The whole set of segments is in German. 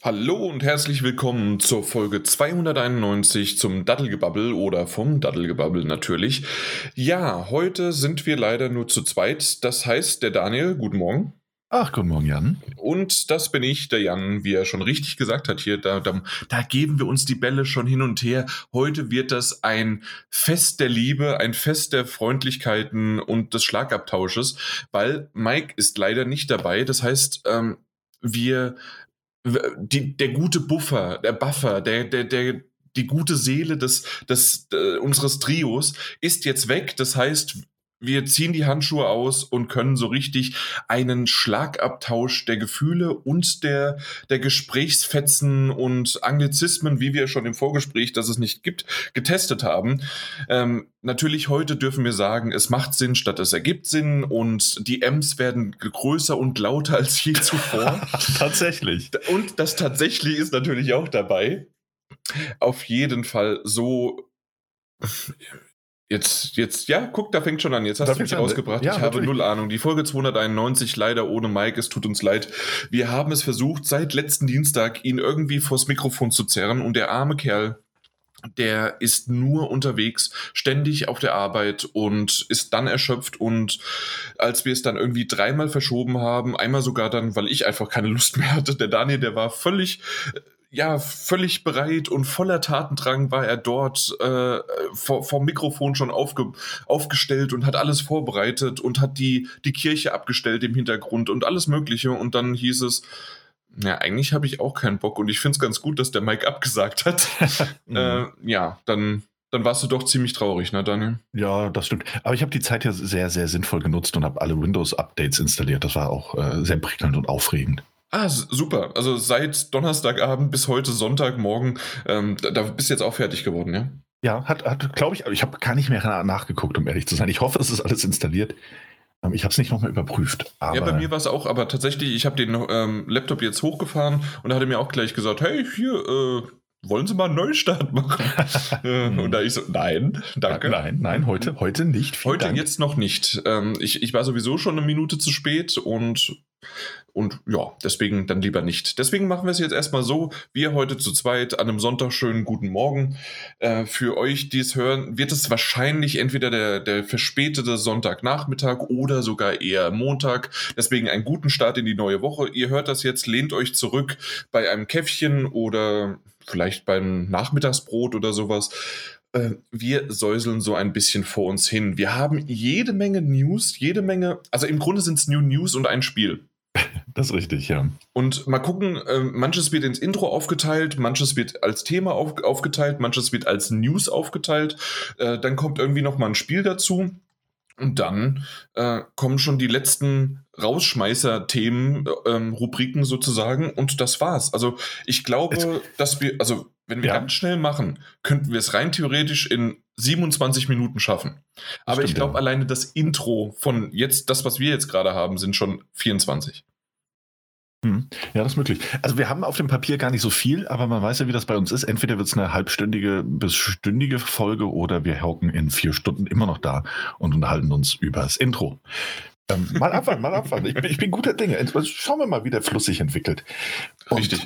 Hallo und herzlich willkommen zur Folge 291 zum Daddelgebabbel oder vom Daddelgebabbel natürlich. Ja, heute sind wir leider nur zu zweit. Das heißt, der Daniel, guten Morgen. Ach, guten Morgen, Jan. Und das bin ich, der Jan, wie er schon richtig gesagt hat hier. Da, da, da geben wir uns die Bälle schon hin und her. Heute wird das ein Fest der Liebe, ein Fest der Freundlichkeiten und des Schlagabtausches, weil Mike ist leider nicht dabei. Das heißt, ähm, wir die, der gute Buffer, der Buffer, der, der, der, die gute Seele des, des, äh, unseres Trios ist jetzt weg. Das heißt, wir ziehen die Handschuhe aus und können so richtig einen Schlagabtausch der Gefühle und der, der Gesprächsfetzen und Anglizismen, wie wir schon im Vorgespräch, dass es nicht gibt, getestet haben. Ähm, natürlich heute dürfen wir sagen, es macht Sinn, statt es ergibt Sinn und die M's werden größer und lauter als je zuvor. tatsächlich. Und das tatsächlich ist natürlich auch dabei. Auf jeden Fall so Jetzt, jetzt, ja, guck, da fängt schon an. Jetzt hast da du mich rausgebracht. Ja, ich natürlich. habe null Ahnung. Die Folge 291 leider ohne Mike. Es tut uns leid. Wir haben es versucht, seit letzten Dienstag ihn irgendwie vors Mikrofon zu zerren und der arme Kerl, der ist nur unterwegs, ständig auf der Arbeit und ist dann erschöpft. Und als wir es dann irgendwie dreimal verschoben haben, einmal sogar dann, weil ich einfach keine Lust mehr hatte, der Daniel, der war völlig ja, völlig bereit und voller Tatendrang war er dort äh, vor, vor Mikrofon schon aufge, aufgestellt und hat alles vorbereitet und hat die, die Kirche abgestellt im Hintergrund und alles Mögliche. Und dann hieß es, ja, eigentlich habe ich auch keinen Bock und ich finde es ganz gut, dass der Mike abgesagt hat. äh, ja, dann, dann warst du doch ziemlich traurig, ne, Daniel? Ja, das stimmt. Aber ich habe die Zeit ja sehr, sehr sinnvoll genutzt und habe alle Windows-Updates installiert. Das war auch äh, sehr prickelnd und aufregend. Ah, super. Also seit Donnerstagabend bis heute Sonntagmorgen, ähm, da, da bist du jetzt auch fertig geworden, ja? Ja, hat, hat glaube ich, ich habe gar nicht mehr nachgeguckt, um ehrlich zu sein. Ich hoffe, es ist alles installiert. Ähm, ich habe es nicht nochmal überprüft. ja, bei mir war es auch, aber tatsächlich, ich habe den ähm, Laptop jetzt hochgefahren und da hat er mir auch gleich gesagt, hey, hier, äh, wollen Sie mal einen Neustart machen? Äh, und da ich so, nein, danke. Nein, nein, heute, heute nicht. Vielen heute Dank. jetzt noch nicht. Ähm, ich, ich war sowieso schon eine Minute zu spät und und ja, deswegen dann lieber nicht. Deswegen machen wir es jetzt erstmal so. Wir heute zu zweit an einem Sonntag schönen guten Morgen. Äh, für euch, die es hören, wird es wahrscheinlich entweder der, der verspätete Sonntagnachmittag oder sogar eher Montag. Deswegen einen guten Start in die neue Woche. Ihr hört das jetzt, lehnt euch zurück bei einem Käffchen oder vielleicht beim Nachmittagsbrot oder sowas äh, wir säuseln so ein bisschen vor uns hin. Wir haben jede Menge News, jede Menge, also im Grunde sind es New News und ein Spiel. Das ist richtig, ja. Und mal gucken, äh, manches wird ins Intro aufgeteilt, manches wird als Thema auf, aufgeteilt, manches wird als News aufgeteilt. Äh, dann kommt irgendwie noch mal ein Spiel dazu. Und dann äh, kommen schon die letzten Rausschmeißer-Themen, ähm, Rubriken sozusagen. Und das war's. Also ich glaube, Jetzt, dass wir, also wenn wir ja. ganz schnell machen, könnten wir es rein theoretisch in 27 Minuten schaffen. Aber Stimmt, ich glaube, ja. alleine das Intro von jetzt, das, was wir jetzt gerade haben, sind schon 24. Hm. Ja, das ist möglich. Also wir haben auf dem Papier gar nicht so viel, aber man weiß ja, wie das bei uns ist. Entweder wird es eine halbstündige bis stündige Folge oder wir hocken in vier Stunden immer noch da und unterhalten uns über das Intro. Ähm, mal abwarten, mal abwarten. Ich bin, ich bin guter Dinge. Schauen wir mal, wie der Fluss sich entwickelt. Und, Richtig.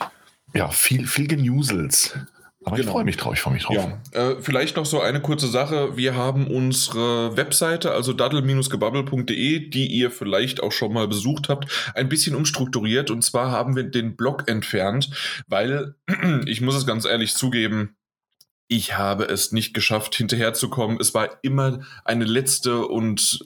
Ja, viel, viel Genusels. Aber genau. ich freue mich drauf, ich freue mich drauf. Ja, äh, vielleicht noch so eine kurze Sache. Wir haben unsere Webseite, also daddel-gebabbel.de, die ihr vielleicht auch schon mal besucht habt, ein bisschen umstrukturiert. Und zwar haben wir den Blog entfernt, weil, ich muss es ganz ehrlich zugeben, ich habe es nicht geschafft, hinterherzukommen. Es war immer eine letzte und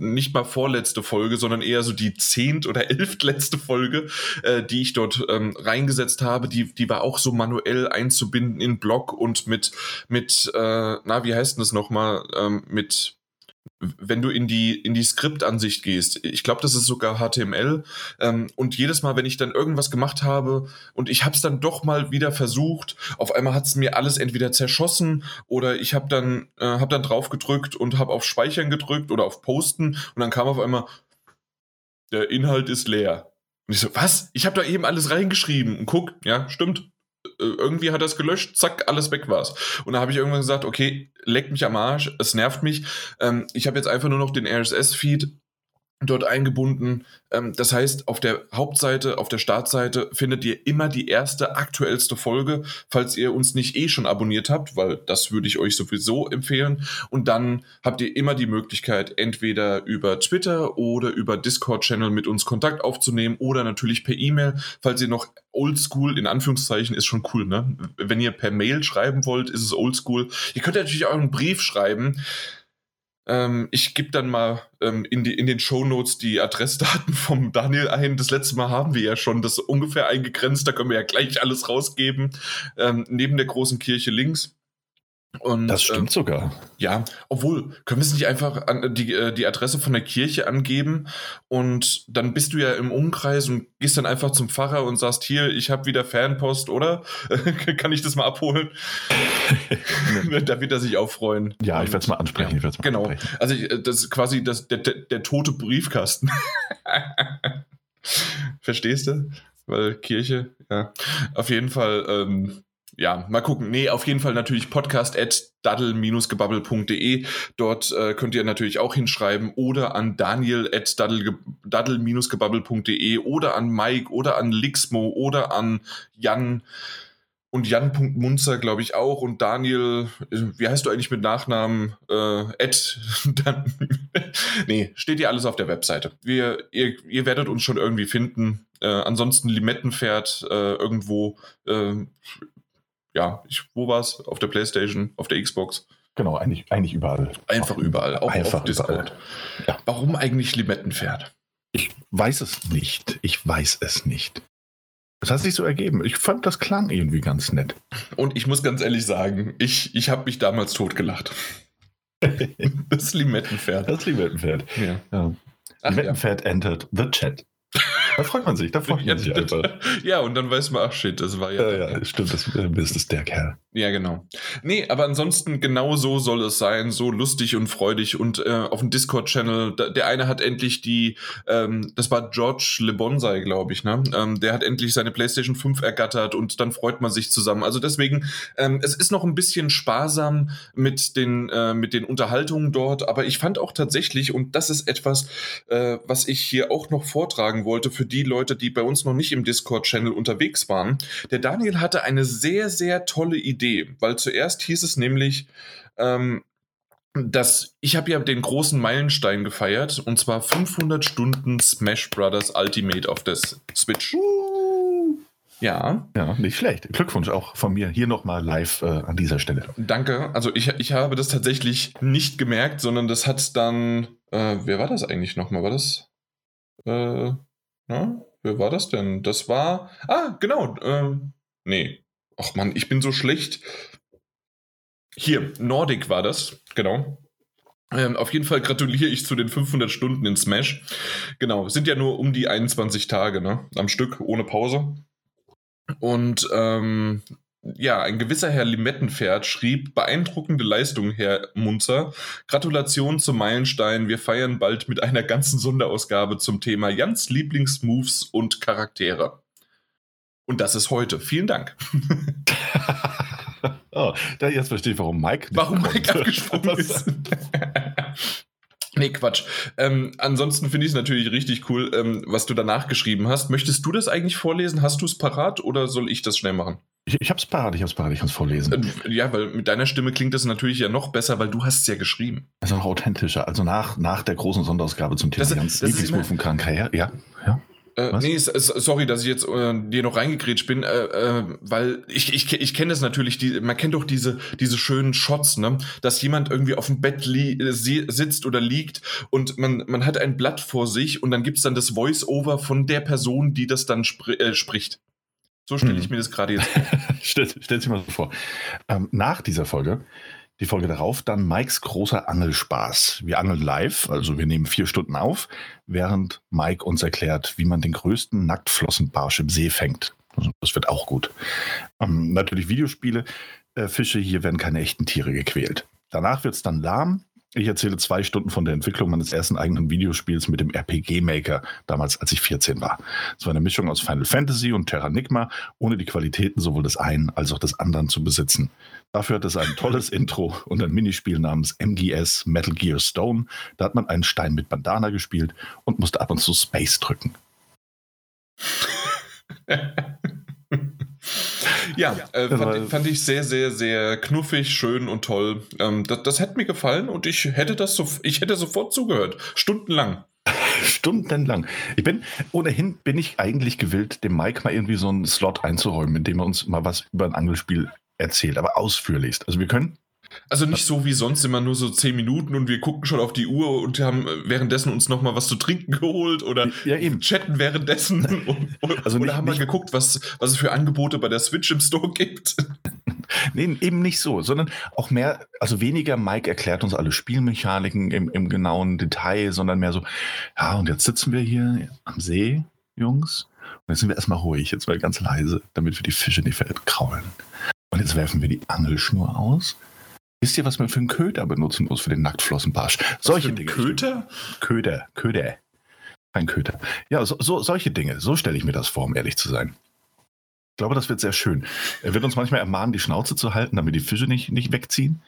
nicht mal vorletzte Folge, sondern eher so die zehnt oder elftletzte Folge, äh, die ich dort ähm, reingesetzt habe. Die, die war auch so manuell einzubinden in Blog und mit, mit äh, na, wie heißt denn das nochmal, ähm, mit wenn du in die, in die Skriptansicht gehst, ich glaube, das ist sogar HTML, ähm, und jedes Mal, wenn ich dann irgendwas gemacht habe und ich habe es dann doch mal wieder versucht, auf einmal hat es mir alles entweder zerschossen oder ich habe dann, äh, hab dann drauf gedrückt und habe auf Speichern gedrückt oder auf Posten und dann kam auf einmal, der Inhalt ist leer. Und ich so, was? Ich habe da eben alles reingeschrieben und guck, ja, stimmt, irgendwie hat es gelöscht, zack, alles weg war's. Und da habe ich irgendwann gesagt, okay, leck mich am Arsch, es nervt mich. Ähm, ich habe jetzt einfach nur noch den RSS-Feed dort eingebunden. Ähm, das heißt, auf der Hauptseite, auf der Startseite findet ihr immer die erste aktuellste Folge, falls ihr uns nicht eh schon abonniert habt, weil das würde ich euch sowieso empfehlen. Und dann habt ihr immer die Möglichkeit, entweder über Twitter oder über Discord-Channel mit uns Kontakt aufzunehmen oder natürlich per E-Mail, falls ihr noch oldschool, in Anführungszeichen, ist schon cool, ne? Wenn ihr per Mail schreiben wollt, ist es oldschool. Ihr könnt natürlich auch einen Brief schreiben. Ähm, ich gebe dann mal ähm, in, die, in den Show Notes die Adressdaten vom Daniel ein. Das letzte Mal haben wir ja schon das ungefähr eingegrenzt. Da können wir ja gleich alles rausgeben. Ähm, neben der großen Kirche links. Und, das stimmt äh, sogar. Ja, obwohl, können wir es nicht einfach an die, äh, die Adresse von der Kirche angeben und dann bist du ja im Umkreis und gehst dann einfach zum Pfarrer und sagst, hier, ich habe wieder Fanpost, oder? Kann ich das mal abholen? da wird er sich auch freuen. Ja, ich werde es mal ansprechen. Ja, mal genau. Ansprechen. Also äh, das ist quasi das, der, der, der tote Briefkasten. Verstehst du? Weil Kirche, ja. Auf jeden Fall, ähm, ja, mal gucken. Nee, auf jeden Fall natürlich podcast at daddle-gebabbel.de. Dort äh, könnt ihr natürlich auch hinschreiben oder an daniel at daddle-gebabbel.de oder an Mike oder an Lixmo oder an Jan und Jan.munzer, glaube ich, auch. Und Daniel, wie heißt du eigentlich mit Nachnamen? Äh, Ed. Dann, nee, steht ja alles auf der Webseite. Wir, ihr, ihr werdet uns schon irgendwie finden. Äh, ansonsten Limettenpferd äh, irgendwo äh, ja, ich, wo war es? Auf der Playstation, auf der Xbox. Genau, eigentlich, eigentlich überall. Einfach überall, auch Einfach auf Discord. Ja. Warum eigentlich Limettenpferd? Ich weiß es nicht. Ich weiß es nicht. Das hat sich so ergeben. Ich fand, das klang irgendwie ganz nett. Und ich muss ganz ehrlich sagen, ich, ich habe mich damals totgelacht. das Limettenpferd. Das Limettenpferd. Ja. ja. Limettenpferd ja. entered the chat. Da freut man sich, da freut man sich einfach. Ja, und dann weiß man, ach shit, das war ja. Ja, ja, stimmt, das, das ist der Kerl. Ja, genau. Nee, aber ansonsten genau so soll es sein, so lustig und freudig und äh, auf dem Discord-Channel, der eine hat endlich die, ähm, das war George LeBonsai, glaube ich, ne? Ähm, der hat endlich seine PlayStation 5 ergattert und dann freut man sich zusammen. Also deswegen, ähm, es ist noch ein bisschen sparsam mit den, äh, mit den Unterhaltungen dort, aber ich fand auch tatsächlich, und das ist etwas, äh, was ich hier auch noch vortragen wollte für die Leute, die bei uns noch nicht im Discord-Channel unterwegs waren. Der Daniel hatte eine sehr, sehr tolle Idee, weil zuerst hieß es nämlich, ähm, dass ich habe ja den großen Meilenstein gefeiert und zwar 500 Stunden Smash Brothers Ultimate auf der Switch. Ja. Ja, nicht schlecht. Glückwunsch auch von mir hier nochmal live äh, an dieser Stelle. Danke. Also ich, ich habe das tatsächlich nicht gemerkt, sondern das hat dann, äh, wer war das eigentlich nochmal? War das? Äh, na, wer war das denn? Das war. Ah, genau. Ähm, nee. Ach man, ich bin so schlecht. Hier, Nordic war das, genau. Ähm, auf jeden Fall gratuliere ich zu den 500 Stunden in Smash. Genau, sind ja nur um die 21 Tage, ne? Am Stück, ohne Pause. Und ähm, ja, ein gewisser Herr Limettenpferd schrieb, beeindruckende Leistung, Herr Munzer. Gratulation zum Meilenstein. Wir feiern bald mit einer ganzen Sonderausgabe zum Thema Jans Lieblingsmoves und Charaktere. Und das ist heute. Vielen Dank. oh, jetzt verstehe ich, warum Mike Warum Mike abgesprungen ist. Nee, Quatsch. Ähm, ansonsten finde ich es natürlich richtig cool, ähm, was du danach geschrieben hast. Möchtest du das eigentlich vorlesen? Hast du es parat oder soll ich das schnell machen? Ich, ich habe es parat, ich habe es parat, ich kann es vorlesen. Äh, ja, weil mit deiner Stimme klingt das natürlich ja noch besser, weil du hast es ja geschrieben. Also noch authentischer. Also nach, nach der großen Sonderausgabe zum Thema das, ganz Lieblingsbuch von Krankheit. Ja, ja. Äh, nee, sorry, dass ich jetzt äh, dir noch reingekrätscht bin, äh, äh, weil ich, ich, ich kenne das natürlich, die, man kennt doch diese, diese schönen Shots, ne? dass jemand irgendwie auf dem Bett äh, sitzt oder liegt und man, man hat ein Blatt vor sich und dann gibt's dann das Voice-Over von der Person, die das dann spr äh, spricht. So stelle ich hm. mir das gerade jetzt vor. stell, stell dir mal so vor. Ähm, nach dieser Folge die Folge darauf dann Mikes großer Angelspaß. Wir angeln live, also wir nehmen vier Stunden auf, während Mike uns erklärt, wie man den größten Nacktflossenbarsch im See fängt. Also das wird auch gut. Ähm, natürlich Videospiele. Äh, Fische, hier werden keine echten Tiere gequält. Danach wird es dann lahm Ich erzähle zwei Stunden von der Entwicklung meines ersten eigenen Videospiels mit dem RPG Maker, damals als ich 14 war. Es war eine Mischung aus Final Fantasy und Terranigma, ohne die Qualitäten sowohl des einen als auch des anderen zu besitzen. Dafür hat es ein tolles Intro und ein Minispiel namens MGS Metal Gear Stone. Da hat man einen Stein mit Bandana gespielt und musste ab und zu Space drücken. Ja, äh, fand, fand, ich sehr, sehr, sehr knuffig, schön und toll. Ähm, das, das hätte mir gefallen und ich hätte das so, ich hätte sofort zugehört. Stundenlang. Stundenlang. Ich bin, ohnehin bin ich eigentlich gewillt, dem Mike mal irgendwie so einen Slot einzuräumen, in dem er uns mal was über ein Angelspiel erzählt, aber ausführlichst. Also wir können also nicht so wie sonst immer nur so zehn Minuten und wir gucken schon auf die Uhr und haben währenddessen uns nochmal was zu trinken geholt oder ja, eben. chatten währenddessen. Und, also oder nicht, haben wir geguckt, was, was es für Angebote bei der Switch im Store gibt. nee, eben nicht so, sondern auch mehr, also weniger Mike erklärt uns alle Spielmechaniken im, im genauen Detail, sondern mehr so, ja, und jetzt sitzen wir hier am See, Jungs. Und jetzt sind wir erstmal ruhig, jetzt mal ganz leise, damit wir die Fische nicht kraulen. Und jetzt werfen wir die Angelschnur aus Wisst ihr, was man für einen Köder benutzen muss für den Nacktflossenbarsch? Solche Dinge. Köder? Köder, Köder. Ein Köder. Ja, so, so, solche Dinge. So stelle ich mir das vor, um ehrlich zu sein. Ich glaube, das wird sehr schön. Er wird uns manchmal ermahnen, die Schnauze zu halten, damit die Fische nicht, nicht wegziehen.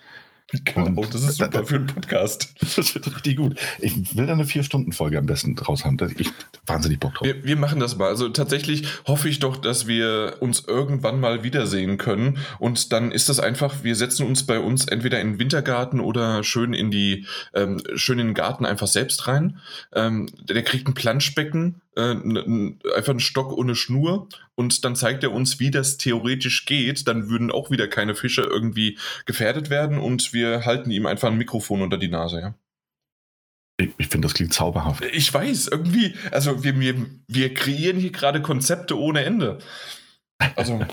Genau, das ist super für einen Podcast. Das wird richtig gut. Ich will da eine Vier-Stunden-Folge am besten draus haben. Ich wahnsinnig Bock drauf. Wir, wir, machen das mal. Also tatsächlich hoffe ich doch, dass wir uns irgendwann mal wiedersehen können. Und dann ist das einfach, wir setzen uns bei uns entweder in den Wintergarten oder schön in die, ähm, schön in den Garten einfach selbst rein. Ähm, der kriegt ein Planschbecken äh, einfach einen Stock ohne Schnur und dann zeigt er uns, wie das theoretisch geht. Dann würden auch wieder keine Fische irgendwie gefährdet werden und wir halten ihm einfach ein Mikrofon unter die Nase, ja. Ich, ich finde, das klingt zauberhaft. Ich weiß, irgendwie, also wir, wir, wir kreieren hier gerade Konzepte ohne Ende. Also,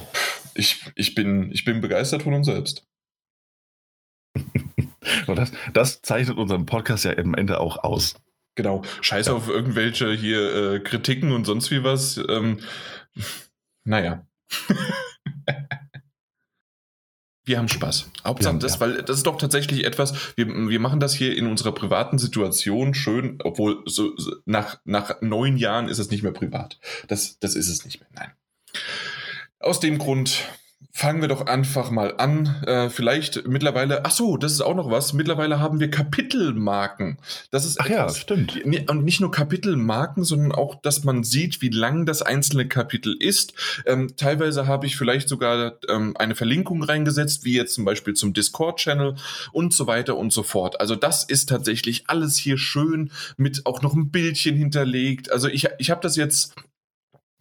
ich, ich, bin, ich bin begeistert von uns selbst. Und das, das zeichnet unseren Podcast ja am Ende auch aus. Genau. Scheiß ja. auf irgendwelche hier äh, Kritiken und sonst wie was. Ähm, naja. wir haben Spaß. Hauptsache ja, das, ja. weil das ist doch tatsächlich etwas, wir, wir machen das hier in unserer privaten Situation schön, obwohl so, so nach, nach neun Jahren ist es nicht mehr privat. Das, das ist es nicht mehr. Nein. Aus dem Grund fangen wir doch einfach mal an. Äh, vielleicht mittlerweile, ach so, das ist auch noch was. Mittlerweile haben wir Kapitelmarken. Das ist ach ja, stimmt. Und nicht nur Kapitelmarken, sondern auch, dass man sieht, wie lang das einzelne Kapitel ist. Ähm, teilweise habe ich vielleicht sogar ähm, eine Verlinkung reingesetzt, wie jetzt zum Beispiel zum Discord-Channel und so weiter und so fort. Also das ist tatsächlich alles hier schön mit auch noch ein Bildchen hinterlegt. Also ich, ich habe das jetzt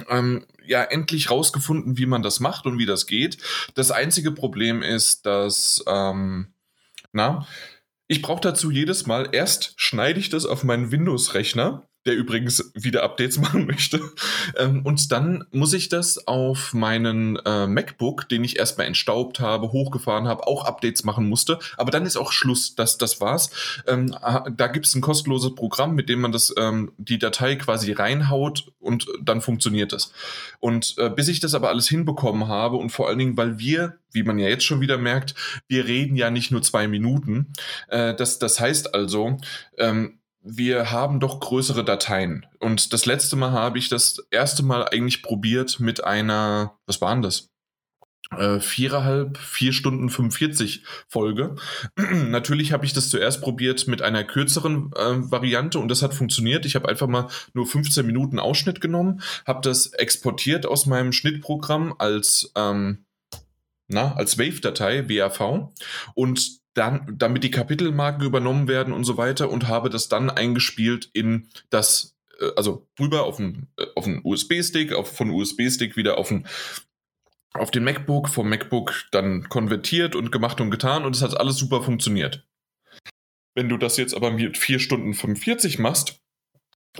ähm, ja endlich rausgefunden, wie man das macht und wie das geht. Das einzige Problem ist, dass, ähm, na, ich brauche dazu jedes Mal, erst schneide ich das auf meinen Windows-Rechner, der übrigens wieder Updates machen möchte. Ähm, und dann muss ich das auf meinen äh, MacBook, den ich erstmal entstaubt habe, hochgefahren habe, auch Updates machen musste. Aber dann ist auch Schluss. Das, das war's. Ähm, da gibt es ein kostenloses Programm, mit dem man das, ähm, die Datei quasi reinhaut und dann funktioniert das. Und äh, bis ich das aber alles hinbekommen habe und vor allen Dingen, weil wir wie man ja jetzt schon wieder merkt, wir reden ja nicht nur zwei Minuten. Äh, das, das heißt also, ähm, wir haben doch größere Dateien. Und das letzte Mal habe ich das erste Mal eigentlich probiert mit einer, was waren das? Äh, viereinhalb, vier Stunden 45 Folge. Natürlich habe ich das zuerst probiert mit einer kürzeren äh, Variante und das hat funktioniert. Ich habe einfach mal nur 15 Minuten Ausschnitt genommen, habe das exportiert aus meinem Schnittprogramm als ähm, na, als Wave-Datei, WAV, und dann, damit die Kapitelmarken übernommen werden und so weiter und habe das dann eingespielt in das, äh, also rüber auf einen, äh, auf einen USB-Stick, von USB-Stick wieder auf einen auf den MacBook, vom MacBook dann konvertiert und gemacht und getan und es hat alles super funktioniert. Wenn du das jetzt aber mit 4 Stunden 45 machst,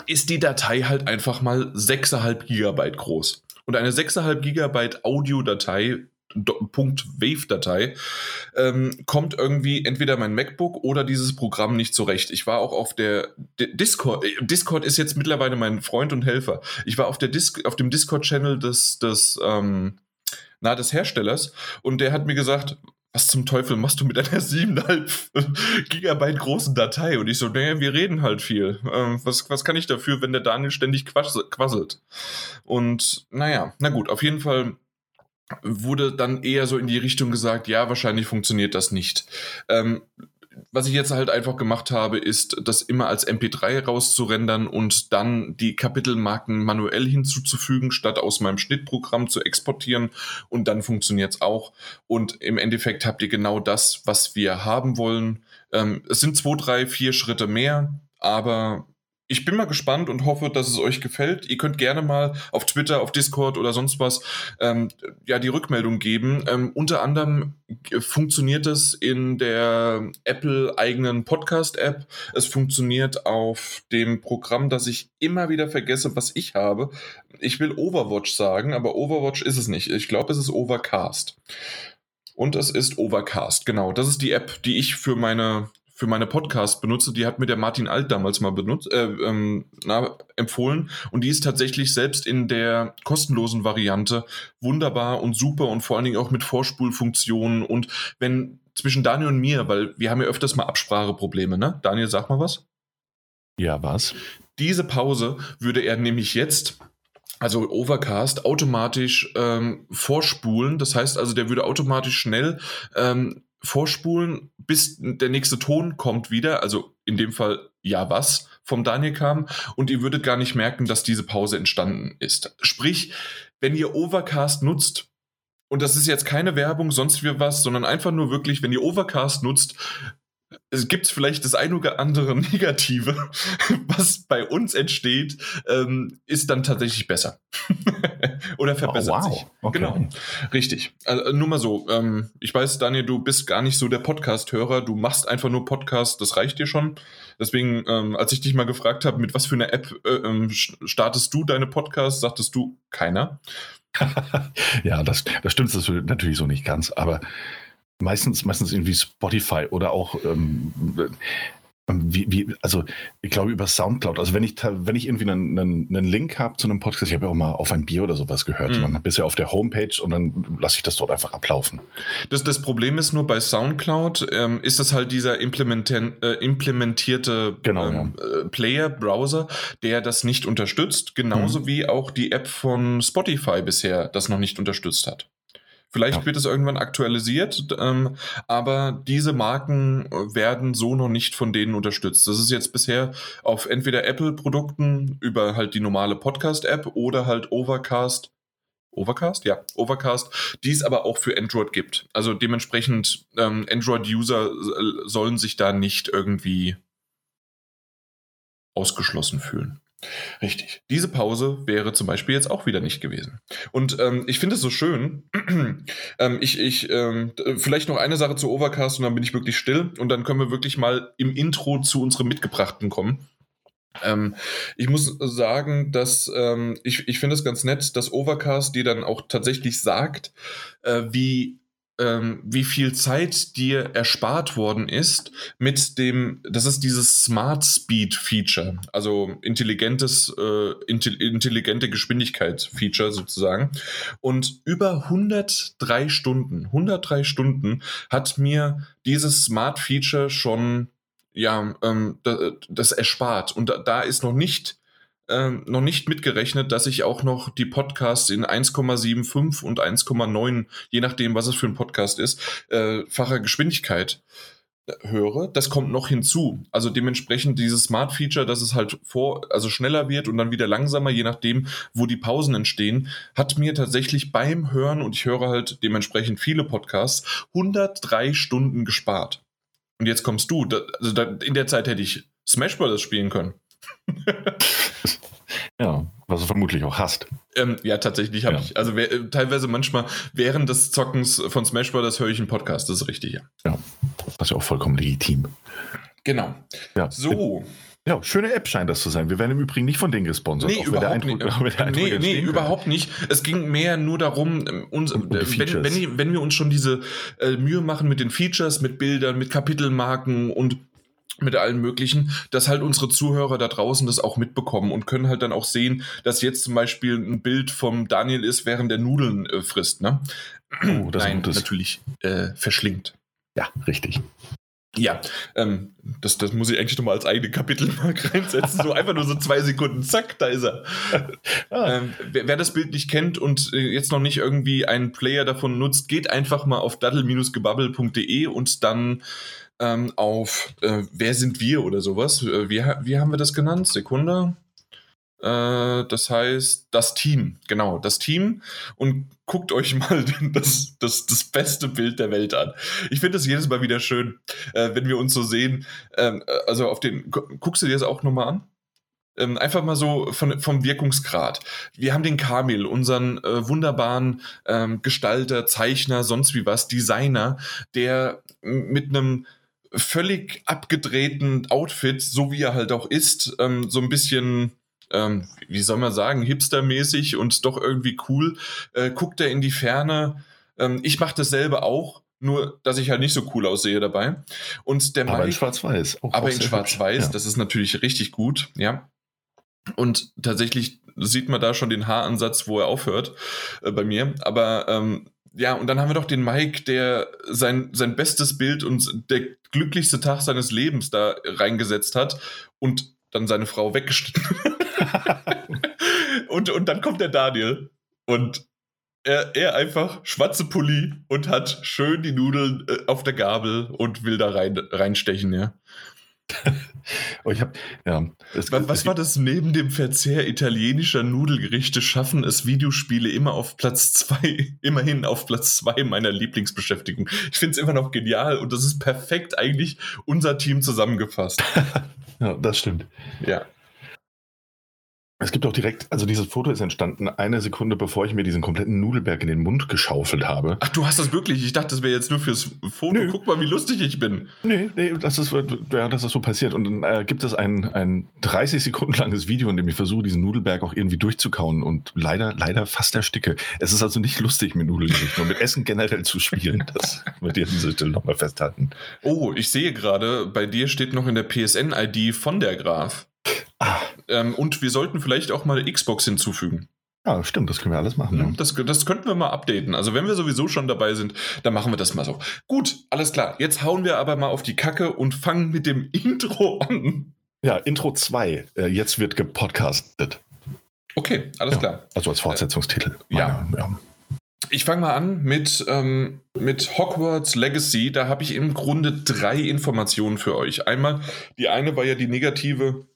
ist die Datei halt einfach mal 6,5 Gigabyte groß. Und eine 6,5 Gigabyte Audiodatei .wave-Datei, ähm, kommt irgendwie entweder mein MacBook oder dieses Programm nicht zurecht. Ich war auch auf der Discord, äh, Discord ist jetzt mittlerweile mein Freund und Helfer. Ich war auf, der Dis auf dem Discord-Channel des, des, ähm, na, des Herstellers und der hat mir gesagt, was zum Teufel machst du mit einer 7,5 Gigabyte großen Datei? Und ich so, naja, wir reden halt viel. Ähm, was, was kann ich dafür, wenn der Daniel ständig quasselt? Und naja, na gut, auf jeden Fall wurde dann eher so in die Richtung gesagt, ja, wahrscheinlich funktioniert das nicht. Ähm, was ich jetzt halt einfach gemacht habe, ist, das immer als MP3 rauszurendern und dann die Kapitelmarken manuell hinzuzufügen, statt aus meinem Schnittprogramm zu exportieren. Und dann funktioniert es auch. Und im Endeffekt habt ihr genau das, was wir haben wollen. Ähm, es sind zwei, drei, vier Schritte mehr, aber ich bin mal gespannt und hoffe, dass es euch gefällt. Ihr könnt gerne mal auf Twitter, auf Discord oder sonst was ähm, ja die Rückmeldung geben. Ähm, unter anderem funktioniert es in der Apple eigenen Podcast-App. Es funktioniert auf dem Programm, das ich immer wieder vergesse, was ich habe. Ich will Overwatch sagen, aber Overwatch ist es nicht. Ich glaube, es ist Overcast. Und es ist Overcast, genau. Das ist die App, die ich für meine für meine Podcasts benutze, die hat mir der Martin Alt damals mal benutzt, äh, ähm, na, empfohlen. Und die ist tatsächlich selbst in der kostenlosen Variante wunderbar und super und vor allen Dingen auch mit Vorspulfunktionen. Und wenn zwischen Daniel und mir, weil wir haben ja öfters mal Abspracheprobleme, ne? Daniel, sag mal was. Ja, was? Diese Pause würde er nämlich jetzt also Overcast automatisch ähm, vorspulen. Das heißt also, der würde automatisch schnell ähm, vorspulen, bis der nächste Ton kommt wieder, also in dem Fall ja was vom Daniel kam und ihr würdet gar nicht merken, dass diese Pause entstanden ist. Sprich, wenn ihr Overcast nutzt, und das ist jetzt keine Werbung, sonst wie was, sondern einfach nur wirklich, wenn ihr Overcast nutzt, es gibt vielleicht das ein oder andere Negative, was bei uns entsteht, ähm, ist dann tatsächlich besser. oder verbessert oh, wow. sich. Okay. Genau. Richtig. Also, nur mal so. Ähm, ich weiß, Daniel, du bist gar nicht so der Podcast-Hörer. Du machst einfach nur Podcast, das reicht dir schon. Deswegen, ähm, als ich dich mal gefragt habe, mit was für einer App äh, ähm, startest du deine Podcasts, sagtest du keiner. ja, das, das stimmt natürlich so nicht ganz, aber meistens, meistens irgendwie Spotify oder auch ähm, wie, wie, also ich glaube über Soundcloud. Also wenn ich wenn ich irgendwie einen, einen, einen Link habe zu einem Podcast, ich habe ja auch mal auf ein Bier oder sowas gehört. Mhm. Man bist ja auf der Homepage und dann lasse ich das dort einfach ablaufen. Das, das Problem ist nur bei Soundcloud ähm, ist das halt dieser äh, implementierte genau, ähm, ja. Äh, Player Browser, der das nicht unterstützt, genauso mhm. wie auch die App von Spotify bisher das noch nicht unterstützt hat. Vielleicht ja. wird es irgendwann aktualisiert, ähm, aber diese Marken werden so noch nicht von denen unterstützt. Das ist jetzt bisher auf entweder Apple-Produkten über halt die normale Podcast-App oder halt Overcast. Overcast? Ja, Overcast, die es aber auch für Android gibt. Also dementsprechend, ähm, Android-User sollen sich da nicht irgendwie ausgeschlossen fühlen. Richtig. Diese Pause wäre zum Beispiel jetzt auch wieder nicht gewesen. Und ähm, ich finde es so schön. ähm, ich, ich, ähm, vielleicht noch eine Sache zu Overcast und dann bin ich wirklich still und dann können wir wirklich mal im Intro zu unserem Mitgebrachten kommen. Ähm, ich muss sagen, dass ähm, ich, ich finde es ganz nett, dass Overcast dir dann auch tatsächlich sagt, äh, wie ähm, wie viel Zeit dir erspart worden ist mit dem, das ist dieses Smart Speed Feature, also intelligentes, äh, intelligente Geschwindigkeit Feature sozusagen. Und über 103 Stunden, 103 Stunden hat mir dieses Smart Feature schon ja, ähm, das erspart. Und da, da ist noch nicht ähm, noch nicht mitgerechnet, dass ich auch noch die Podcasts in 1,75 und 1,9, je nachdem, was es für ein Podcast ist, äh, facher Geschwindigkeit äh, höre. Das kommt noch hinzu. Also dementsprechend dieses Smart Feature, dass es halt vor, also schneller wird und dann wieder langsamer, je nachdem, wo die Pausen entstehen, hat mir tatsächlich beim Hören und ich höre halt dementsprechend viele Podcasts 103 Stunden gespart. Und jetzt kommst du. Da, also da, in der Zeit hätte ich Smash Bros. spielen können. ja, was du vermutlich auch hast. Ähm, ja, tatsächlich habe ja. ich. Also wer, teilweise manchmal während des Zockens von Smash Bros. höre ich einen Podcast, das ist richtig, ja. Ja, das ist ja auch vollkommen legitim. Genau. Ja. So. Ja, schöne App scheint das zu sein. Wir werden im Übrigen nicht von denen gesponsert. Nee, überhaupt Eindruck, nicht. nee, nee überhaupt nicht. Es ging mehr nur darum, ähm, uns, um, um äh, wenn, wenn, wenn, wir uns schon diese äh, Mühe machen mit den Features, mit Bildern, mit Kapitelmarken und mit allen möglichen, dass halt unsere Zuhörer da draußen das auch mitbekommen und können halt dann auch sehen, dass jetzt zum Beispiel ein Bild vom Daniel ist, während der Nudeln äh, frisst, ne? Oh, das Nein, ist natürlich äh, verschlingt. Ja, richtig. Ja, ähm, das, das muss ich eigentlich nochmal als eigene Kapitelmark reinsetzen. So einfach nur so zwei Sekunden, zack, da ist er. Ah, Ähm, wer, wer das Bild nicht kennt und äh, jetzt noch nicht irgendwie einen Player davon nutzt, geht einfach mal auf daddle-gebabbel.de und dann ähm, auf äh, Wer sind wir oder sowas. Äh, wie, wie haben wir das genannt? Sekunde. Äh, das heißt, das Team, genau, das Team. Und guckt euch mal das, das, das beste Bild der Welt an. Ich finde das jedes Mal wieder schön, äh, wenn wir uns so sehen. Ähm, äh, also auf den, gu- guckst du dir das auch nochmal an? Ähm, einfach mal so von, vom Wirkungsgrad. Wir haben den Kamil, unseren wunderbaren ähm, Gestalter, Zeichner, sonst wie was, Designer, der mit einem völlig abgedrehten Outfit, so wie er halt auch ist, ähm, so ein bisschen, ähm, wie soll man sagen, hipstermäßig und doch irgendwie cool, äh, guckt er in die Ferne. Ähm, ich mache dasselbe auch, nur dass ich halt nicht so cool aussehe dabei. Und der aber in Mike- Schwarz-Weiß. auch- aber in Schwarz-Weiß. Ja. das ist natürlich richtig gut, ja. Und tatsächlich sieht man da schon den Haaransatz, wo er aufhört äh, bei mir. Aber ähm, ja, und dann haben wir doch den Mike, der sein, sein bestes Bild und der glücklichste Tag seines Lebens da reingesetzt hat und dann seine Frau weggeschnitten. und, und dann kommt der Daniel und er, er einfach schwarze Pulli und hat schön die Nudeln äh, auf der Gabel und will da rein, reinstechen, ja. Oh, ich hab, ja. Es, Was, was war das neben dem Verzehr italienischer Nudelgerichte schaffen es Videospiele immer auf Platz zwei, immerhin auf Platz zwei meiner Lieblingsbeschäftigung. Ich finde es immer noch genial und das ist perfekt eigentlich unser Team zusammengefasst. Ja, das stimmt. Ja. Es gibt auch direkt, also dieses Foto ist entstanden eine Sekunde, bevor ich mir diesen kompletten Nudelberg in den Mund geschaufelt habe. Ach, du hast das wirklich? Ich dachte, das wäre jetzt nur fürs Foto. Nö. Guck mal, wie lustig ich bin. Nee, nee, das ist, ja, das ist so passiert. Und dann äh, gibt es ein, ein 30 Sekunden langes Video, in dem ich versuche, diesen Nudelberg auch irgendwie durchzukauen und leider, leider fast ersticke. Es ist also nicht lustig, mit Nudelgerichten und mit Essen generell zu spielen. Das wird ihr an dieser Stelle nochmal festhalten. Oh, ich sehe gerade, bei dir steht noch in der PSN-ID von der Graf. Ah, Ähm, und wir sollten vielleicht auch mal Xbox hinzufügen. ja, stimmt, das können wir alles machen. Ja, Ja. das, das könnten wir mal updaten. Also wenn wir sowieso schon dabei sind, dann machen wir das mal so. Gut, alles klar. Jetzt hauen wir aber mal auf die Kacke und fangen mit dem Intro an. ja, Intro 2. Äh, jetzt wird gepodcastet. Okay, alles Ja. klar. Also als Fortsetzungstitel. ja. Meine, ja. Ich fange mal an mit, ähm, mit Hogwarts Legacy. Da habe ich im Grunde drei Informationen für euch. Einmal, die eine war ja die negative,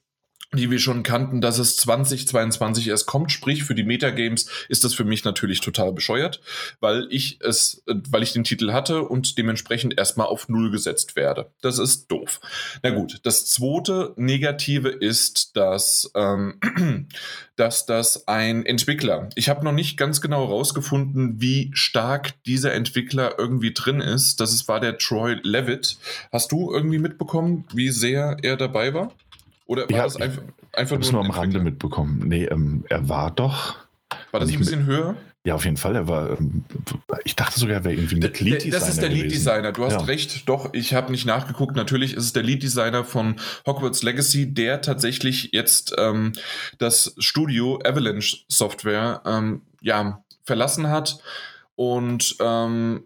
die wir schon kannten, dass es 2022 erst kommt. Sprich, für die Metagames ist das für mich natürlich total bescheuert, weil ich es, weil ich den Titel hatte und dementsprechend erstmal auf Null gesetzt werde. Das ist doof. Na gut, das zweite Negative ist, dass, ähm, dass das ein Entwickler, ich habe noch nicht ganz genau herausgefunden, wie stark dieser Entwickler irgendwie drin ist. Das war der Troy Levitt. Hast du irgendwie mitbekommen, wie sehr er dabei war? Oder war Ja, das ich- einfach, Ich einfach nur nur ein am Rande mitbekommen. Nee, ähm, er war doch. War das nicht ein bisschen höher? Ja, auf jeden Fall. Er war. Ähm, ich dachte sogar, er wäre irgendwie Der- mit Lead der- das ist der gewesen. Lead Designer. Du hast Ja. recht. Doch, ich habe nicht nachgeguckt. Natürlich ist es der Lead Designer von Hogwarts Legacy, der tatsächlich jetzt ähm, das Studio Avalanche Software ähm, ja, verlassen hat und ähm,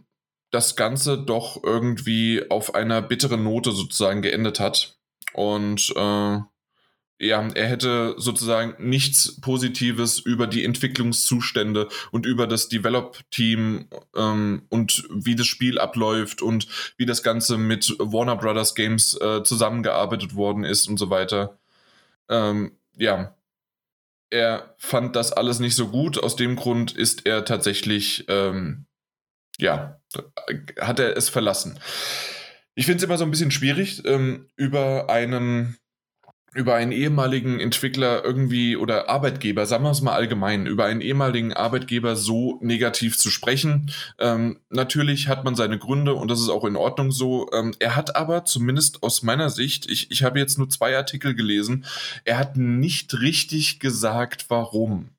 das Ganze doch irgendwie auf einer bitteren Note sozusagen geendet hat. Und äh, ja, er hätte sozusagen nichts Positives über die Entwicklungszustände und über das Develop-Team ähm, und wie das Spiel abläuft und wie das Ganze mit Warner Brothers Games äh, zusammengearbeitet worden ist und so weiter. Ähm, ja, er fand das alles nicht so gut. Aus dem Grund ist er tatsächlich, ähm, ja, hat er es verlassen. Ich finde es immer so ein bisschen schwierig, ähm, über einen über einen ehemaligen Entwickler irgendwie oder Arbeitgeber, sagen wir es mal allgemein, über einen ehemaligen Arbeitgeber so negativ zu sprechen. Ähm, natürlich hat man seine Gründe und das ist auch in Ordnung so. Ähm, er hat aber zumindest aus meiner Sicht, ich, ich habe jetzt nur zwei Artikel gelesen, er hat nicht richtig gesagt, warum.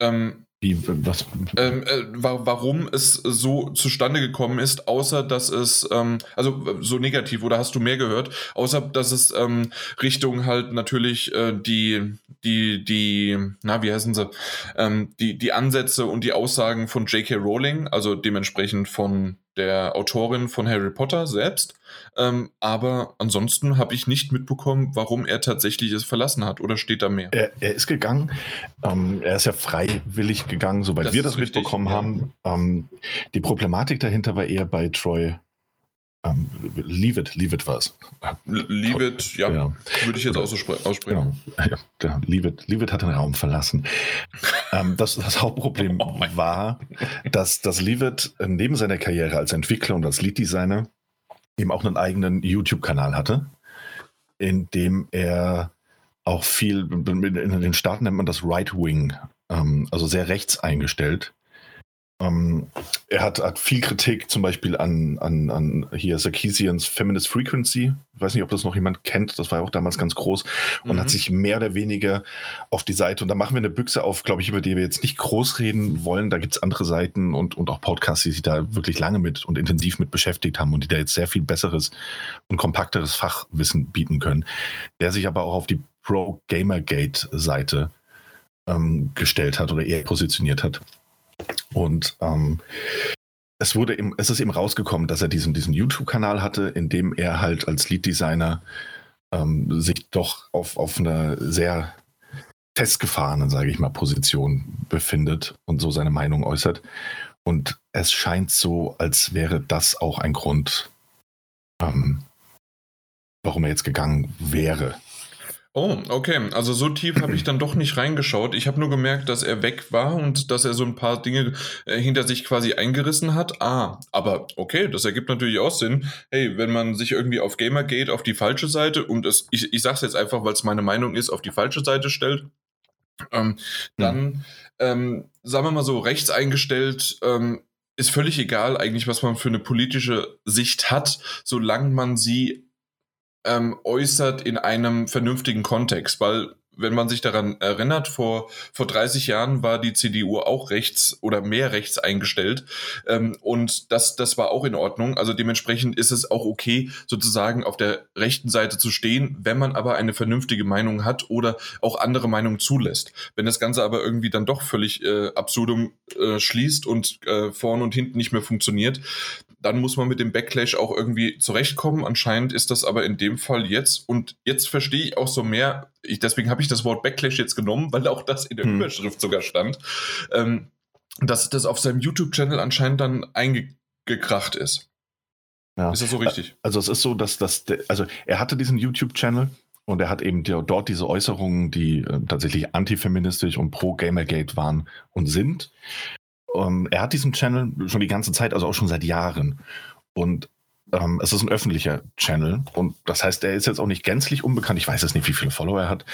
Ähm, Wie, was? Ähm, äh, warum es so zustande gekommen ist, außer dass es, ähm, also so negativ, oder hast du mehr gehört, außer dass es ähm, Richtung halt natürlich äh, die, die, die, na, wie heißen sie, ähm, die, die Ansätze und die Aussagen von J.K. Rowling, also dementsprechend von der Autorin von Harry Potter selbst. Ähm, aber ansonsten habe ich nicht mitbekommen, warum er tatsächlich es verlassen hat. Oder steht da mehr? Er, er ist gegangen. Ähm, er ist ja freiwillig gegangen, soweit das wir das richtig, mitbekommen ja. haben. Ähm, die Problematik dahinter war eher bei Troy. Ähm, leave it, leave it was. Leave it, ja, ja. würde ich jetzt aussprechen. Genau. Ja, leave, it, leave it hat den Raum verlassen. ähm, das, das, Hauptproblem oh war, dass, dass Leave it neben seiner Karriere als Entwickler und als Lead-Designer eben auch einen eigenen YouTube-Kanal hatte, in dem er auch viel, in den Staaten nennt man das Right Wing, ähm, also sehr rechts eingestellt. Ähm, er hat, hat, viel Kritik zum Beispiel an, an, an hier Sarkeesians Feminist Frequency. Ich weiß nicht, ob das noch jemand kennt. Das war ja auch damals ganz groß und mhm. hat sich mehr oder weniger auf die Seite, und da machen wir eine Büchse auf, glaube ich, über die wir jetzt nicht groß reden wollen. Da gibt es andere Seiten und, und auch Podcasts, die sich da wirklich lange mit und intensiv mit beschäftigt haben und die da jetzt sehr viel besseres und kompakteres Fachwissen bieten können. Der sich aber auch auf die Pro-Gamergate-Seite ähm, gestellt hat oder eher positioniert hat. Und ähm, es wurde im, es ist eben rausgekommen, dass er diesen, diesen YouTube-Kanal hatte, in dem er halt als Lead-Designer ähm, sich doch auf, auf einer sehr festgefahrenen, sage ich mal, Position befindet und so seine Meinung äußert. Und es scheint so, als wäre das auch ein Grund, ähm, warum er jetzt gegangen wäre. Oh, okay. Also so tief habe ich dann doch nicht reingeschaut. Ich habe nur gemerkt, dass er weg war und dass er so ein paar Dinge äh, hinter sich quasi eingerissen hat. Ah, aber okay, das ergibt natürlich auch Sinn. Hey, wenn man sich irgendwie auf Gamergate auf die falsche Seite und es, ich, ich sage es jetzt einfach, weil es meine Meinung ist, auf die falsche Seite stellt, ähm, dann, mhm. ähm, sagen wir mal so, rechts eingestellt, ähm, ist völlig egal eigentlich, was man für eine politische Sicht hat, solange man sie ähm, äußert in einem vernünftigen Kontext, weil wenn man sich daran erinnert, vor, vor 30 Jahren war die CDU auch rechts oder mehr rechts eingestellt. Ähm, und das, das war auch in Ordnung. Also dementsprechend ist es auch okay, sozusagen auf der rechten Seite zu stehen, wenn man aber eine vernünftige Meinung hat oder auch andere Meinungen zulässt. Wenn das Ganze aber irgendwie dann doch völlig äh, absurdum äh, schließt und äh, vorn und hinten nicht mehr funktioniert, dann muss man mit dem Backlash auch irgendwie zurechtkommen. Anscheinend ist das aber in dem Fall jetzt. Und jetzt verstehe ich auch so mehr, ich, deswegen habe ich das Wort Backlash jetzt genommen, weil auch das in der hm. Überschrift sogar stand, ähm, dass das auf seinem YouTube-Channel anscheinend dann eingekracht ist. Ja. Ist das so richtig? Also es ist so, dass das, also er hatte diesen YouTube-Channel und er hat eben dort diese Äußerungen, die äh, tatsächlich antifeministisch und pro Gamergate waren und sind. Um, ähm, er hat diesen Channel schon die ganze Zeit, also auch schon seit Jahren. Und ähm, es ist ein öffentlicher Channel und das heißt, er ist jetzt auch nicht gänzlich unbekannt. Ich weiß jetzt nicht, wie viele Follower er hat.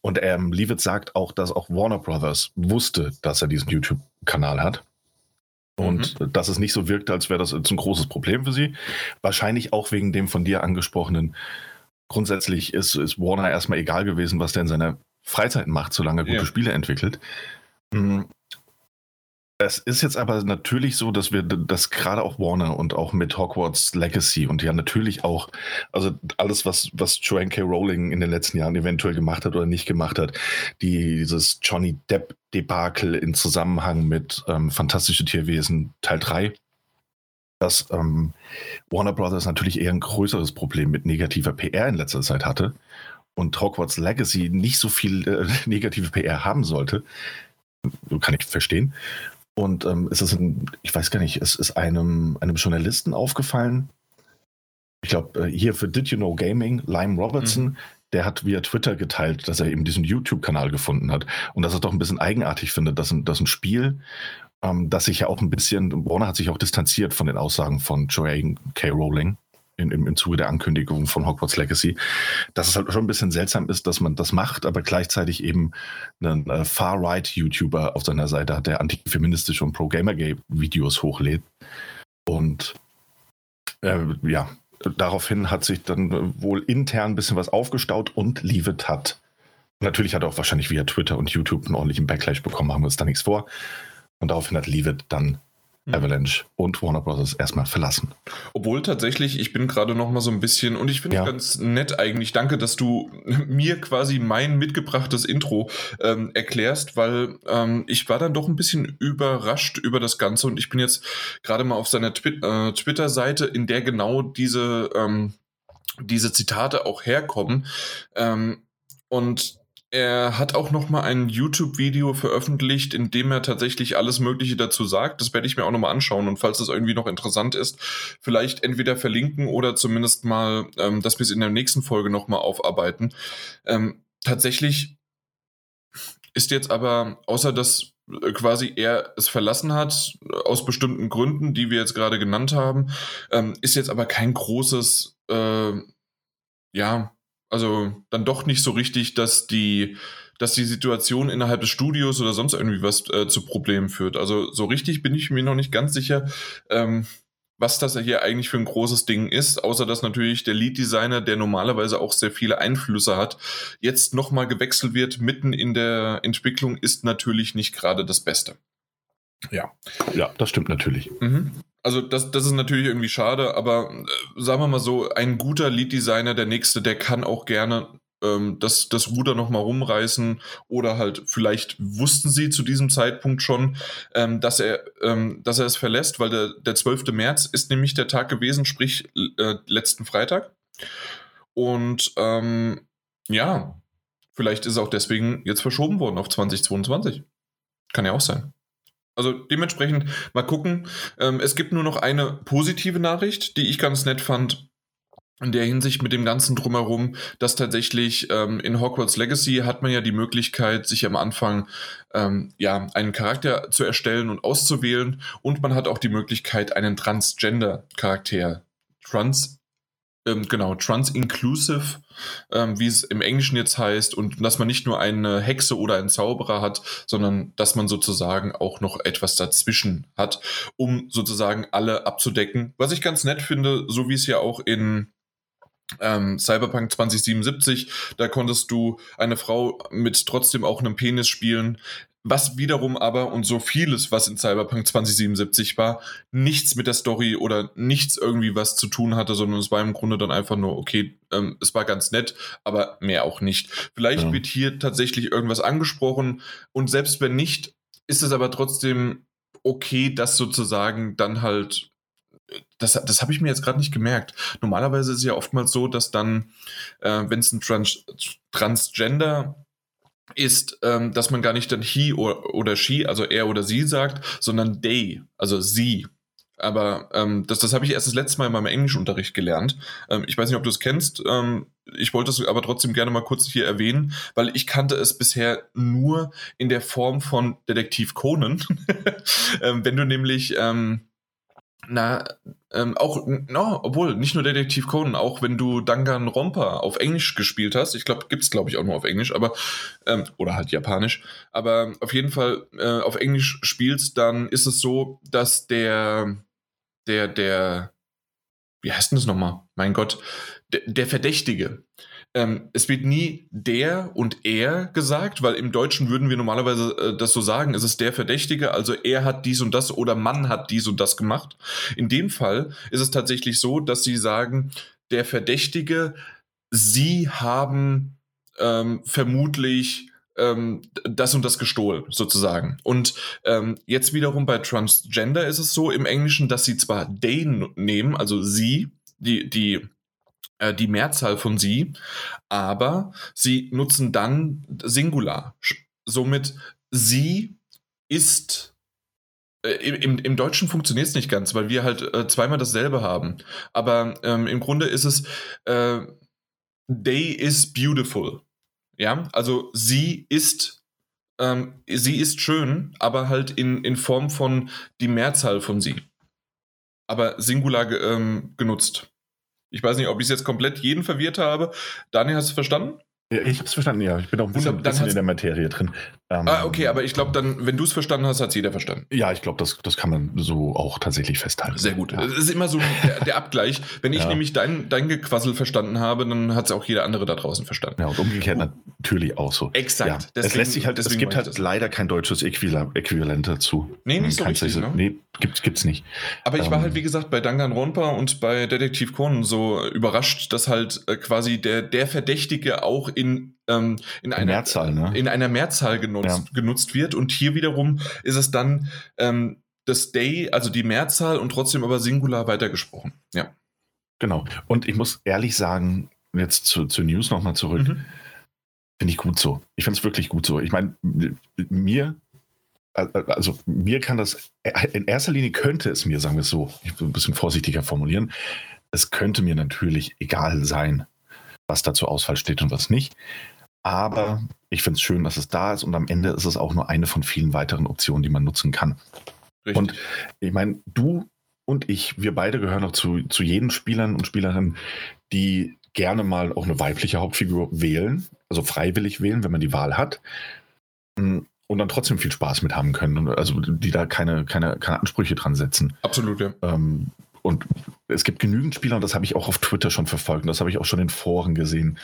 Und ähm, Leavitt sagt auch, dass auch Warner Brothers wusste, dass er diesen YouTube-Kanal hat. Und mhm. dass es nicht so wirkt, als wäre das jetzt ein großes Problem für sie. Wahrscheinlich auch wegen dem von dir angesprochenen. Grundsätzlich ist, ist Warner erstmal egal gewesen, was der in seiner Freizeit macht, solange er gute ja. Spiele entwickelt. Mhm. Es ist jetzt aber natürlich so, dass wir das gerade auch Warner und auch mit Hogwarts Legacy und ja natürlich auch, also alles, was, was Joanne K. Rowling in den letzten Jahren eventuell gemacht hat oder nicht gemacht hat, dieses Johnny Depp Debakel in Zusammenhang mit ähm, Fantastische Tierwesen Teil 3, dass ähm, Warner Brothers natürlich eher ein größeres Problem mit negativer PR in letzter Zeit hatte und Hogwarts Legacy nicht so viel äh, negative PR haben sollte. Kann ich verstehen. Und ähm, es ist ein, ich weiß gar nicht, es ist einem, einem Journalisten aufgefallen. Ich glaube, äh, hier für Did You Know Gaming, Lime Robertson, mhm. der hat via Twitter geteilt, dass er eben diesen YouTube-Kanal gefunden hat. Und dass er doch ein bisschen eigenartig findet, dass ein, dass ein Spiel, ähm, das sich ja auch ein bisschen, Warner hat sich auch distanziert von den Aussagen von Joanne K. Rowling in, im, im Zuge der Ankündigung von Hogwarts Legacy, dass es halt schon ein bisschen seltsam ist, dass man das macht, aber gleichzeitig eben einen äh, Far-Right-YouTuber auf seiner Seite hat, der antifeministische und Pro-Gamergate-Videos hochlädt. Und äh, ja, daraufhin hat sich dann wohl intern ein bisschen was aufgestaut und Leavitt hat. Natürlich hat er auch wahrscheinlich via Twitter und YouTube einen ordentlichen Backlash bekommen, machen wir uns da nichts vor. Und daraufhin hat Leavitt dann hm. Avalanche und Warner Bros. erstmal verlassen. Obwohl tatsächlich, ich bin gerade noch mal so ein bisschen und ich finde es ja. ganz nett eigentlich. Danke, dass du mir quasi mein mitgebrachtes Intro ähm, erklärst, weil ähm, ich war dann doch ein bisschen überrascht über das Ganze und ich bin jetzt gerade mal auf seiner Twi äh, Twitter-Seite, in der genau diese ähm, diese Zitate auch herkommen. Ähm, und er hat auch noch mal ein YouTube-Video veröffentlicht, in dem er tatsächlich alles Mögliche dazu sagt. Das werde ich mir auch noch mal anschauen und falls das irgendwie noch interessant ist, vielleicht entweder verlinken oder zumindest mal, ähm, dass wir es in der nächsten Folge noch mal aufarbeiten. Ähm, tatsächlich ist jetzt aber, außer dass äh, quasi er es verlassen hat, aus bestimmten Gründen, die wir jetzt gerade genannt haben, ähm, ist jetzt aber kein großes, äh, ja, also dann doch nicht so richtig, dass die, dass die Situation innerhalb des Studios oder sonst irgendwie was äh, zu Problemen führt. Also so richtig bin ich mir noch nicht ganz sicher, ähm, was das hier eigentlich für ein großes Ding ist, außer dass natürlich der Lead-Designer, der normalerweise auch sehr viele Einflüsse hat, jetzt nochmal gewechselt wird mitten in der Entwicklung, ist natürlich nicht gerade das Beste. Ja. Ja, das stimmt natürlich. Mhm. Also das, das ist natürlich irgendwie schade, aber äh, sagen wir mal so, ein guter Lead-Designer, der nächste, der kann auch gerne ähm, das, das Ruder nochmal rumreißen oder halt vielleicht wussten sie zu diesem Zeitpunkt schon, ähm, dass, er, ähm, dass er es verlässt, weil der, der 12. März ist nämlich der Tag gewesen, sprich äh, letzten Freitag. Und ähm, ja, vielleicht ist es auch deswegen jetzt verschoben worden auf 2022. Kann ja auch sein. Also dementsprechend mal gucken. Ähm, es gibt nur noch eine positive Nachricht, die ich ganz nett fand. In der Hinsicht mit dem ganzen drumherum, dass tatsächlich ähm, in Hogwarts Legacy hat man ja die Möglichkeit, sich am Anfang ähm, ja einen Charakter zu erstellen und auszuwählen und man hat auch die Möglichkeit, einen Transgender-Charakter Trans ähm, genau, trans-inclusive, ähm, wie es im Englischen jetzt heißt, und dass man nicht nur eine Hexe oder einen Zauberer hat, sondern dass man sozusagen auch noch etwas dazwischen hat, um sozusagen alle abzudecken. Was ich ganz nett finde, so wie es ja auch in ähm, Cyberpunk 2077, da konntest du eine Frau mit trotzdem auch einem Penis spielen, was wiederum aber und so vieles, was in Cyberpunk 2077 war, nichts mit der Story oder nichts irgendwie was zu tun hatte, sondern es war im Grunde dann einfach nur, okay, ähm, es war ganz nett, aber mehr auch nicht. Vielleicht ja. wird hier tatsächlich irgendwas angesprochen und selbst wenn nicht, ist es aber trotzdem okay, dass sozusagen dann halt das, das habe ich mir jetzt gerade nicht gemerkt. Normalerweise ist es ja oftmals so, dass dann, äh, wenn es ein Trans Transgender ist, ähm, dass man gar nicht dann he oder, oder she, also er oder sie sagt, sondern they, also sie. Aber ähm, das, das habe ich erst das letzte Mal in meinem Englischunterricht gelernt. Ähm, ich weiß nicht, ob du es kennst. Ähm, ich wollte es aber trotzdem gerne mal kurz hier erwähnen, weil ich kannte es bisher nur in der Form von Detektiv Conan. ähm, wenn du nämlich ähm, na, ähm, auch, no, obwohl, nicht nur Detektiv Conan, auch wenn du Danganronpa auf Englisch gespielt hast, ich glaube, gibt es glaube ich auch nur auf Englisch, aber, ähm, oder halt Japanisch, aber auf jeden Fall äh, auf Englisch spielst, dann ist es so, dass der, der, der, wie heißt denn das nochmal? Mein Gott, der, der Verdächtige, ähm, es wird nie der und er gesagt, weil im Deutschen würden wir normalerweise äh, das so sagen, es ist der Verdächtige, also er hat dies und das oder Mann hat dies und das gemacht. In dem Fall ist es tatsächlich so, dass sie sagen, der Verdächtige, sie haben ähm, vermutlich ähm, das und das gestohlen, sozusagen. Und ähm, jetzt wiederum bei Transgender ist es so im Englischen, dass sie zwar they nehmen, also sie, die, die äh, die Mehrzahl von sie, aber sie nutzen dann Singular. Somit sie ist äh, im, im Deutschen funktioniert es nicht ganz, weil wir halt äh, zweimal dasselbe haben. Aber ähm, im Grunde ist es äh, They is beautiful. Ja, also sie ist ähm, sie ist schön, aber halt in, in Form von die Mehrzahl von sie. Aber Singular ähm, genutzt. Ich weiß nicht, ob ich es jetzt komplett jeden verwirrt habe. Daniel, hast du verstanden? Ja, ich habe es verstanden, ja. Ich bin auch ein bisschen, bisschen in der Materie drin. Ähm, ah, okay, aber ich glaube dann, wenn du es verstanden hast, hat es jeder verstanden. Ja, ich glaube, das, das kann man so auch tatsächlich festhalten. Sehr gut. Es ist immer so der, der Abgleich. Wenn ich ja. nämlich dein, dein Gequassel verstanden habe, dann hat es auch jeder andere da draußen verstanden. Ja, und umgekehrt, natürlich auch so. Exakt. Ja, Deswegen- es lässt sich halt, es gibt halt das. leider kein deutsches Äquivalent, dazu. Nee, nicht so richtig, ne? Nee, gibt's, gibt's nicht. Aber ich war Ähm, halt, wie gesagt, bei Danganronpa und bei Detektiv Conan so überrascht, dass halt äh, quasi der, der Verdächtige auch in, ähm, in, einer, Mehrzahl, ne? in einer Mehrzahl genutzt, Ja. genutzt wird. Und hier wiederum ist es dann ähm, das Day, also die Mehrzahl und trotzdem aber Singular weitergesprochen. Ja. Genau. Und ich muss ehrlich sagen, jetzt zu, zu News nochmal zurück, Mhm. finde ich gut so. Ich finde es wirklich gut so. Ich meine, mir, also mir kann das, in erster Linie könnte es mir, sagen wir es so, ich will ein bisschen vorsichtiger formulieren, es könnte mir natürlich egal sein, was da zur Auswahl steht und was nicht. Aber ich finde es schön, dass es da ist und am Ende ist es auch nur eine von vielen weiteren Optionen, die man nutzen kann. Richtig. Und ich meine, du und ich, wir beide gehören auch zu, zu jenen Spielern und Spielerinnen, die gerne mal auch eine weibliche Hauptfigur wählen, also freiwillig wählen, wenn man die Wahl hat. mm, Und dann trotzdem viel Spaß mit haben können. Und Also die da keine, keine, keine Ansprüche dran setzen. Absolut, ja. Ähm, und es gibt genügend Spieler, und das habe ich auch auf Twitter schon verfolgt, und das habe ich auch schon in Foren gesehen,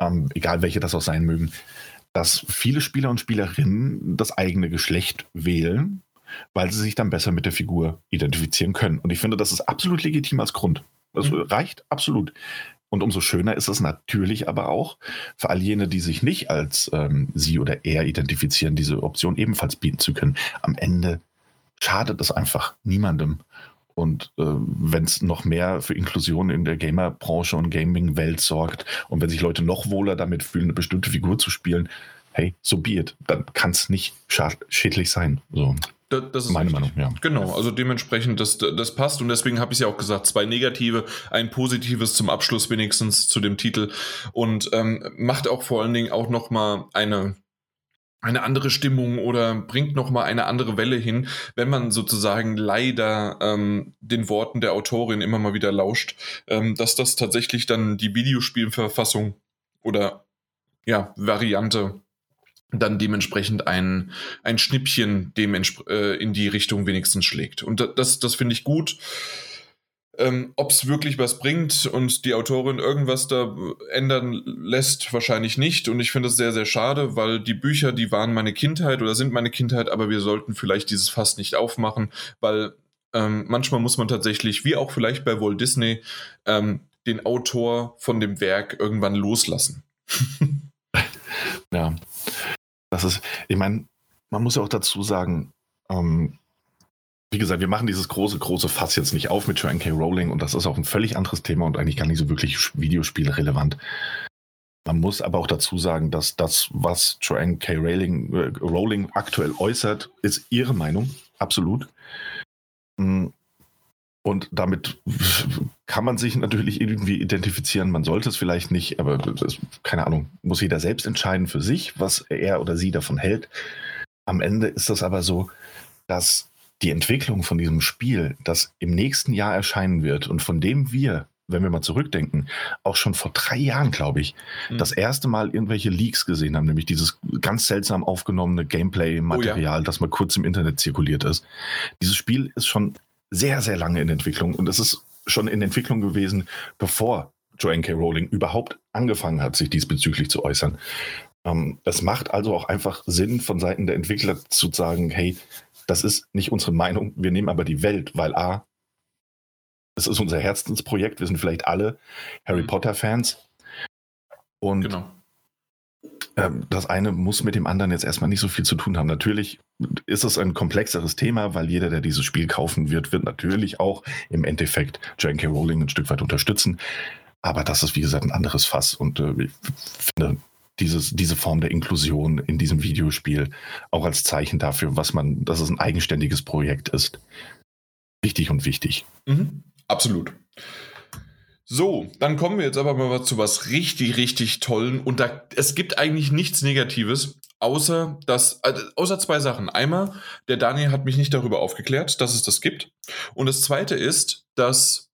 ähm, egal welche das auch sein mögen, dass viele Spieler und Spielerinnen das eigene Geschlecht wählen, weil sie sich dann besser mit der Figur identifizieren können. Und ich finde, das ist absolut legitim als Grund. Das Mhm. reicht absolut. Und umso schöner ist es natürlich aber auch für all jene, die sich nicht als ähm, sie oder er identifizieren, diese Option ebenfalls bieten zu können. Am Ende schadet es einfach niemandem. Und äh, wenn es noch mehr für Inklusion in der Gamerbranche und Gaming-Welt sorgt und wenn sich Leute noch wohler damit fühlen, eine bestimmte Figur zu spielen, hey, so be it. Dann kann es nicht schädlich sein. So, Da- Das ist meine richtig. Meinung, ja. Genau, also dementsprechend, das, das passt und deswegen habe ich es ja auch gesagt, zwei negative, ein positives zum Abschluss wenigstens zu dem Titel und ähm, macht auch vor allen Dingen auch nochmal eine, eine andere Stimmung oder bringt nochmal eine andere Welle hin, wenn man sozusagen leider ähm, den Worten der Autorin immer mal wieder lauscht, ähm, dass das tatsächlich dann die Videospielverfassung oder ja, Variante dann dementsprechend ein, ein Schnippchen dements- äh, in die Richtung wenigstens schlägt. Und da- das, das finde ich gut. Ähm, Ob es wirklich was bringt und die Autorin irgendwas da ändern lässt, wahrscheinlich nicht. Und ich finde es sehr, sehr schade, weil die Bücher, die waren meine Kindheit oder sind meine Kindheit, aber wir sollten vielleicht dieses Fass nicht aufmachen, weil ähm, manchmal muss man tatsächlich, wie auch vielleicht bei Walt Disney, ähm, den Autor von dem Werk irgendwann loslassen. Ja. Das ist, ich meine, man muss ja auch dazu sagen, ähm, wie gesagt, wir machen dieses große, große Fass jetzt nicht auf mit Joanne K. Rowling und das ist auch ein völlig anderes Thema und eigentlich gar nicht so wirklich videospielrelevant. Man muss aber auch dazu sagen, dass das, was Joanne K. Rowling, äh, Rowling aktuell äußert, ist ihre Meinung, absolut. Mm, Und damit kann man sich natürlich irgendwie identifizieren. Man sollte es vielleicht nicht, aber das, keine Ahnung, muss jeder selbst entscheiden für sich, was er oder sie davon hält. Am Ende ist das aber so, dass die Entwicklung von diesem Spiel, das im nächsten Jahr erscheinen wird und von dem wir, wenn wir mal zurückdenken, auch schon vor drei Jahren, glaube ich, Mhm. das erste Mal irgendwelche Leaks gesehen haben, nämlich dieses ganz seltsam aufgenommene Gameplay-Material, das mal kurz im Internet zirkuliert ist. Dieses Spiel ist schon sehr, sehr lange in Entwicklung und es ist schon in Entwicklung gewesen, bevor Joanne K. Rowling überhaupt angefangen hat, sich diesbezüglich zu äußern. Ähm, es macht also auch einfach Sinn von Seiten der Entwickler zu sagen, hey, das ist nicht unsere Meinung, wir nehmen aber die Welt, weil A, es ist unser Herzensprojekt, wir sind vielleicht alle Harry Mhm. Potter-Fans. Und Genau. ähm, das eine muss mit dem anderen jetzt erstmal nicht so viel zu tun haben. Natürlich ist es ein komplexeres Thema, weil jeder, der dieses Spiel kaufen wird, wird natürlich auch im Endeffekt J.K. Rowling ein Stück weit unterstützen. Aber das ist, wie gesagt, ein anderes Fass. Und äh, ich finde dieses, diese Form der Inklusion in diesem Videospiel auch als Zeichen dafür, was man, dass es ein eigenständiges Projekt ist. Wichtig und wichtig. Mhm. Absolut. So, dann kommen wir jetzt aber mal zu was richtig, richtig tollen. Und da, es gibt eigentlich nichts Negatives, außer dass, äh, außer zwei Sachen. Einmal, der Daniel hat mich nicht darüber aufgeklärt, dass es das gibt. Und das zweite ist, dass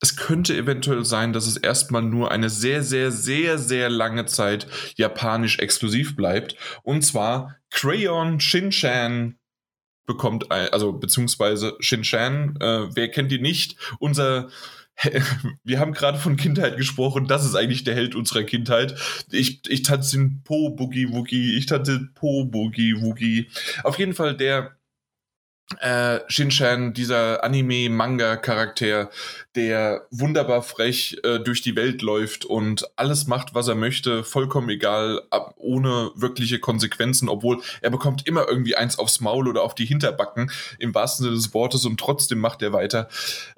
es könnte eventuell sein, dass es erstmal nur eine sehr, sehr, sehr, sehr lange Zeit japanisch exklusiv bleibt. Und zwar Crayon Shinchan bekommt, also beziehungsweise Shinchan, äh, wer kennt die nicht? Unser wir haben gerade von Kindheit gesprochen, das ist eigentlich der Held unserer Kindheit. Ich, ich tanze den Po Boogie Woogie, ich tanze Po Boogie Woogie. Auf jeden Fall der äh, Shinchan, dieser Anime-Manga-Charakter, der wunderbar frech äh, durch die Welt läuft und alles macht, was er möchte, vollkommen egal, ab, ohne wirkliche Konsequenzen, obwohl er bekommt immer irgendwie eins aufs Maul oder auf die Hinterbacken, im wahrsten Sinne des Wortes, und trotzdem macht er weiter.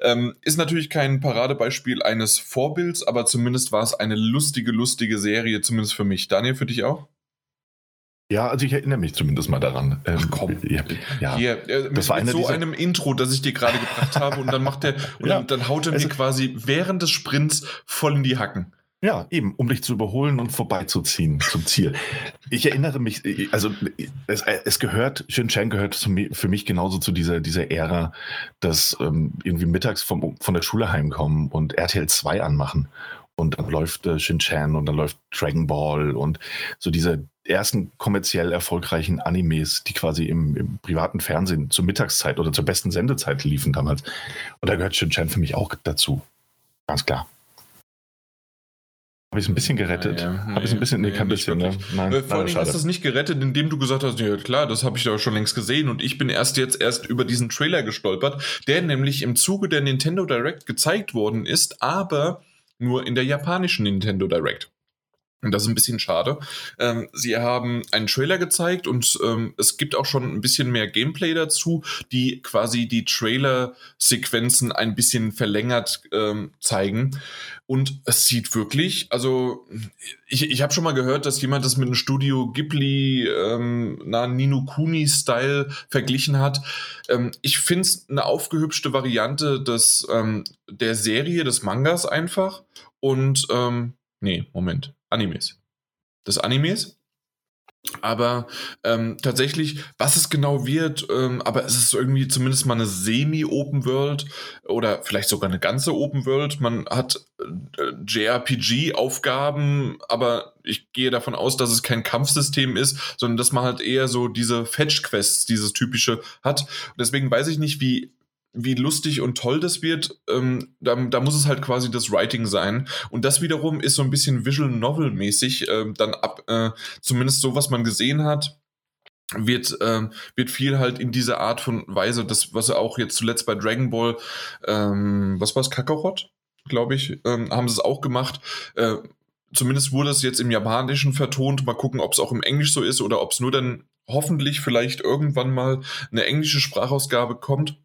Ähm, ist natürlich kein Paradebeispiel eines Vorbilds, aber zumindest war es eine lustige, lustige Serie, zumindest für mich. Daniel, für dich auch? Ja, also ich erinnere mich zumindest mal daran. Ähm, Ach komm. Ja, ja. Hier, äh, das mit, war mit so dieser... einem Intro, das ich dir gerade gebracht habe und dann macht er und ja, dann, dann, haut er mir quasi während des Sprints voll in die Hacken. Ja, eben, um dich zu überholen und vorbeizuziehen zum Ziel. Ich erinnere mich, also es, es gehört, Shin-Chan gehört für mich genauso zu dieser, dieser Ära, dass ähm, irgendwie mittags vom, von der Schule heimkommen und RTL 2 anmachen und dann läuft äh, Shin-Chan und dann läuft Dragon Ball und so diese ersten kommerziell erfolgreichen Animes, die quasi im, im, privaten Fernsehen zur Mittagszeit oder zur besten Sendezeit liefen damals. Und da gehört Shin-Chan für mich auch dazu. Ganz klar. Habe ich es ein bisschen gerettet? Ja, nee, habe ich ein bisschen, nee, kein bisschen, ne? Nein, äh, Vor allem hast du es nicht gerettet, indem du gesagt hast, ja klar, das habe ich doch schon längst gesehen und ich bin erst jetzt erst über diesen Trailer gestolpert, der nämlich im Zuge der Nintendo Direct gezeigt worden ist, aber nur in der japanischen Nintendo Direct. Und das ist ein bisschen schade. Ähm, sie haben einen Trailer gezeigt und ähm, es gibt auch schon ein bisschen mehr Gameplay dazu, die quasi die Trailer-Sequenzen ein bisschen verlängert ähm, zeigen. Und es sieht wirklich, also ich, ich habe schon mal gehört, dass jemand das mit einem Studio Ghibli, ähm, na, Nino Kuni-Style verglichen hat. Ähm, ich finde es eine aufgehübschte Variante des, ähm, der Serie, des Mangas einfach. Und ähm, nee, Moment. Animes. Des Animes. Aber ähm, tatsächlich, was es genau wird, ähm, aber es ist irgendwie zumindest mal eine semi-Open World oder vielleicht sogar eine ganze Open World. Man hat äh, JRPG-Aufgaben, aber ich gehe davon aus, dass es kein Kampfsystem ist, sondern dass man halt eher so diese Fetch-Quests, dieses typische hat. Deswegen weiß ich nicht, wie wie lustig und toll das wird, ähm, da, da, muss es halt quasi das Writing sein. Und das wiederum ist so ein bisschen Visual Novel mäßig, äh, dann ab, äh, zumindest so, was man gesehen hat, wird, äh, wird viel halt in dieser Art von Weise, das, was auch jetzt zuletzt bei Dragon Ball, ähm, was war es, Kakarot, glaube ich, ähm, haben sie es auch gemacht. Äh, zumindest wurde es jetzt im Japanischen vertont. Mal gucken, ob es auch im Englisch so ist oder ob es nur dann hoffentlich vielleicht irgendwann mal eine englische Sprachausgabe kommt.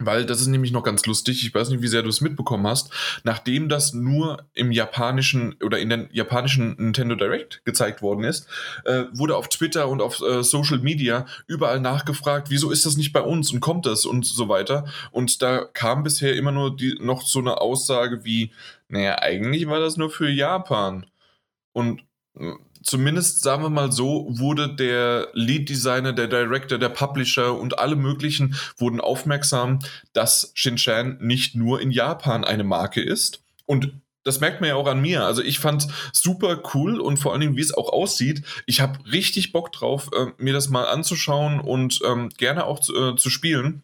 Weil das ist nämlich noch ganz lustig, ich weiß nicht, wie sehr du es mitbekommen hast, nachdem das nur im japanischen oder in der japanischen Nintendo Direct gezeigt worden ist, äh, wurde auf Twitter und auf äh, Social Media überall nachgefragt, wieso ist das nicht bei uns und kommt das und so weiter. Und da kam bisher immer nur die, noch so eine Aussage wie, naja, eigentlich war das nur für Japan. Und äh, zumindest sagen wir mal so, wurde der Lead Designer, der Director, der Publisher und alle möglichen wurden aufmerksam, dass Shinchan nicht nur in Japan eine Marke ist. Und das merkt man ja auch an mir. Also ich fand super cool und vor allen Dingen, wie es auch aussieht. Ich habe richtig Bock drauf, äh, mir das mal anzuschauen und ähm, gerne auch zu, äh, zu spielen.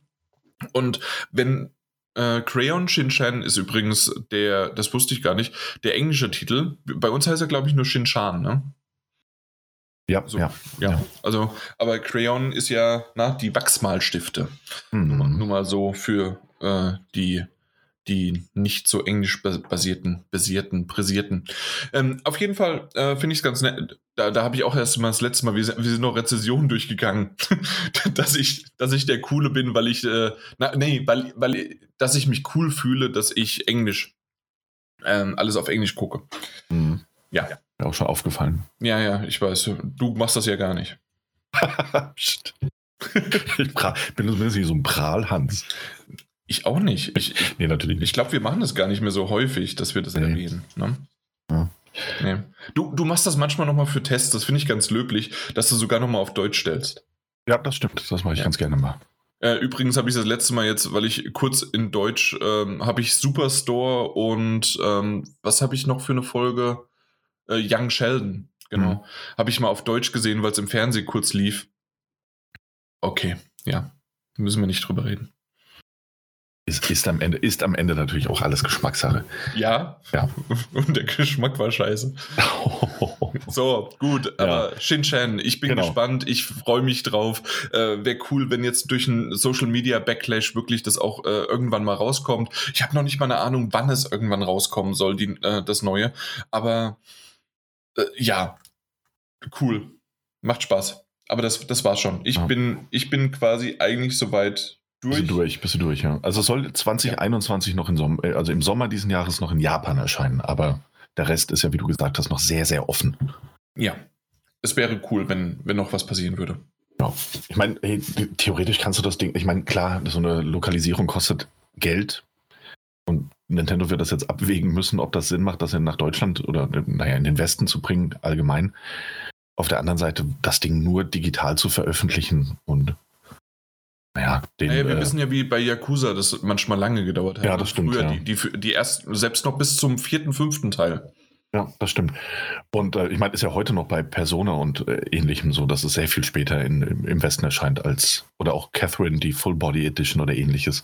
Und wenn äh, Crayon Shinchan ist übrigens der, das wusste ich gar nicht, der englische Titel. Bei uns heißt er, glaube ich, nur Shinchan, ne? Ja, so, ja, ja, Also, aber Crayon ist ja na, die Wachsmalstifte. Mhm. Nur mal so für äh, die, die nicht so englisch basierten, basierten, brisierten. Ähm, auf jeden Fall äh, finde ich es ganz nett. Da, da habe ich auch erst mal das letzte Mal, wir, wir sind noch Rezessionen durchgegangen, dass ich, dass ich der Coole bin, weil ich, äh, na, nee, weil, weil, dass ich mich cool fühle, dass ich Englisch, ähm, alles auf Englisch gucke. Mhm. Ja. Mir auch schon aufgefallen. Ja, ja, ich weiß. Du machst das ja gar nicht. ich bin zumindest nicht so ein Prahlhans. Ich auch nicht. Ich, ich, nee, natürlich nicht. Ich glaube, wir machen das gar nicht mehr so häufig, dass wir das nee. erwähnen. Ne? Ja. Nee. Du, du machst das manchmal nochmal für Tests, das finde ich ganz löblich, dass du sogar nochmal auf Deutsch stellst. Ja, das stimmt. Das mache ich ja. ganz gerne mal. Äh, übrigens habe ich das letzte Mal jetzt, weil ich kurz in Deutsch ähm, habe ich Superstore und ähm, was habe ich noch für eine Folge? Äh, Young Sheldon, genau. Mhm. Habe ich mal auf Deutsch gesehen, weil es im Fernsehen kurz lief. Okay, ja. Müssen wir nicht drüber reden. ist, ist, am Ende, ist am Ende natürlich auch alles Geschmackssache. Ja. Ja. Und der Geschmack war scheiße. so, gut, aber ja. Shin-Chan, ich bin genau. gespannt, ich freue mich drauf. Äh, Wäre cool, wenn jetzt durch einen Social Media Backlash wirklich das auch äh, irgendwann mal rauskommt. Ich habe noch nicht mal eine Ahnung, wann es irgendwann rauskommen soll, die, äh, das Neue. Aber äh, ja, cool. Macht Spaß. Aber das, das war's schon. Ich, ja. bin, ich bin quasi eigentlich soweit durch. Bist du durch, bist du durch, ja. Also soll 2021 ja. noch im Sommer, äh, also im Sommer diesen Jahres noch in Japan erscheinen, aber der Rest ist ja, wie du gesagt hast, noch sehr, sehr offen. Ja. Es wäre cool, wenn, wenn noch was passieren würde. Ja. Ich meine, theoretisch kannst du das Ding, ich meine, klar, so eine Lokalisierung kostet Geld. Nintendo wird das jetzt abwägen müssen, ob das Sinn macht, das nach Deutschland oder naja, in den Westen zu bringen, allgemein. Auf der anderen Seite, das Ding nur digital zu veröffentlichen und naja, den, naja, wir äh, wissen ja, wie bei Yakuza das manchmal lange gedauert hat. Ja, das stimmt. Früher, ja. Die, die, die erst, selbst noch bis zum vierten, fünften Teil. Ja, das stimmt. Und äh, ich meine, ist ja heute noch bei Persona und äh, ähnlichem so, dass es sehr viel später in, im Westen erscheint als, oder auch Catherine, die Full Body Edition oder ähnliches.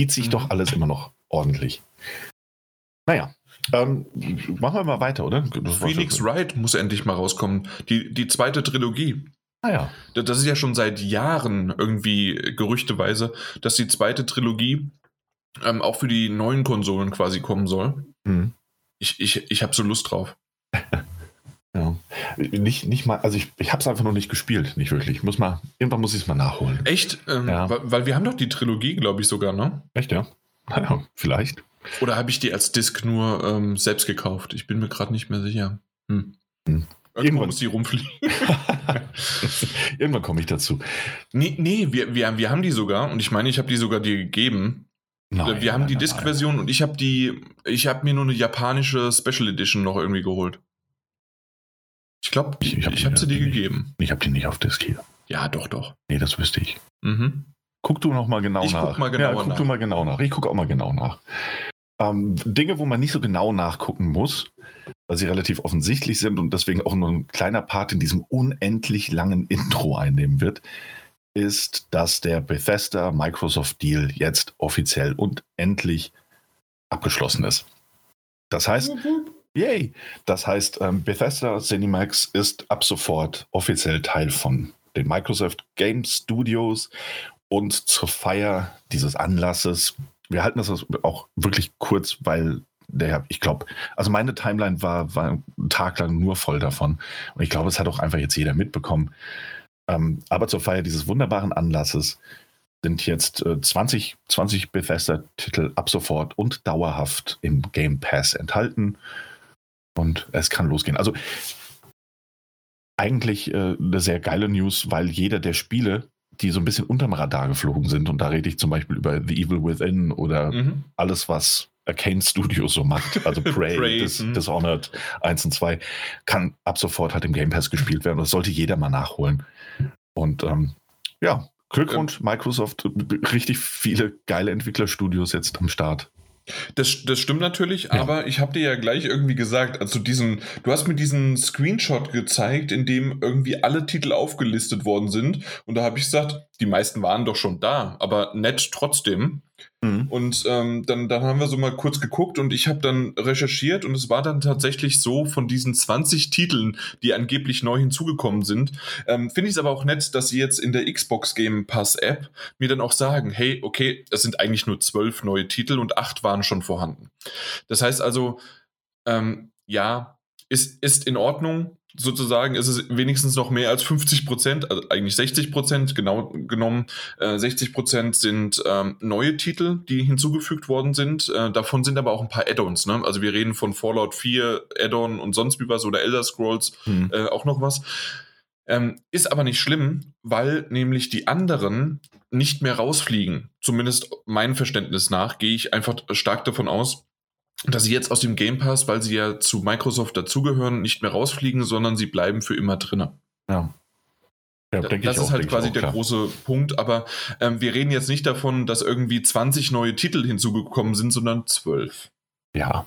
Zieht sich mhm. doch alles immer noch ordentlich. Naja, ähm, machen wir mal weiter, oder? Das Phoenix Wright muss endlich mal rauskommen. Die, die zweite Trilogie. Ah ja. Das ist ja schon seit Jahren irgendwie gerüchteweise, dass die zweite Trilogie ähm, auch für die neuen Konsolen quasi kommen soll. Mhm. Ich, ich, ich habe so Lust drauf. ja. Nicht, nicht mal, also ich, ich habe es einfach noch nicht gespielt, nicht wirklich. Ich muss mal, irgendwann muss ich es mal nachholen. Echt? Ähm, ja. weil, weil, wir haben doch die Trilogie, glaube ich, sogar, ne? Echt, ja? Naja, vielleicht. Oder habe ich die als Disc nur ähm, selbst gekauft? Ich bin mir gerade nicht mehr sicher. Hm. Hm. Irgendwann muss die rumfliegen. Irgendwann komme ich dazu. Nee, nee wir, wir, wir haben die sogar und ich meine, ich habe die sogar dir gegeben. Nein, wir haben nein, die Disc-Version und ich habe die, ich habe mir nur eine japanische Special Edition noch irgendwie geholt. Ich glaube, ich, ich habe hab sie dir gegeben. ich habe die nicht auf Disc hier. Ja, doch, doch. Nee, das wüsste ich. Mhm. Guck du noch mal genau ich nach. Guck mal genau ja, guck nach. du mal genau nach. Ich gucke auch mal genau nach. Ähm, Dinge, wo man nicht so genau nachgucken muss, weil sie relativ offensichtlich sind und deswegen auch nur ein kleiner Part in diesem unendlich langen Intro einnehmen wird, ist, dass der Bethesda Microsoft Deal jetzt offiziell und endlich abgeschlossen ist. Das heißt, yay! Das heißt, ähm, Bethesda Cinemax ist ab sofort offiziell Teil von den Microsoft Game Studios und zur Feier dieses Anlasses wir halten das auch wirklich kurz, weil der, ich glaube, also meine Timeline war, war einen Tag lang nur voll davon. Und ich glaube, es hat auch einfach jetzt jeder mitbekommen. Ähm, aber zur Feier dieses wunderbaren Anlasses sind jetzt äh, 20, 20 Bethesda-Titel ab sofort und dauerhaft im Game Pass enthalten. Und es kann losgehen. Also eigentlich äh, eine sehr geile News, weil jeder der Spiele, die so ein bisschen unterm Radar geflogen sind. Und da rede ich zum Beispiel über The Evil Within oder mhm. alles, was Arcane Studios so macht. Also Prey, Prey Dis mhm. Dishonored 1 und 2, kann ab sofort halt im Game Pass gespielt werden. Das sollte jeder mal nachholen. Und ähm, ja, Glückwunsch, Microsoft, richtig viele geile Entwicklerstudios jetzt am Start. Das, das stimmt natürlich, ja. aber ich habe dir ja gleich irgendwie gesagt, also diesen, du hast mir diesen Screenshot gezeigt, in dem irgendwie alle Titel aufgelistet worden sind. Und da habe ich gesagt, die meisten waren doch schon da, aber nett trotzdem. Mhm. Und ähm, dann, dann haben wir so mal kurz geguckt und ich habe dann recherchiert und es war dann tatsächlich so, von diesen 20 Titeln, die angeblich neu hinzugekommen sind, ähm, finde ich es aber auch nett, dass sie jetzt in der Xbox Game Pass App mir dann auch sagen, hey, okay, es sind eigentlich nur zwölf neue Titel und acht waren schon vorhanden. Das heißt also, ähm, ja, ist, ist in Ordnung sozusagen ist es wenigstens noch mehr als 50 Prozent, also eigentlich 60 Prozent, genau genommen. Äh, 60 Prozent sind ähm, neue Titel, die hinzugefügt worden sind. Äh, davon sind aber auch ein paar Add-ons. Ne? Also wir reden von Fallout 4 Add-on und sonst wie was oder Elder Scrolls mhm. äh, auch noch was. Ähm, ist aber nicht schlimm, weil nämlich die anderen nicht mehr rausfliegen. Zumindest mein Verständnis nach gehe ich einfach stark davon aus, dass sie jetzt aus dem Game Pass, weil sie ja zu Microsoft dazugehören, nicht mehr rausfliegen, sondern sie bleiben für immer drinnen. Ja. Ja, das ist halt quasi der klar. große Punkt, aber ähm, wir reden jetzt nicht davon, dass irgendwie 20 neue Titel hinzugekommen sind, sondern 12. Ja.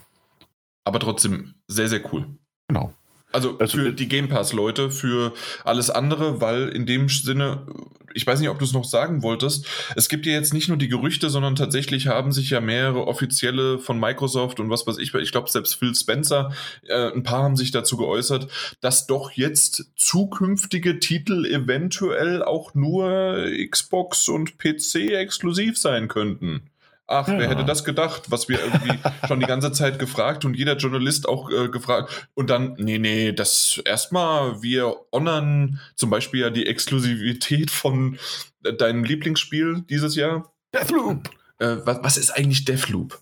Aber trotzdem sehr, sehr cool. Genau. Also, also für die Game Pass-Leute, für alles andere, weil in dem Sinne, ich weiß nicht, ob du es noch sagen wolltest, es gibt ja jetzt nicht nur die Gerüchte, sondern tatsächlich haben sich ja mehrere offizielle von Microsoft und was weiß ich, ich glaube selbst Phil Spencer, äh, ein paar haben sich dazu geäußert, dass doch jetzt zukünftige Titel eventuell auch nur Xbox und PC exklusiv sein könnten. Ach, ja. wer hätte das gedacht, was wir irgendwie schon die ganze Zeit gefragt und jeder Journalist auch äh, gefragt. Und dann, nee, nee, das erstmal, wir honern zum Beispiel ja die Exklusivität von äh, deinem Lieblingsspiel dieses Jahr. Deathloop. Äh, was, was ist eigentlich Deathloop?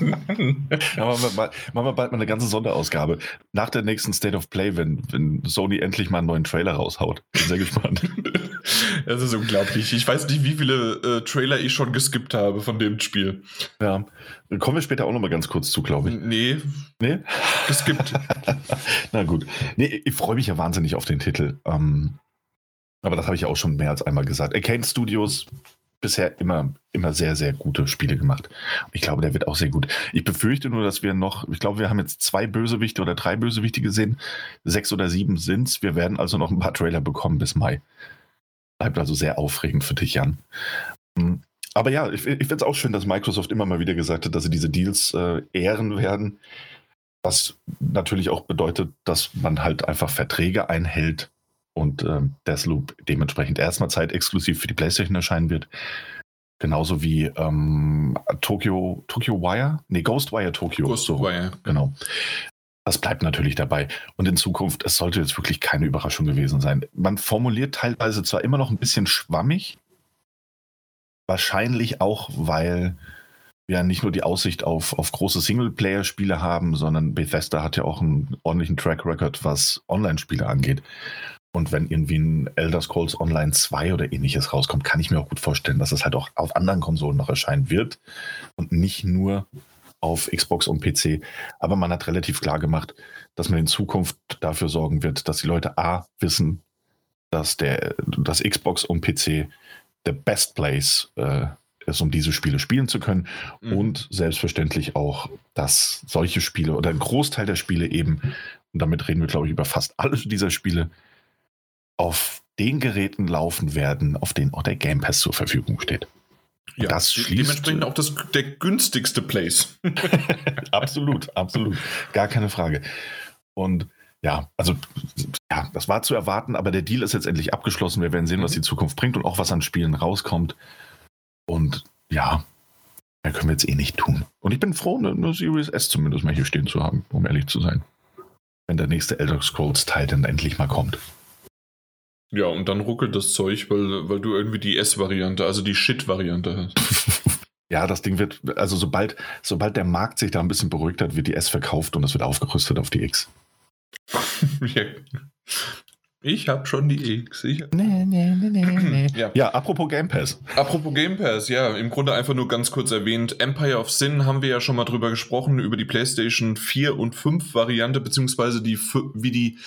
Machen, wir mal, machen wir bald mal eine ganze Sonderausgabe. Nach der nächsten State of Play, wenn, wenn Sony endlich mal einen neuen Trailer raushaut. Bin sehr gespannt. Das ist unglaublich. Ich weiß nicht, wie viele äh, Trailer ich schon geskippt habe von dem Spiel. Ja, kommen wir später auch noch mal ganz kurz zu, glaube ich. Nee. Nee? Geskippt. Na gut. Nee, ich freue mich ja wahnsinnig auf den Titel. Ähm, aber das habe ich ja auch schon mehr als einmal gesagt. Arcane Studios bisher immer, immer sehr, sehr gute Spiele gemacht. Ich glaube, der wird auch sehr gut. Ich befürchte nur, dass wir noch, ich glaube, wir haben jetzt zwei Bösewichte oder drei Bösewichte gesehen. Sechs oder sieben sind's. Wir werden also noch ein paar Trailer bekommen bis Mai. Bleibt also sehr aufregend für dich, Jan. Hm. Aber ja, ich, ich finde es auch schön, dass Microsoft immer mal wieder gesagt hat, dass sie diese Deals äh, ehren werden. Was natürlich auch bedeutet, dass man halt einfach Verträge einhält und äh, Deathloop dementsprechend erstmal zeitexklusiv für die PlayStation erscheinen wird. Genauso wie ähm, Tokyo, Tokyo Wire? Nee, Ghostwire Tokyo. Ghostwire. So, genau. Das bleibt natürlich dabei. Und in Zukunft, es sollte jetzt wirklich keine Überraschung gewesen sein. Man formuliert teilweise zwar immer noch ein bisschen schwammig, wahrscheinlich auch, weil wir nicht nur die Aussicht auf, auf große Singleplayer-Spiele haben, sondern Bethesda hat ja auch einen ordentlichen Track Record, was Online-Spiele angeht. Und wenn irgendwie ein Elder Scrolls Online 2 oder ähnliches rauskommt, kann ich mir auch gut vorstellen, dass es halt auch auf anderen Konsolen noch erscheinen wird und nicht nur auf Xbox und PC. Aber man hat relativ klar gemacht, dass man in Zukunft dafür sorgen wird, dass die Leute A wissen, dass der dass Xbox und PC der Best Place äh, ist, um diese Spiele spielen zu können. Mhm. Und selbstverständlich auch, dass solche Spiele oder ein Großteil der Spiele eben, und damit reden wir, glaube ich, über fast alle dieser Spiele, auf den Geräten laufen werden, auf denen auch der Game Pass zur Verfügung steht. Ja, das schließt dementsprechend auch das, der günstigste Place. absolut, absolut. Gar keine Frage. Und ja, also ja, das war zu erwarten, aber der Deal ist jetzt endlich abgeschlossen. Wir werden sehen, was mhm. die Zukunft bringt und auch was an Spielen rauskommt. Und ja, mehr können wir jetzt eh nicht tun. Und ich bin froh, eine, eine Series S zumindest mal hier stehen zu haben, um ehrlich zu sein. Wenn der nächste Elder Scrolls Teil dann endlich mal kommt. Ja, und dann ruckelt das Zeug, weil, weil du irgendwie die S-Variante, also die Shit-Variante hast. ja, das Ding wird, also sobald, sobald der Markt sich da ein bisschen beruhigt hat, wird die S verkauft und es wird aufgerüstet auf die X. ja. Ich habe schon die X. Ich nee, nee, nee, nee, nee. ja. ja, apropos Game Pass. Apropos Game Pass, ja, im Grunde einfach nur ganz kurz erwähnt. Empire of Sin haben wir ja schon mal drüber gesprochen, über die PlayStation 4 und 5 Variante, beziehungsweise die, wie die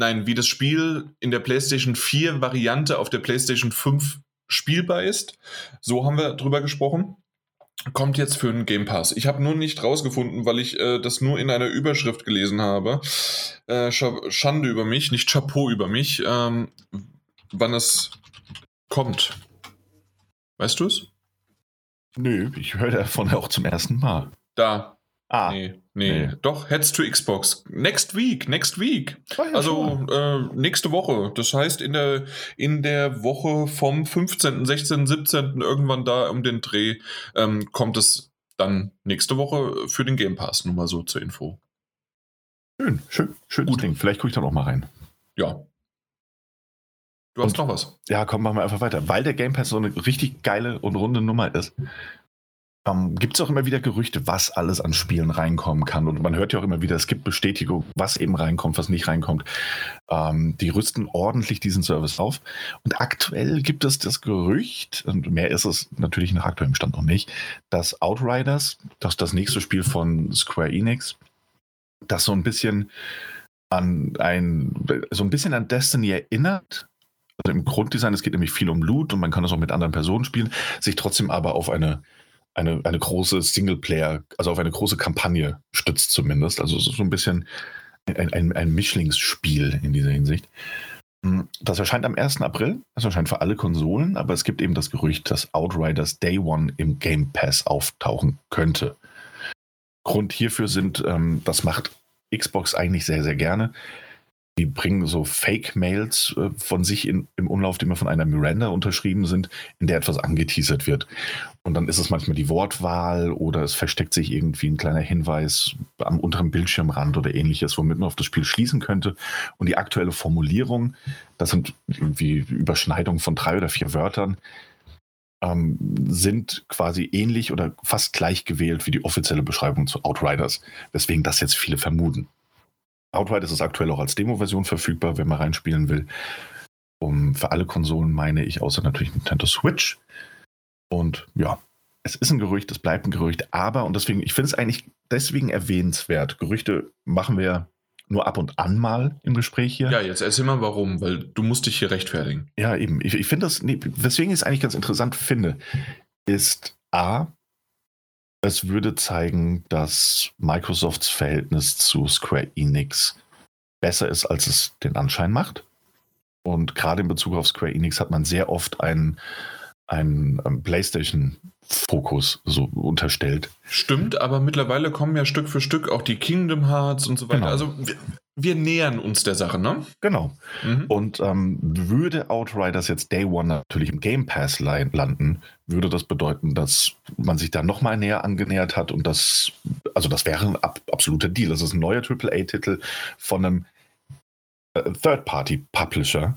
nein, wie das Spiel in der PlayStation 4 Variante auf der PlayStation 5 spielbar ist. So haben wir drüber gesprochen. Kommt jetzt für einen Game Pass. Ich habe nur nicht rausgefunden, weil ich äh, das nur in einer Überschrift gelesen habe. Äh, Schande über mich, nicht Chapeau über mich, ähm, wann es kommt. Weißt du es? Nö, ich höre davon auch zum ersten Mal. Da, Ah. Nee, nee, nee. Doch, Heads to Xbox. Next week, next week. Oh ja, also äh, nächste Woche. Das heißt, in der, in der Woche vom 15., 16., 17. irgendwann da um den Dreh ähm, kommt es dann nächste Woche für den Game Pass. Nur mal so zur Info. Schön, schön, schön. Gut. Ding. Vielleicht gucke ich da noch mal rein. Ja. Du hast und, noch was. Ja, komm, machen wir einfach weiter. Weil der Game Pass so eine richtig geile und runde Nummer ist, ähm, gibt es auch immer wieder Gerüchte, was alles an Spielen reinkommen kann. Und man hört ja auch immer wieder, es gibt Bestätigung, was eben reinkommt, was nicht reinkommt. Ähm, die rüsten ordentlich diesen Service auf. Und aktuell gibt es das Gerücht, und mehr ist es natürlich nach aktuellem Stand noch nicht, dass Outriders, das das nächste Spiel von Square Enix, das so ein bisschen an ein, so ein bisschen an Destiny erinnert, also im Grunddesign, es geht nämlich viel um Loot und man kann das auch mit anderen Personen spielen, sich trotzdem aber auf eine eine, eine große Singleplayer, also auf eine große Kampagne stützt zumindest. Also so ein bisschen ein, ein, ein Mischlingsspiel in dieser Hinsicht. Hm, das erscheint am 1. April. Das erscheint für alle Konsolen, aber es gibt eben das Gerücht, dass Outriders Day One im Game Pass auftauchen könnte. Grund hierfür sind, ähm, das macht Xbox eigentlich sehr, sehr gerne die bringen so Fake-Mails äh, von sich in, im Umlauf, die immer von einer Miranda unterschrieben sind, in der etwas angeteasert wird. Und dann ist es manchmal die Wortwahl oder es versteckt sich irgendwie ein kleiner Hinweis am unteren Bildschirmrand oder ähnliches, womit man auf das Spiel schließen könnte. Und die aktuelle Formulierung, das sind irgendwie Überschneidungen von drei oder vier Wörtern, ähm, sind quasi ähnlich oder fast gleich gewählt wie die offizielle Beschreibung zu Outriders, weswegen das jetzt viele vermuten. Outright ist es aktuell auch als Demo-Version verfügbar, wenn man reinspielen will. Um, für alle Konsolen meine ich, außer natürlich Nintendo Switch. Und ja, es ist ein Gerücht, es bleibt ein Gerücht, aber, und deswegen, ich finde es eigentlich deswegen erwähnenswert. Gerüchte machen wir nur ab und an mal im Gespräch hier. Ja, jetzt erzähl mal warum, weil du musst dich hier rechtfertigen. Ja, eben. Ich, ich finde das, nee, weswegen ich es eigentlich ganz interessant finde, ist A, es würde zeigen, dass Microsofts Verhältnis zu Square Enix besser ist, als es den Anschein macht. Und gerade in Bezug auf Square Enix hat man sehr oft einen, einen ähm, PlayStation-Fokus so unterstellt. Stimmt, aber mittlerweile kommen ja Stück für Stück auch die Kingdom Hearts und so weiter. Genau. Also wir nähern uns der Sache, ne? Genau. Mhm. Und ähm, würde Outriders jetzt Day One natürlich im Game Pass landen, würde das bedeuten, dass man sich da nochmal näher angenähert hat und das, also das wäre ein ab, absoluter Deal. Das ist ein neuer AAA-Titel von einem äh, Third-Party-Publisher,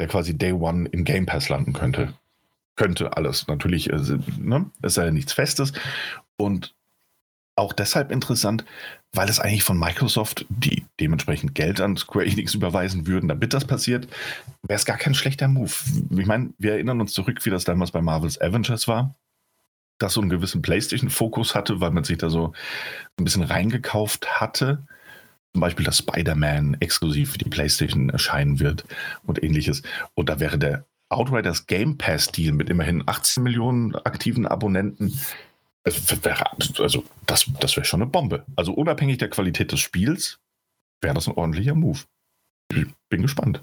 der quasi Day One im Game Pass landen könnte. Könnte alles. Natürlich äh, ne? ist ja nichts Festes. Und auch deshalb interessant, weil es eigentlich von Microsoft, die dementsprechend Geld an Square Enix überweisen würden, damit das passiert, wäre es gar kein schlechter Move. Ich meine, wir erinnern uns zurück, wie das damals bei Marvel's Avengers war, das so einen gewissen PlayStation-Fokus hatte, weil man sich da so ein bisschen reingekauft hatte. Zum Beispiel, dass Spider-Man exklusiv für die PlayStation erscheinen wird und ähnliches. Und da wäre der Outriders Game Pass-Deal mit immerhin 18 Millionen aktiven Abonnenten also das, das wäre schon eine Bombe. Also unabhängig der Qualität des Spiels wäre das ein ordentlicher Move. Ich bin gespannt.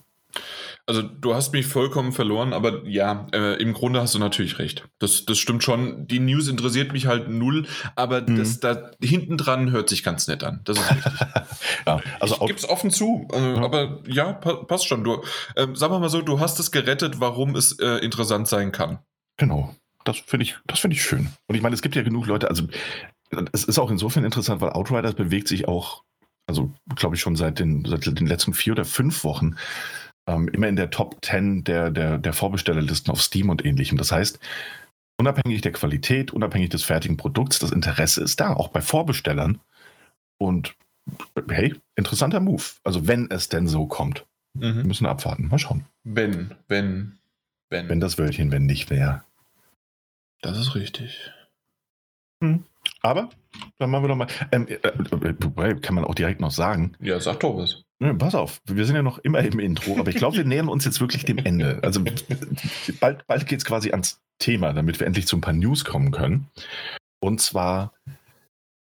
Also du hast mich vollkommen verloren, aber ja, äh, im Grunde hast du natürlich recht. Das, das stimmt schon. Die News interessiert mich halt null, aber mhm. das da hinten dran hört sich ganz nett an. Das ist richtig. ja, also ich gib's offen zu, äh, ja. aber ja, pa passt schon. Du, äh, sagen wir mal so, du hast es gerettet, warum es äh, interessant sein kann. Genau das finde ich, das ich schön. Und ich meine, es gibt ja genug Leute, also es ist auch insofern interessant, weil Outriders bewegt sich auch, also glaube ich schon seit den, seit den letzten vier oder fünf Wochen ähm, immer in der Top 10 der, der, der Vorbestellerlisten auf Steam und ähnlichem. Das heißt, unabhängig der Qualität, unabhängig des fertigen Produkts, das Interesse ist da, auch bei Vorbestellern. Und hey, interessanter Move. Also wenn es denn so kommt. Mhm. Wir müssen abwarten. Mal schauen. Wenn, wenn, wenn. Wenn das Wörtchen, wenn nicht wäre. Das ist richtig. Hm. Aber, dann machen wir doch mal. Ähm, äh, kann man auch direkt noch sagen. Ja, sag doch was. Ja, pass auf, wir sind ja noch immer im Intro, aber ich glaube, wir nähern uns jetzt wirklich dem Ende. Also bald, bald geht es quasi ans Thema, damit wir endlich zu ein paar News kommen können. Und zwar,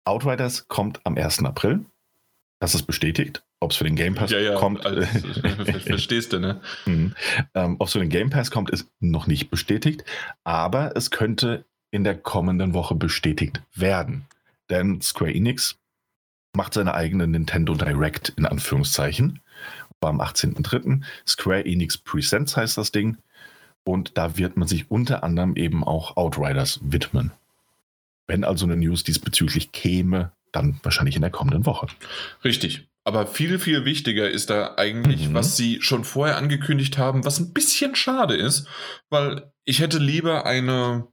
Outriders kommt am 1. April. Das ist bestätigt. Ob es für den Game Pass ja, ja, kommt. Also, verstehst du, ne? Mhm. ähm, Ob es für den Game Pass kommt, ist noch nicht bestätigt. Aber es könnte in der kommenden Woche bestätigt werden. Denn Square Enix macht seine eigene Nintendo Direct in Anführungszeichen. War am 18.03. Square Enix Presents heißt das Ding. Und da wird man sich unter anderem eben auch Outriders widmen. Wenn also eine News diesbezüglich käme, dann wahrscheinlich in der kommenden Woche. Richtig. Aber viel, viel wichtiger ist da eigentlich, mhm. was sie schon vorher angekündigt haben, was ein bisschen schade ist, weil ich hätte lieber eine,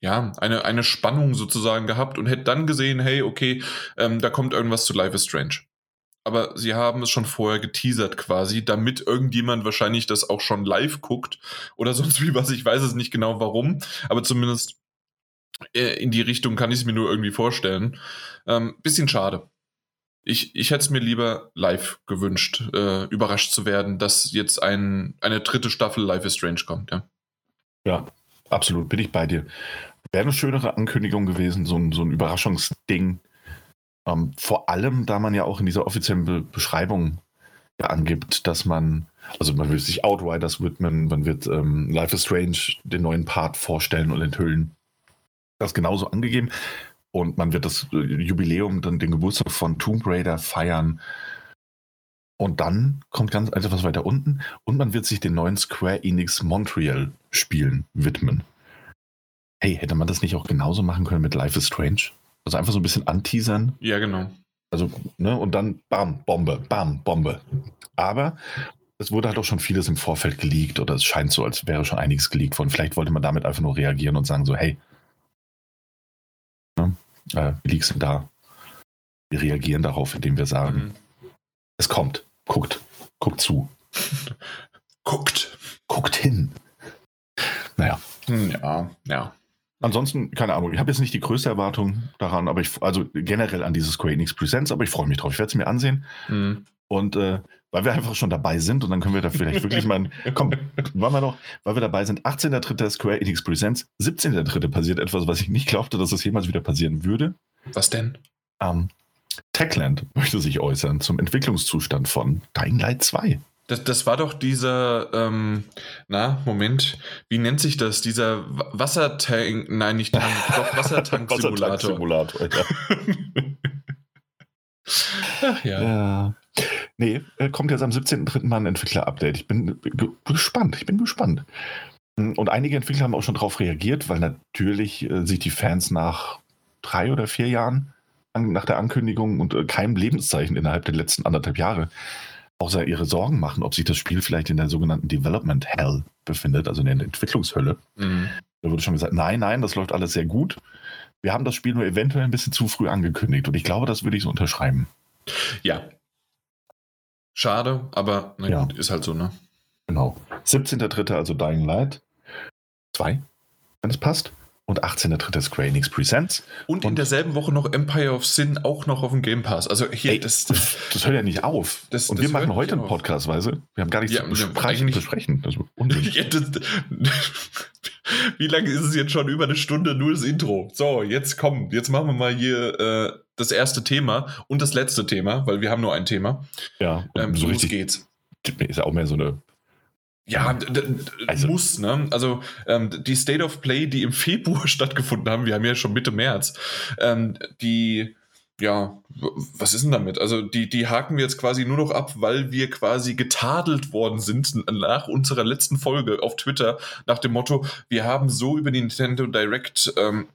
ja, eine, eine Spannung sozusagen gehabt und hätte dann gesehen, hey, okay, ähm, da kommt irgendwas zu Life is Strange. Aber sie haben es schon vorher geteasert quasi, damit irgendjemand wahrscheinlich das auch schon live guckt oder sonst wie was. Ich weiß es nicht genau warum, aber zumindest in die Richtung kann ich es mir nur irgendwie vorstellen. Ähm, bisschen schade. Ich, ich hätte es mir lieber live gewünscht, äh, überrascht zu werden, dass jetzt ein, eine dritte Staffel Life is Strange kommt, ja. Ja, absolut, bin ich bei dir. Wäre eine schönere Ankündigung gewesen, so ein, so ein Überraschungsding. Ähm, vor allem, da man ja auch in dieser offiziellen Be Beschreibung ja angibt, dass man, also man will sich Outriders widmen, man wird ähm, Life is Strange den neuen Part vorstellen und enthüllen. Das genauso angegeben. Und man wird das äh, Jubiläum, dann den Geburtstag von Tomb Raider feiern. Und dann kommt ganz etwas weiter unten und man wird sich den neuen Square Enix Montreal Spielen widmen. Hey, hätte man das nicht auch genauso machen können mit Life is Strange? Also einfach so ein bisschen anteasern. Ja, genau. Also, ne, und dann bam, Bombe, bam, Bombe. Aber es wurde halt auch schon vieles im Vorfeld geleakt oder es scheint so, als wäre schon einiges geleakt worden. Vielleicht wollte man damit einfach nur reagieren und sagen so, hey, ne, äh, Leaks sind da. Wir reagieren darauf, indem wir sagen, mhm. es kommt, guckt, guckt zu. guckt. Guckt hin. Naja. Hm, ja, ja. Ansonsten, keine Ahnung, ich habe jetzt nicht die größte Erwartung daran, aber ich, also generell an dieses Square Enix Presents, aber ich freue mich drauf. Ich werde es mir ansehen. Mhm. Und äh, weil wir einfach schon dabei sind und dann können wir da vielleicht wirklich mal, komm, wollen wir noch, weil wir dabei sind, 18.3. Square Enix Presents, 17.3. passiert etwas, was ich nicht glaubte, dass es jemals wieder passieren würde. Was denn? Ähm, Techland möchte sich äußern zum Entwicklungszustand von Dying Light 2. Das, das war doch dieser, ähm, na, Moment, wie nennt sich das? Dieser Wassertank, nein, nicht Tank, doch Wassertank-Simulator. Wassertank-Simulator, ja. Ach ja. ja. Nee, äh, kommt jetzt am 17.3. mal ein Entwickler-Update. Ich bin gespannt, ich bin gespannt. Und einige Entwickler haben auch schon darauf reagiert, weil natürlich äh, sich die Fans nach drei oder vier Jahren nach der Ankündigung und äh, keinem Lebenszeichen innerhalb der letzten anderthalb Jahre außer ihre Sorgen machen, ob sich das Spiel vielleicht in der sogenannten Development Hell befindet, also in der Entwicklungshölle. Mhm. Da wurde schon gesagt, nein, nein, das läuft alles sehr gut. Wir haben das Spiel nur eventuell ein bisschen zu früh angekündigt und ich glaube, das würde ich so unterschreiben. Ja. Schade, aber na ja. gut, ist halt so, ne? Genau. 17.3. also Dying Light 2, wenn es passt und 18.3. Square Enix Presents. Und, und, in derselben Woche noch Empire of Sin auch noch auf dem Game Pass. Also hier, ey, das, das, das, hört ja nicht auf. Das, und wir machen heute einen Podcast, weißt du? Wir haben gar nichts ja, zu besprechen. besprechen. ja, wie lange ist es jetzt schon? Über eine Stunde nur das Intro. So, jetzt komm, jetzt machen wir mal hier äh, das erste Thema und das letzte Thema, weil wir haben nur ein Thema. Ja, ähm, so richtig geht's. Ist ja auch mehr so eine ja, also, muss, ne? Also ähm, die State of Play, die im Februar stattgefunden haben, wir haben ja schon Mitte März, ähm, die, ja, was ist denn damit? Also die, die haken wir jetzt quasi nur noch ab, weil wir quasi getadelt worden sind nach unserer letzten Folge auf Twitter nach dem Motto, wir haben so über die Nintendo Direct ähm,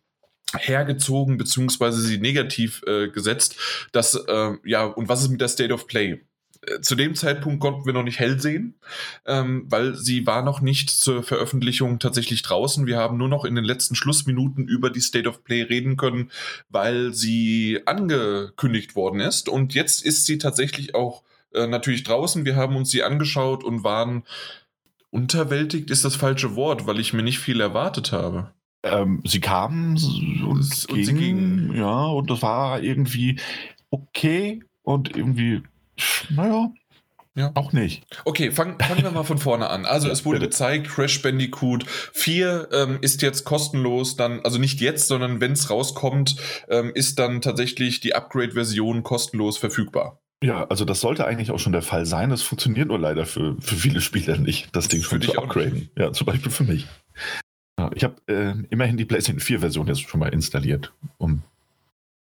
hergezogen beziehungsweise sie negativ äh, gesetzt, dass äh, ja und was ist mit der State of Play? Zu dem Zeitpunkt konnten wir noch nicht hell sehen, ähm, weil sie war noch nicht zur Veröffentlichung tatsächlich draußen. Wir haben nur noch in den letzten Schlussminuten über die State of Play reden können, weil sie angekündigt worden ist. Und jetzt ist sie tatsächlich auch äh, natürlich draußen. Wir haben uns sie angeschaut und waren unterwältigt, ist das falsche Wort, weil ich mir nicht viel erwartet habe. Ähm, sie kamen und, und ging, sie gingen. Ja, und das war irgendwie okay und irgendwie naja, ja. Auch nicht. Okay, fangen fang wir mal von vorne an. Also es wurde gezeigt, Crash Bandicoot 4 ähm, ist jetzt kostenlos, dann, also nicht jetzt, sondern wenn es rauskommt, ähm, ist dann tatsächlich die Upgrade-Version kostenlos verfügbar. Ja, also das sollte eigentlich auch schon der Fall sein. Das funktioniert nur leider für, für viele Spieler nicht, das Ding schon zu upgraden. Ja, zum Beispiel für mich. Ja, ich habe äh, immerhin die PlayStation 4-Version jetzt schon mal installiert, um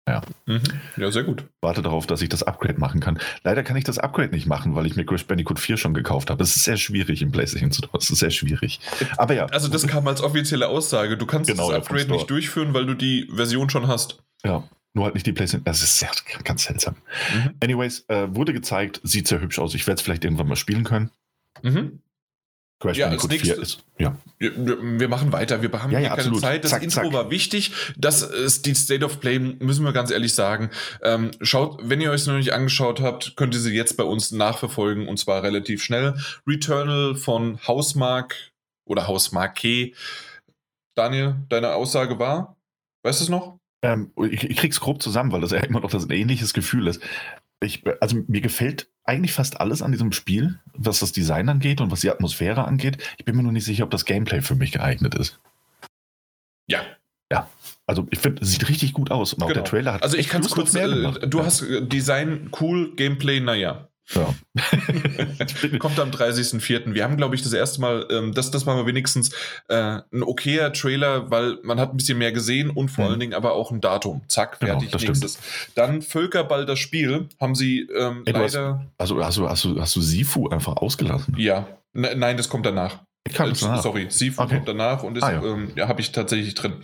ja. Mhm. Ja, sehr gut. Warte darauf, dass ich das Upgrade machen kann. Leider kann ich das Upgrade nicht machen, weil ich mir Crash Bandicoot 4 schon gekauft habe. Es ist sehr schwierig im PlayStation Store. Es ist sehr schwierig. Aber ja. Also, das kam als offizielle Aussage. Du kannst genau, das Upgrade nicht durchführen, weil du die Version schon hast. Ja. Nur halt nicht die PlayStation. Das ist sehr, ganz seltsam. Mhm. Anyways, äh, wurde gezeigt, sieht sehr hübsch aus. Ich werde es vielleicht irgendwann mal spielen können. Mhm. Crash ja, Bandicoot 4 ist. Ja. Wir machen weiter. Wir haben ja, ja, keine absolut. Zeit. Das zack, Intro zack. war wichtig. Das ist die State of Play, müssen wir ganz ehrlich sagen. Ähm, schaut, wenn ihr euch es noch nicht angeschaut habt, könnt ihr sie jetzt bei uns nachverfolgen und zwar relativ schnell. Returnal von Hausmark oder Hausmarke. Daniel, deine Aussage war? Weißt du es noch? Ähm, ich, ich krieg's grob zusammen, weil das ja immer noch das ein ähnliches Gefühl ist ich, also mir gefällt eigentlich fast alles an diesem Spiel, was das Design angeht und was die Atmosphäre angeht. Ich bin mir nur nicht sicher, ob das Gameplay für mich geeignet ist. Ja. Ja. Also ich finde, es sieht richtig gut aus. Und auch Genau. der Trailer hat Also ich kann es kurz, mehr äh, gemacht. du hast äh, Design cool, Gameplay, naja. Ja. Kommt am 30.04. Wir haben, glaube ich, das erste Mal, ähm, das, das war mal wenigstens äh, ein okayer Trailer, weil man hat ein bisschen mehr gesehen und vor Mhm. allen Dingen aber auch ein Datum. Zack, Genau, fertig, stimmt. nächstes. Dann Völkerball, das Spiel, haben sie ähm, Ey, du hast- leider. Also hast du, hast, du, hast du Sifu einfach ausgelassen? Ja, Ne- nein, das kommt danach. Kam Äh, das danach? Sorry, Sifu Okay. kommt danach und Ah, ja. ähm, ja, habe ich tatsächlich drin.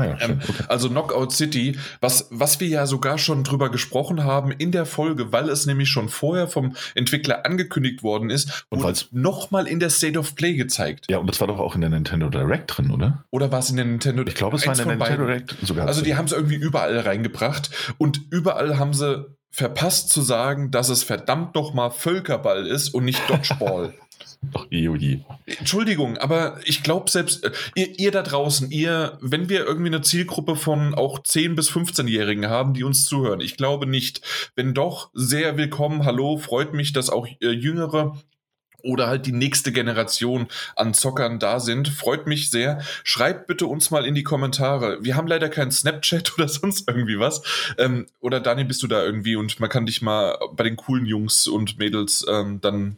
Ah ja, schön. okay. Also Knockout City, was, was wir ja sogar schon drüber gesprochen haben in der Folge, weil es nämlich schon vorher vom Entwickler angekündigt worden ist Und wurde nochmal in der State of Play gezeigt. Ja, und das war doch auch in der Nintendo Direct drin, oder? Oder war es in der Nintendo? Ich glaube, es war in der Nintendo. Direct sogar. Also die haben es irgendwie überall reingebracht und überall haben sie verpasst zu sagen, dass es verdammt nochmal Völkerball ist und nicht Dodgeball. Doch, je. Entschuldigung, aber ich glaube selbst, äh, ihr, ihr da draußen, ihr, wenn wir irgendwie eine Zielgruppe von auch 10- bis 15-Jährigen haben, die uns zuhören, ich glaube nicht. Wenn doch, sehr willkommen, hallo, freut mich, dass auch äh, Jüngere oder halt die nächste Generation an Zockern da sind. Freut mich sehr. Schreibt bitte uns mal in die Kommentare. Wir haben leider keinen Snapchat oder sonst irgendwie was. Ähm, oder Daniel, bist du da irgendwie und man kann dich mal bei den coolen Jungs und Mädels ähm, dann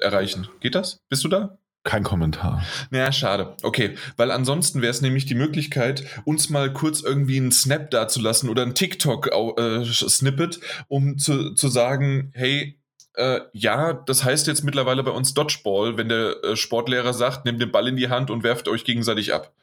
erreichen. Geht das? Bist du da? Kein Kommentar. Naja, schade. Okay, weil ansonsten wäre es nämlich die Möglichkeit, uns mal kurz irgendwie einen Snap dazulassen oder ein TikTok-Snippet, um zu, zu sagen, hey, äh, ja, das heißt jetzt mittlerweile bei uns Dodgeball, wenn der äh, Sportlehrer sagt, nehmt den Ball in die Hand und werft euch gegenseitig ab.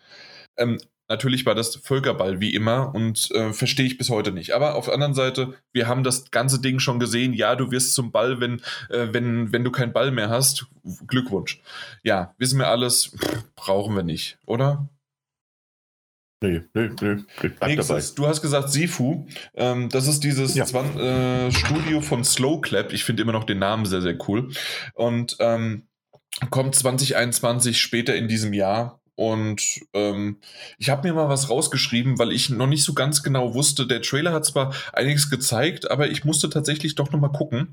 Ähm, natürlich war das Völkerball wie immer und äh, verstehe ich bis heute nicht. Aber auf der anderen Seite, wir haben das ganze Ding schon gesehen. Ja, du wirst zum Ball, wenn, äh, wenn, wenn du keinen Ball mehr hast. Glückwunsch. Ja, wissen wir alles, pff, brauchen wir nicht, oder? Nee, nee, nee. Nächstes, du hast gesagt Sifu. Ähm, das ist dieses Ja. Äh, Studio von Slow Clap. Ich finde immer noch den Namen sehr, sehr cool. Und ähm, kommt 2021 später in diesem Jahr. Und ähm, ich habe mir mal was rausgeschrieben, weil ich noch nicht so ganz genau wusste. Der Trailer hat zwar einiges gezeigt, aber ich musste tatsächlich doch noch mal gucken.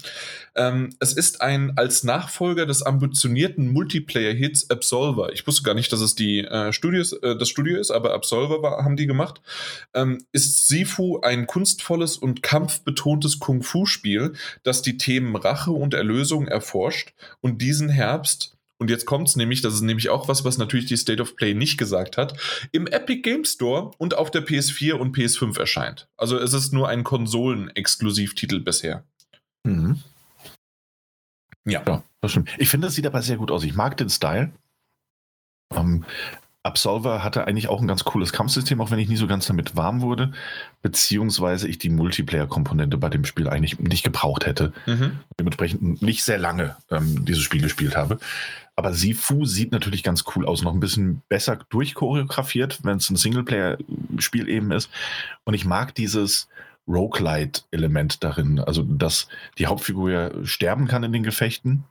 Ähm, es ist ein als Nachfolger des ambitionierten Multiplayer-Hits Absolver. Ich wusste gar nicht, dass es die äh, Studios, äh, das Studio ist, aber Absolver war, haben die gemacht. Ähm, ist Sifu ein kunstvolles und kampfbetontes Kung-Fu-Spiel, das die Themen Rache und Erlösung erforscht und diesen Herbst und jetzt kommt's nämlich, das ist nämlich auch was, was natürlich die State of Play nicht gesagt hat, im Epic Game Store und auf der PS4 und PS5 erscheint. Also es ist nur ein Konsolen-Exklusivtitel bisher. Mhm. Ja. Ja, das stimmt. Ich finde, das sieht aber sehr gut aus. Ich mag den Style. Ähm, Absolver hatte eigentlich auch ein ganz cooles Kampfsystem, auch wenn ich nie so ganz damit warm wurde, beziehungsweise ich die Multiplayer-Komponente bei dem Spiel eigentlich nicht gebraucht hätte. Mhm. Dementsprechend nicht sehr lange ähm, dieses Spiel gespielt habe. Aber Sifu sieht natürlich ganz cool aus, noch ein bisschen besser durchchoreografiert, wenn es ein Singleplayer-Spiel eben ist. Und ich mag dieses Roguelite-Element darin, also dass die Hauptfigur ja sterben kann in den Gefechten,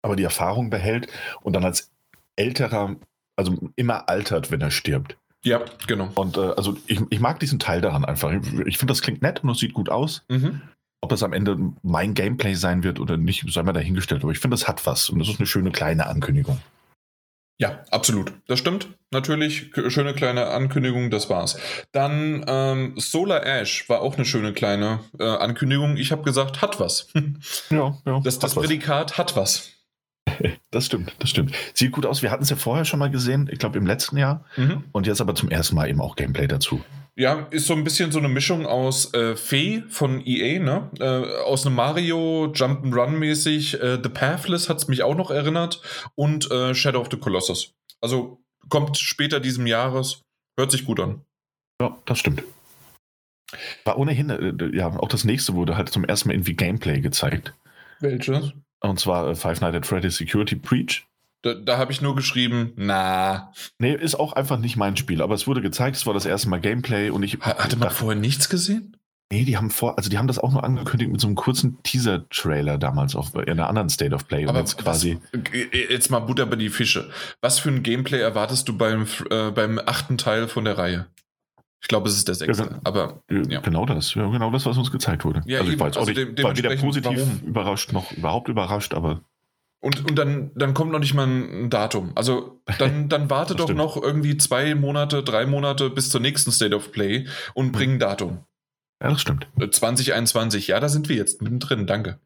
aber die Erfahrung behält und dann als älterer, also immer altert, wenn er stirbt. Ja, genau. Und äh, also ich, ich mag diesen Teil daran einfach. Ich, ich finde, das klingt nett und es sieht gut aus. Mhm. Ob das am Ende mein Gameplay sein wird oder nicht, sei mal dahingestellt. Aber ich finde, das hat was. Und das ist eine schöne kleine Ankündigung. Ja, absolut. Das stimmt. Natürlich, schöne kleine Ankündigung, das war's. Dann ähm, Solar Ash war auch eine schöne kleine äh, Ankündigung. Ich habe gesagt, hat was. Ja, ja. Das, das hat was. Prädikat hat was. das stimmt, das stimmt. Sieht gut aus. Wir hatten es ja vorher schon mal gesehen, ich glaube im letzten Jahr. Mhm. Und jetzt aber zum ersten Mal eben auch Gameplay dazu. Ja, ist so ein bisschen so eine Mischung aus äh, Fee von EA, ne? Äh, aus einem Mario Jump'n'Run mäßig. Äh, The Pathless hat's mich auch noch erinnert und äh, Shadow of the Colossus. Also kommt später diesem Jahres. Hört sich gut an. Ja, das stimmt. War ohnehin, äh, ja, auch das nächste wurde halt zum ersten Mal irgendwie Gameplay gezeigt. Welches? Und zwar äh, Five Nights at Freddy's Security Breach. Da, da habe ich nur geschrieben, na. Nee, ist auch einfach nicht mein Spiel, aber es wurde gezeigt, es war das erste Mal Gameplay und ich. Ha- Hatte man dachte, vorher nichts gesehen? Nee, die haben vor, also die haben das auch nur angekündigt mit so einem kurzen Teaser-Trailer damals auf in einer anderen State of Play. Und jetzt quasi. Was, jetzt mal Butter bei die Fische. Was für ein Gameplay erwartest du beim, äh, beim achten Teil von der Reihe? Ich glaube, es ist der sechste. Ja, aber Ja. Genau das, ja, genau das, was uns gezeigt wurde. Ja, also ich war jetzt also nicht, de- war weder positiv warum? überrascht noch überhaupt überrascht, aber Und, und dann, dann kommt noch nicht mal ein Datum. Also dann, dann warte doch stimmt. noch irgendwie zwei Monate, drei Monate bis zur nächsten State of Play und bring ein Datum. Ja, das stimmt. Äh, 2021, ja, da sind wir jetzt mittendrin, danke.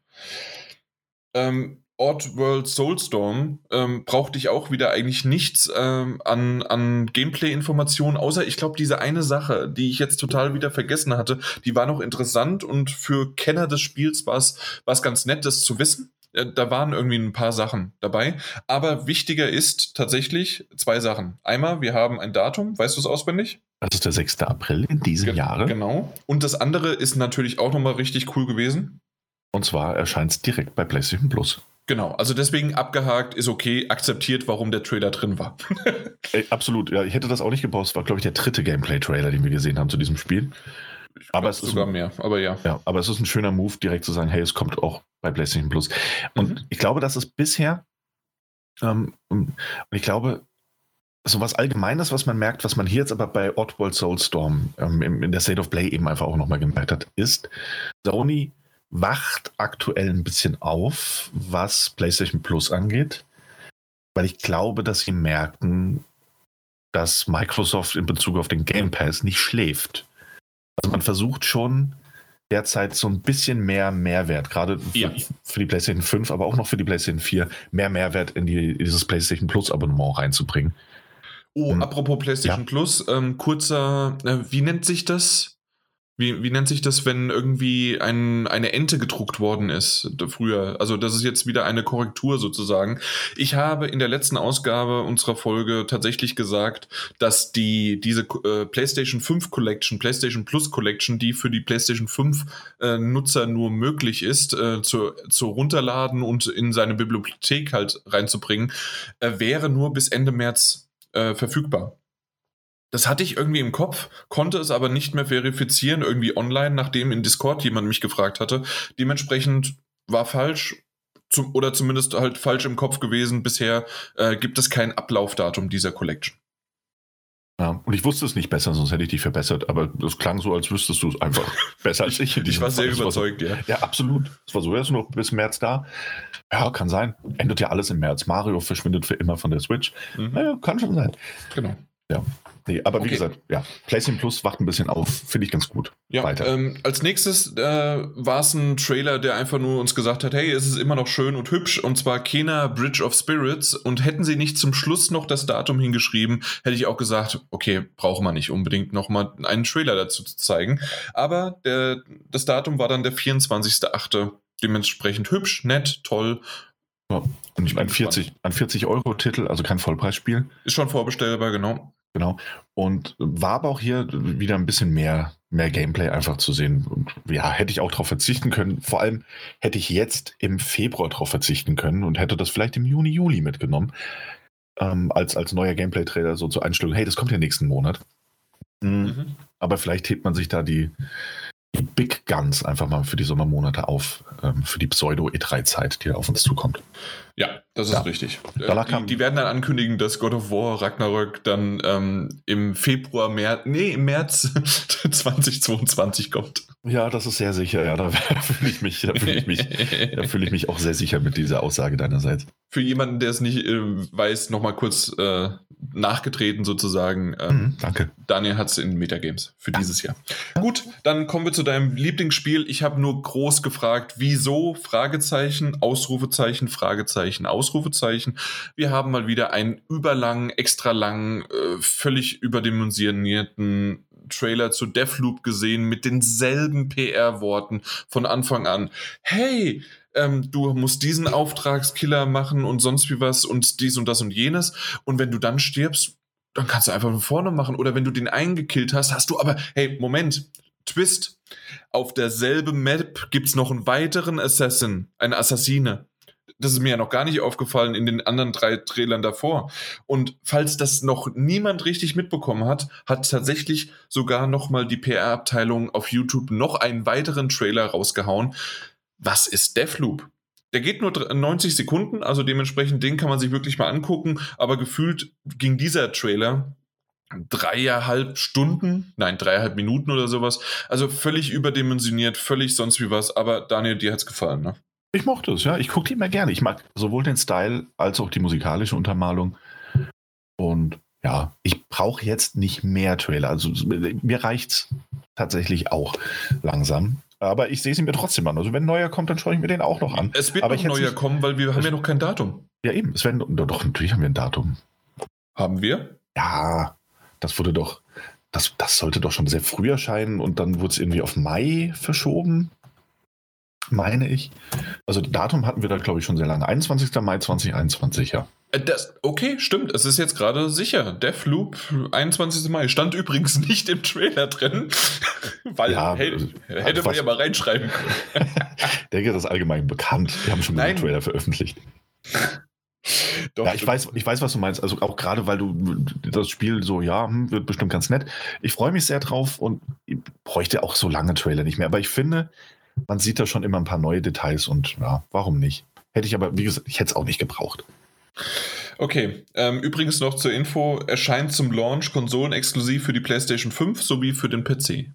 Ähm, Oddworld Soulstorm ähm, brauchte ich auch wieder eigentlich nichts ähm, an, an Gameplay-Informationen, außer ich glaube, diese eine Sache, die ich jetzt total wieder vergessen hatte, die war noch interessant und für Kenner des Spiels war es ganz nett, das zu wissen. Äh, Da waren irgendwie ein paar Sachen dabei. Aber wichtiger ist tatsächlich zwei Sachen. Einmal, wir haben ein Datum, weißt du es auswendig? Das ist der 6. April in diesem Ge- Jahre. Genau. Und das andere ist natürlich auch nochmal richtig cool gewesen. Und zwar erscheint es direkt bei PlayStation Plus. Genau, also deswegen abgehakt, ist okay, akzeptiert, warum der Trailer drin war. Ey, absolut, ja, ich hätte das auch nicht gebraucht. Es war, glaube ich, der dritte Gameplay-Trailer, den wir gesehen haben zu diesem Spiel. Aber es ist sogar mehr, aber ja. Ja, aber es ist ein schöner Move, direkt zu sagen, hey, es kommt auch bei PlayStation Plus. Und Mhm. ich glaube, das ist bisher, ähm, und ich glaube, so was Allgemeines, was man merkt, was man hier jetzt aber bei Oddworld Soulstorm ähm, in der State of Play eben einfach auch nochmal gemerkt hat, ist, Sony wacht aktuell ein bisschen auf, was PlayStation Plus angeht, weil ich glaube, dass sie merken, dass Microsoft in Bezug auf den Game Pass nicht schläft. Also man versucht schon derzeit so ein bisschen mehr Mehrwert, gerade für, Ja. für die PlayStation 5, aber auch noch für die PlayStation 4, mehr Mehrwert in, die, dieses PlayStation Plus Abonnement reinzubringen. Oh, Hm. apropos PlayStation Ja. Plus, ähm, kurzer, äh, wie nennt sich das? Wie, wie nennt sich das, wenn irgendwie ein, eine Ente gedruckt worden ist früher? Also das ist jetzt wieder eine Korrektur sozusagen. Ich habe in der letzten Ausgabe unserer Folge tatsächlich gesagt, dass die diese äh, PlayStation 5 Collection, PlayStation Plus Collection, die für die PlayStation 5 äh, Nutzer nur möglich ist, äh, zu, zu runterladen und in seine Bibliothek halt reinzubringen, äh, wäre nur bis Ende März äh, verfügbar. Das hatte ich irgendwie im Kopf, konnte es aber nicht mehr verifizieren, irgendwie online, nachdem in Discord jemand mich gefragt hatte. Dementsprechend war falsch zum, oder zumindest halt falsch im Kopf gewesen. Bisher äh, gibt es kein Ablaufdatum dieser Collection. Ja, und ich wusste es nicht besser, sonst hätte ich dich verbessert, aber es klang so, als wüsstest du es einfach besser als ich. Ich war sehr Fall. Es so- überzeugt, ja. Ja, absolut. Es war so, er ist noch bis März da. Ja, kann sein. Endet ja alles im März. Mario verschwindet für immer von der Switch. Mhm, Naja, kann schon sein. genau. Nee, aber wie Okay. gesagt, ja, PlayStation Plus wacht ein bisschen auf, finde ich ganz gut. Ja, Weiter. Ähm, als nächstes äh, war es ein Trailer, der einfach nur uns gesagt hat, hey, es ist immer noch schön und hübsch und zwar Kena Bridge of Spirits und hätten sie nicht zum Schluss noch das Datum hingeschrieben, hätte ich auch gesagt, okay, braucht man nicht unbedingt nochmal einen Trailer dazu zu zeigen. Aber der, das Datum war dann der 24.8. Dementsprechend hübsch, nett, toll. Und ich meine, 40, ein 40-Euro-Titel, also kein Vollpreisspiel, Ist schon vorbestellbar, genau. Genau. Und war aber auch hier wieder ein bisschen mehr, mehr Gameplay einfach zu sehen. Und ja, hätte ich auch darauf verzichten können. Vor allem hätte ich jetzt im Februar darauf verzichten können und hätte das vielleicht im Juni, Juli mitgenommen. Ähm, als, als neuer Gameplay-Trailer so zur Einstellung, hey, das kommt ja nächsten Monat. Mhm. Mhm. Aber vielleicht hebt man sich da die, die Big Guns einfach mal für die Sommermonate auf, ähm, für die Pseudo-E3-Zeit, die da auf uns zukommt. Ja, das ist Ja. richtig. Äh, Die, die werden dann ankündigen, dass God of War Ragnarök dann ähm, im Februar, März, nee, im März 2022 kommt. Ja, das ist sehr sicher, ja, da fühle ich mich, da fühle ich mich, da fühle ich mich auch sehr sicher mit dieser Aussage deinerseits. Für jemanden, der es nicht äh, weiß, nochmal kurz äh, nachgetreten sozusagen. Ähm, Mhm, danke. Daniel hat es in Metagames für dieses Jahr. Gut, dann kommen wir zu deinem Lieblingsspiel. Ich habe nur groß gefragt, wieso? Fragezeichen, Ausrufezeichen, Fragezeichen, Ausrufezeichen. Wir haben mal wieder einen überlangen, extra langen, äh, völlig überdimensionierten Trailer zu Deathloop gesehen mit denselben PR-Worten von Anfang an. Hey, ähm, du musst diesen Auftragskiller machen und sonst wie was und dies und das und jenes. Und wenn du dann stirbst, dann kannst du einfach von vorne machen. Oder wenn du den eingekillt hast, hast du aber, hey, Moment, Twist. Auf derselben Map gibt es noch einen weiteren Assassin, eine Assassine. Das ist mir ja noch gar nicht aufgefallen in den anderen drei Trailern davor. Und falls das noch niemand richtig mitbekommen hat, hat tatsächlich sogar noch mal die PR-Abteilung auf YouTube noch einen weiteren Trailer rausgehauen. Was ist Deathloop? Der geht nur dr- 90 Sekunden, also dementsprechend den kann man sich wirklich mal angucken. Aber gefühlt ging dieser Trailer dreieinhalb Stunden, nein, dreieinhalb Minuten oder sowas. Also völlig überdimensioniert, völlig sonst wie was. Aber Daniel, dir hat's gefallen, ne? Ich mochte es, ja. Ich gucke die immer gerne. Ich mag sowohl den Style als auch die musikalische Untermalung. Und ja, ich brauche jetzt nicht mehr Trailer. Also mir reicht es tatsächlich auch langsam. Aber ich sehe sie mir trotzdem an. Also wenn neuer kommt, dann schaue ich mir den auch noch an. Es wird Aber noch neuer nicht- kommen, weil wir haben ja noch kein Datum. Ja, eben. Es werden, doch, natürlich haben wir ein Datum. Haben wir? Ja, das wurde doch, das, das sollte doch schon sehr früh erscheinen und dann wurde es irgendwie auf Mai verschoben, meine ich. Also Datum hatten wir da, glaube ich, schon sehr lange. 21. Mai 2021, ja. Äh, Das, okay, stimmt. Es ist jetzt gerade sicher. Deathloop, 21. Mai. Stand übrigens nicht im Trailer drin. Weil, Ja, hey, also, hätte man ja mal reinschreiben können. Ich denke, das ist allgemein bekannt. Wir haben schon mal einen Trailer veröffentlicht. Doch, Ja, ich weiß, ich weiß, was du meinst. Also auch gerade, weil du das Spiel so, ja, hm, wird bestimmt ganz nett. Ich freue mich sehr drauf und bräuchte auch so lange Trailer nicht mehr. Aber ich finde, man sieht da schon immer ein paar neue Details und ja, warum nicht? Hätte ich aber, wie gesagt, ich hätte es auch nicht gebraucht. Okay, ähm, übrigens noch zur Info, erscheint zum Launch konsolenexklusiv für die PlayStation 5 sowie für den PC.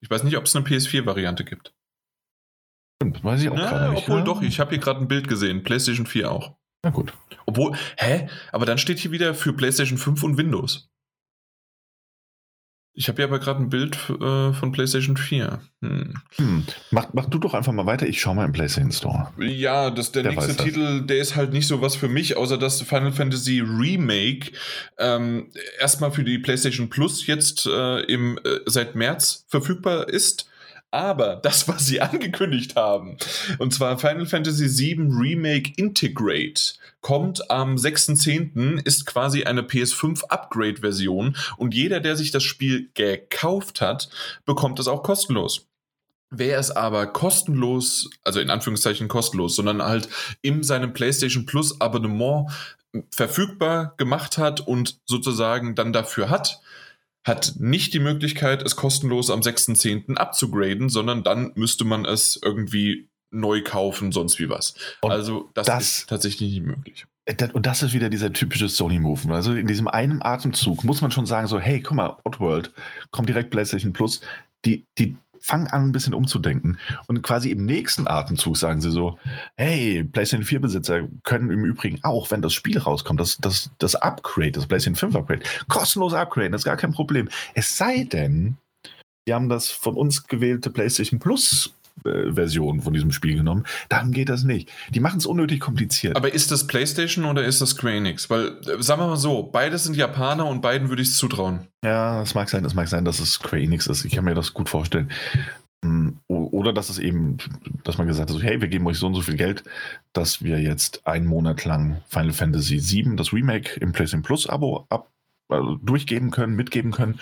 Ich weiß nicht, ob es eine PS4-Variante gibt. Stimmt, weiß ich auch Na, gerade nicht. obwohl ja. doch, ich habe hier gerade ein Bild gesehen, PlayStation 4 auch. Na gut. Obwohl, hä? Aber dann steht hier wieder für PlayStation 5 und Windows. Ich habe hier aber gerade ein Bild äh, von PlayStation 4. Hm. Hm. Mach, mach du doch einfach mal weiter. Ich schau mal im PlayStation Store. Ja, das, der Wer nächste weiß das. Titel, der ist halt nicht so was für mich, außer dass Final Fantasy Remake ähm, erstmal für die PlayStation Plus jetzt äh, im, äh, seit März verfügbar ist. Aber das, was sie angekündigt haben, und zwar Final Fantasy VII Remake Integrate, kommt am 6.10., ist quasi eine PS5 Upgrade-Version und jeder, der sich das Spiel gekauft hat, bekommt es auch kostenlos. Wer es aber kostenlos, also in Anführungszeichen kostenlos, sondern halt in seinem PlayStation Plus Abonnement verfügbar gemacht hat und sozusagen dann dafür hat, hat nicht die Möglichkeit, es kostenlos am 6.10. abzugraden, sondern dann müsste man es irgendwie neu kaufen, sonst wie was. Und also das, das- ist tatsächlich nicht möglich. Äh, Und das ist wieder dieser typische Sony-Move. Also in diesem einen Atemzug muss man schon sagen, so, hey, guck mal, Oddworld, kommt direkt PlayStation Plus. Die, die fangen an, ein bisschen umzudenken. Und quasi im nächsten Atemzug sagen sie so, hey, PlayStation 4-Besitzer können im Übrigen auch, wenn das Spiel rauskommt, das, das, das Upgrade, das PlayStation 5 Upgrade, kostenlos upgraden, das ist gar kein Problem. Es sei denn, die haben das von uns gewählte PlayStation Plus Version von diesem Spiel genommen, dann geht das nicht. Die machen es unnötig kompliziert. Aber ist das PlayStation oder ist das Square Enix? Weil, äh, sagen wir mal so, beide sind Japaner und beiden würde ich es zutrauen. Ja, es mag sein, es mag sein, dass es Square Enix ist. Ich kann mir das gut vorstellen. O- Oder dass es eben, dass man gesagt hat, so, hey, wir geben euch so und so viel Geld, dass wir jetzt einen Monat lang Final Fantasy VII, das Remake im PlayStation Plus Abo ab, also durchgeben können, mitgeben können.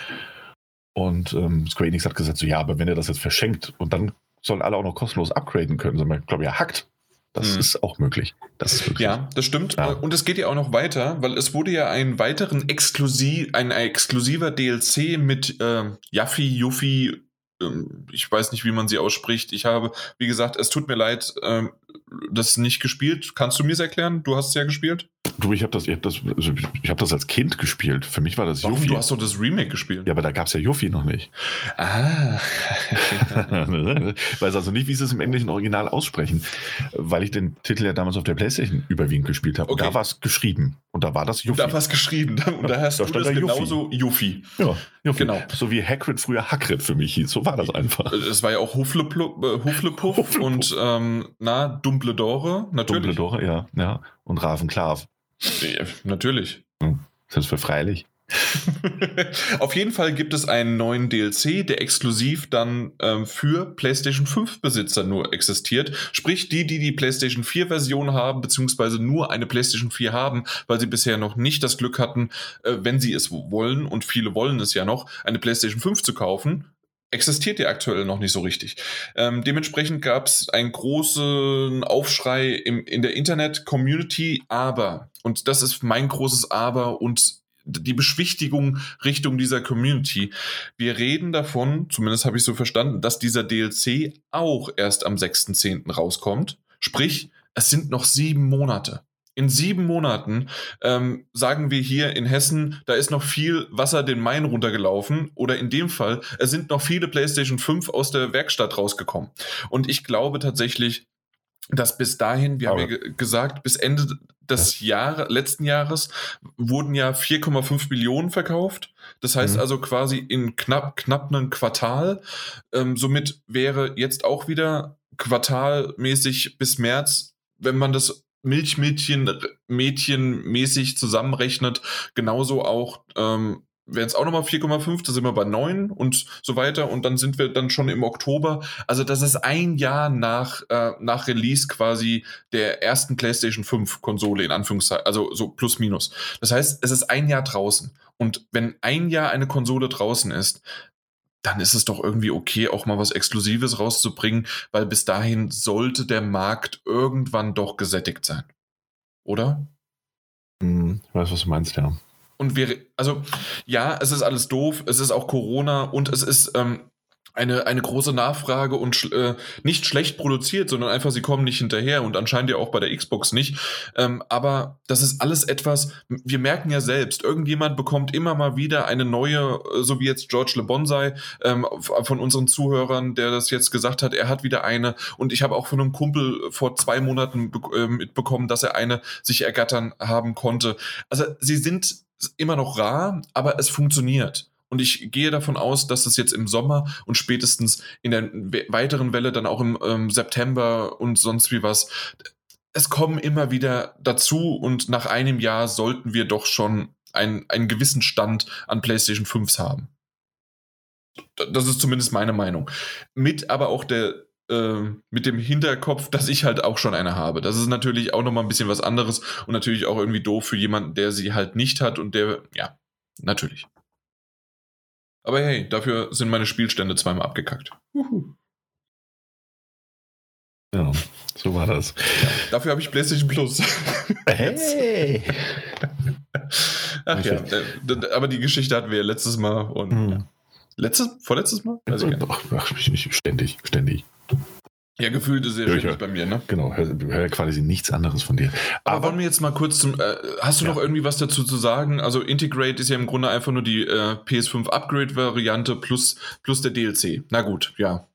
Und ähm, Square Enix hat gesagt, so, ja, aber wenn ihr das jetzt verschenkt und dann sollen alle auch noch kostenlos upgraden können, sind wir, glaube ich, ja, hackt. Das Hm. ist auch möglich. Das ist möglich. Ja, das stimmt. Ja. Und es geht ja auch noch weiter, weil es wurde ja einen weiteren exklusiv, ein exklusiver DLC mit ähm, Yaffi, Yuffie, ähm, ich weiß nicht, wie man sie ausspricht. Ich habe, wie gesagt, es tut mir leid, ähm, das nicht gespielt. Kannst du mir es erklären? Du hast es ja gespielt. Du, ich habe das, ich hab das, also ich hab das als Kind gespielt. Für mich war das Warum? Yuffie. Du hast doch das Remake gespielt. Ja, aber da gab es ja Yuffie noch nicht. Ah. Ich weiß also nicht, wie sie es im englischen Original aussprechen, weil ich den Titel ja damals auf der Playstation überwiegend gespielt habe. Und Okay. da war es geschrieben. Und da war das Yuffie. da war es geschrieben. Und da hast Da du das da genauso Yuffie. ja, Yuffie. Genau. So wie Hagrid früher Hagrid für mich hieß. So war das einfach. Es war ja auch Hufleplup, äh, Huflepuff Huflepuff. und ähm, na, Dumbledore, natürlich. Dumbledore, ja, ja. Und Ravenclav. Ja, natürlich. Das für freilich. Auf jeden Fall gibt es einen neuen DLC, der exklusiv dann ähm, für PlayStation 5 Besitzer nur existiert. Sprich, die, die die PlayStation 4 Version haben, beziehungsweise nur eine PlayStation 4 haben, weil sie bisher noch nicht das Glück hatten, äh, wenn sie es wollen, und viele wollen es ja noch, eine PlayStation 5 zu kaufen, existiert ja aktuell noch nicht so richtig. Ähm, dementsprechend gab es einen großen Aufschrei im, in der Internet-Community, aber, und das ist mein großes Aber und die Beschwichtigung Richtung dieser Community. Wir reden davon, zumindest habe ich so verstanden, dass dieser DLC auch erst am 6.10. rauskommt. Sprich, es sind noch sieben Monate. In sieben Monaten ähm, sagen wir hier in Hessen, da ist noch viel Wasser den Main runtergelaufen oder in dem Fall, es sind noch viele PlayStation 5 aus der Werkstatt rausgekommen. Und ich glaube tatsächlich, dass bis dahin, wir Aber haben ja gesagt, bis Ende des Jahr, letzten Jahres wurden ja 4,5 Millionen verkauft. Das heißt mhm. also quasi in knapp, knapp einem Quartal. Ähm, somit wäre jetzt auch wieder quartalmäßig bis März, wenn man das Milchmädchen Mädchenmäßig zusammenrechnet, genauso auch ähm, wären es auch nochmal 4,5, da sind wir bei 9 und so weiter und dann sind wir dann schon im Oktober. Also das ist ein Jahr nach, äh, nach Release quasi der ersten PlayStation 5 Konsole in Anführungszeichen, also so plus minus. Das heißt, es ist ein Jahr draußen und wenn ein Jahr eine Konsole draußen ist, dann ist es doch irgendwie okay, auch mal was Exklusives rauszubringen, weil bis dahin sollte der Markt irgendwann doch gesättigt sein. Oder? Hm, ich weiß, was du meinst, ja. Und wir, also ja, es ist alles doof, es ist auch Corona und es ist ähm, eine, eine große Nachfrage und äh, nicht schlecht produziert, sondern einfach, sie kommen nicht hinterher und anscheinend ja auch bei der Xbox nicht. Ähm, aber das ist alles etwas, wir merken ja selbst, irgendjemand bekommt immer mal wieder eine neue, äh, so wie jetzt George Le Bonsai ähm, von unseren Zuhörern, der das jetzt gesagt hat, er hat wieder eine und ich habe auch von einem Kumpel vor zwei Monaten äh, mitbekommen, dass er eine sich ergattern haben konnte. Also sie sind immer noch rar, aber es funktioniert. Und ich gehe davon aus, dass es jetzt im Sommer und spätestens in der weiteren Welle dann auch im ähm, September und sonst wie was, es kommen immer wieder dazu und nach einem Jahr sollten wir doch schon ein, einen gewissen Stand an PlayStation 5s haben. Das ist zumindest meine Meinung. Mit aber auch der, äh, mit dem Hinterkopf, dass ich halt auch schon eine habe. Das ist natürlich auch nochmal ein bisschen was anderes und natürlich auch irgendwie doof für jemanden, der sie halt nicht hat und der, ja, natürlich. Aber hey, dafür sind meine Spielstände zweimal abgekackt. Uhu. Ja, so war das. Ja, dafür habe ich PlayStation Plus. Hey! Ach ja, aber die Geschichte hatten wir letztes Mal und hm. letztes, vorletztes Mal? Weiß ich Ach, ach, ständig, ständig. Ja, gefühlt ist er ständig bei mir, ne? Genau, höre quasi nichts anderes von dir. Aber, Aber wollen wir jetzt mal kurz zum. Äh, hast du ja. noch irgendwie was dazu zu sagen? Also, Integrate ist ja im Grunde einfach nur die äh, PS5 Upgrade-Variante plus, plus der DLC. Na gut, ja.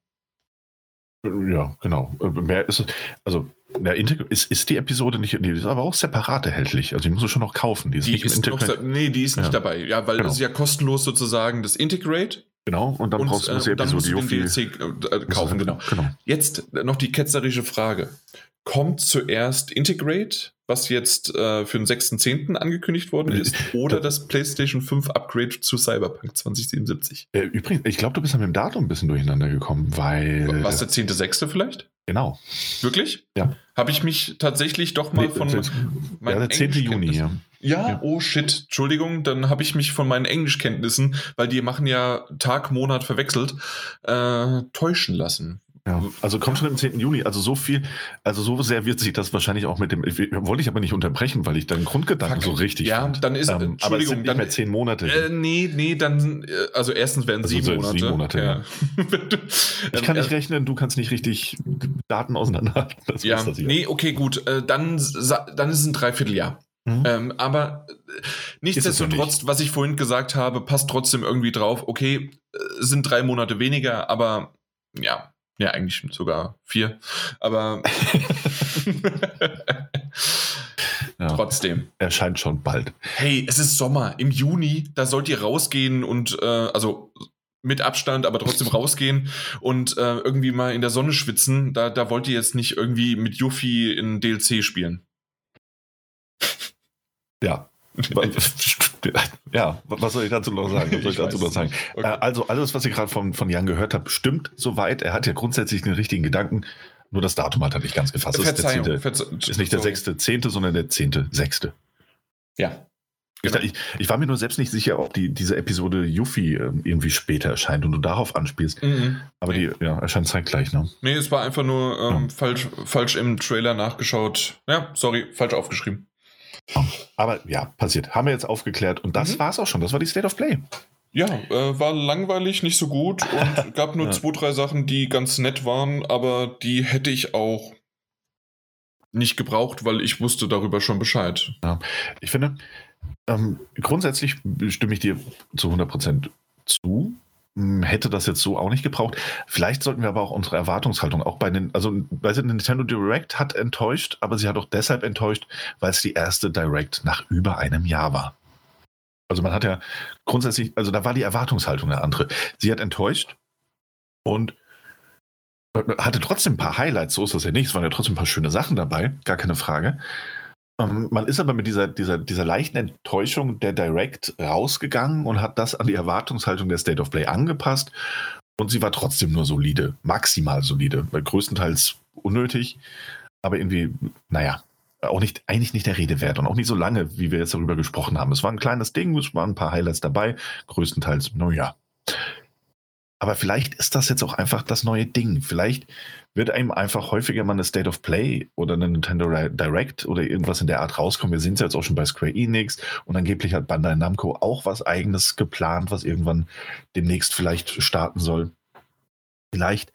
Ja, genau. Äh, mehr ist. Also, ja, ist, ist die Episode nicht, die ist aber auch separat erhältlich. Also die musst du schon noch kaufen. Die ist, die nicht ist noch, nee, die ist nicht ja. dabei. Ja, weil genau. es ist ja kostenlos sozusagen das Integrate Genau, und dann und, brauchst du äh, dann musst du den DLC äh, kaufen, genau. genau. Jetzt noch die ketzerische Frage. Kommt zuerst Integrate, was jetzt äh, für den 6.10. angekündigt worden ist, oder das PlayStation 5 Upgrade zu Cyberpunk 2077? Äh, übrigens, ich glaube, du bist an dem Datum ein bisschen durcheinander gekommen, weil. Was, der 10.6. vielleicht? Genau. Wirklich? Ja. Habe ich mich tatsächlich doch mal nee, von. Ja, der 10. Juni, ja. Ja, oh shit, Entschuldigung, dann habe ich mich von meinen Englischkenntnissen, weil die machen ja Tag, Monat verwechselt, äh, täuschen lassen. Ja, also kommt schon am 10. Juni, also so viel, also so sehr wird sich das wahrscheinlich auch mit dem, wollte ich aber nicht unterbrechen, weil ich deinen Grundgedanken Fuck. so richtig Ja, fand. dann ist, ähm, Entschuldigung, aber es sind nicht dann, mehr zehn Monate. Äh, nee, nee, dann, äh, also erstens werden also sieben Monate. Sieben Monate, ja. ja. ich kann nicht äh, rechnen, du kannst nicht richtig Daten auseinanderhalten. ja, nee, okay, gut, äh, dann, dann ist es ein Dreivierteljahr. Mhm. Ähm, aber äh, nichtsdestotrotz, was ich vorhin gesagt habe, passt trotzdem irgendwie drauf. Okay, äh, sind drei Monate weniger, aber ja, ja, eigentlich sogar vier. Aber ja, trotzdem. Erscheint schon bald. Hey, es ist Sommer. Im Juni, da sollt ihr rausgehen und äh, also mit Abstand, aber trotzdem rausgehen und äh, irgendwie mal in der Sonne schwitzen. Da, da wollt ihr jetzt nicht irgendwie mit Yuffie in DLC spielen. Ja. ja, was soll ich dazu noch sagen? Was soll ich, dazu noch sagen? Okay. Äh, also alles, was ich gerade von, von Jan gehört habe, stimmt soweit. Er hat ja grundsätzlich den richtigen Gedanken. Nur das Datum hat er nicht ganz gefasst. ist, der 10., ist nicht der sechste, zehnte, sondern der zehnte, sechste. Ja. Genau. Ich, ich, war mir nur selbst nicht sicher, ob die, diese Episode Yuffie äh, irgendwie später erscheint und du darauf anspielst. Mhm. Aber die ja, erscheint zeitgleich, ne? Nee, es war einfach nur ähm, ja. falsch, falsch im Trailer nachgeschaut. Ja, sorry, falsch aufgeschrieben. Aber ja, passiert. Haben wir jetzt aufgeklärt. Und das mhm. war es auch schon. Das war die State of Play. Ja, äh, war langweilig, nicht so gut und gab nur ja. zwei, drei Sachen, die ganz nett waren, aber die hätte ich auch nicht gebraucht, weil ich wusste darüber schon Bescheid. Ja, ich finde, ähm, grundsätzlich stimme ich dir zu 100% zu. Hm, hätte das jetzt so auch nicht gebraucht. Vielleicht sollten wir aber auch unsere Erwartungshaltung auch bei den, also weil sie Nintendo Direct hat enttäuscht, aber sie hat auch deshalb enttäuscht, weil es die erste Direct nach über einem Jahr war. Also man hat ja grundsätzlich, also da war die Erwartungshaltung eine andere. Sie hat enttäuscht und hatte trotzdem ein paar Highlights, so ist das ja nicht. Es waren ja trotzdem ein paar schöne Sachen dabei, gar keine Frage. Ähm, man ist aber mit dieser, dieser, dieser leichten Enttäuschung der Direct rausgegangen und hat das an die Erwartungshaltung der State of Play angepasst. Und sie war trotzdem nur solide, maximal solide, größtenteils unnötig, aber irgendwie, naja, auch nicht, eigentlich nicht der Rede wert und auch nicht so lange, wie wir jetzt darüber gesprochen haben. Es war ein kleines Ding, es waren ein paar Highlights dabei, größtenteils, naja. Aber vielleicht ist das jetzt auch einfach das neue Ding. Vielleicht wird einem einfach häufiger mal eine State of Play oder eine Nintendo Direct oder irgendwas in der Art rauskommen. Wir sind ja jetzt auch schon bei Square Enix und angeblich hat Bandai Namco auch was eigenes geplant, was irgendwann demnächst vielleicht starten soll. Vielleicht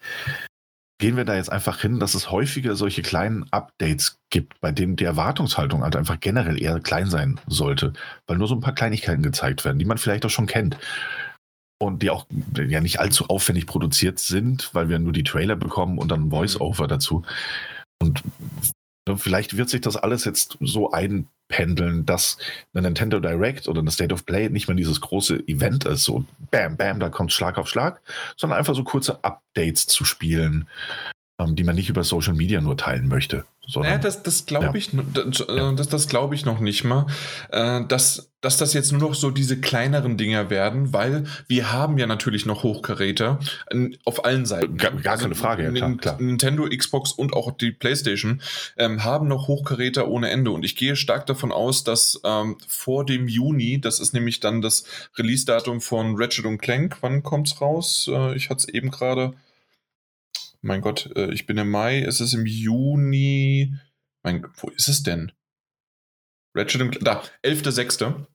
gehen wir da jetzt einfach hin, dass es häufiger solche kleinen Updates gibt, bei denen die Erwartungshaltung halt einfach generell eher klein sein sollte, weil nur so ein paar Kleinigkeiten gezeigt werden, die man vielleicht auch schon kennt und die auch ja nicht allzu aufwendig produziert sind, weil wir nur die Trailer bekommen und dann Voice-Over dazu. Und ne, vielleicht wird sich das alles jetzt so einpendeln, dass eine Nintendo Direct oder eine State of Play nicht mehr dieses große Event ist, so bam, bam, da kommt Schlag auf Schlag, sondern einfach so kurze Updates zu spielen, die man nicht über Social Media nur teilen möchte. Sondern, naja, das, das glaube ja. ich, das, das, das glaube ich noch nicht mal, äh, dass, dass das jetzt nur noch so diese kleineren Dinger werden, weil wir haben ja natürlich noch Hochkaräter auf allen Seiten. Gar, gar keine also Frage, ja, klar, klar. Nintendo, Xbox und auch die PlayStation ähm, haben noch Hochkaräter ohne Ende und ich gehe stark davon aus, dass ähm, vor dem Juni, das ist nämlich dann das Release-Datum von Ratchet und Clank, wann kommt's raus? Äh, ich hatte es eben gerade mein Gott, äh, ich bin im Mai, es ist im Juni. Mein, wo ist es denn? Ratchet und da, 11.06.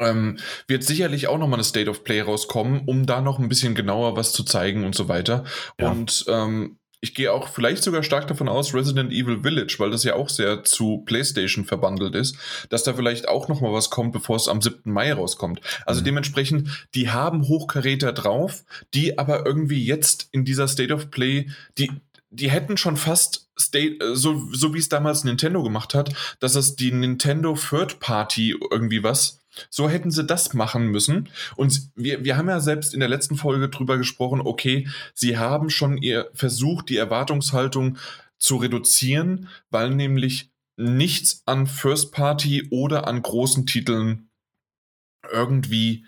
Ähm, wird sicherlich auch nochmal eine State of Play rauskommen, um da noch ein bisschen genauer was zu zeigen und so weiter. Ja. Und ähm, ich gehe auch vielleicht sogar stark davon aus, Resident Evil Village, weil das ja auch sehr zu PlayStation verbandelt ist, dass da vielleicht auch noch mal was kommt, bevor es am 7. Mai rauskommt. Also mhm. dementsprechend, die haben Hochkaräter drauf, die aber irgendwie jetzt in dieser State of Play, die, die hätten schon fast State, äh, so, so wie es damals Nintendo gemacht hat, dass es die Nintendo Third Party irgendwie was so hätten sie das machen müssen. Und wir, wir haben ja selbst in der letzten Folge drüber gesprochen, okay, sie haben schon ihr versucht, die Erwartungshaltung zu reduzieren, weil nämlich nichts an First Party oder an großen Titeln irgendwie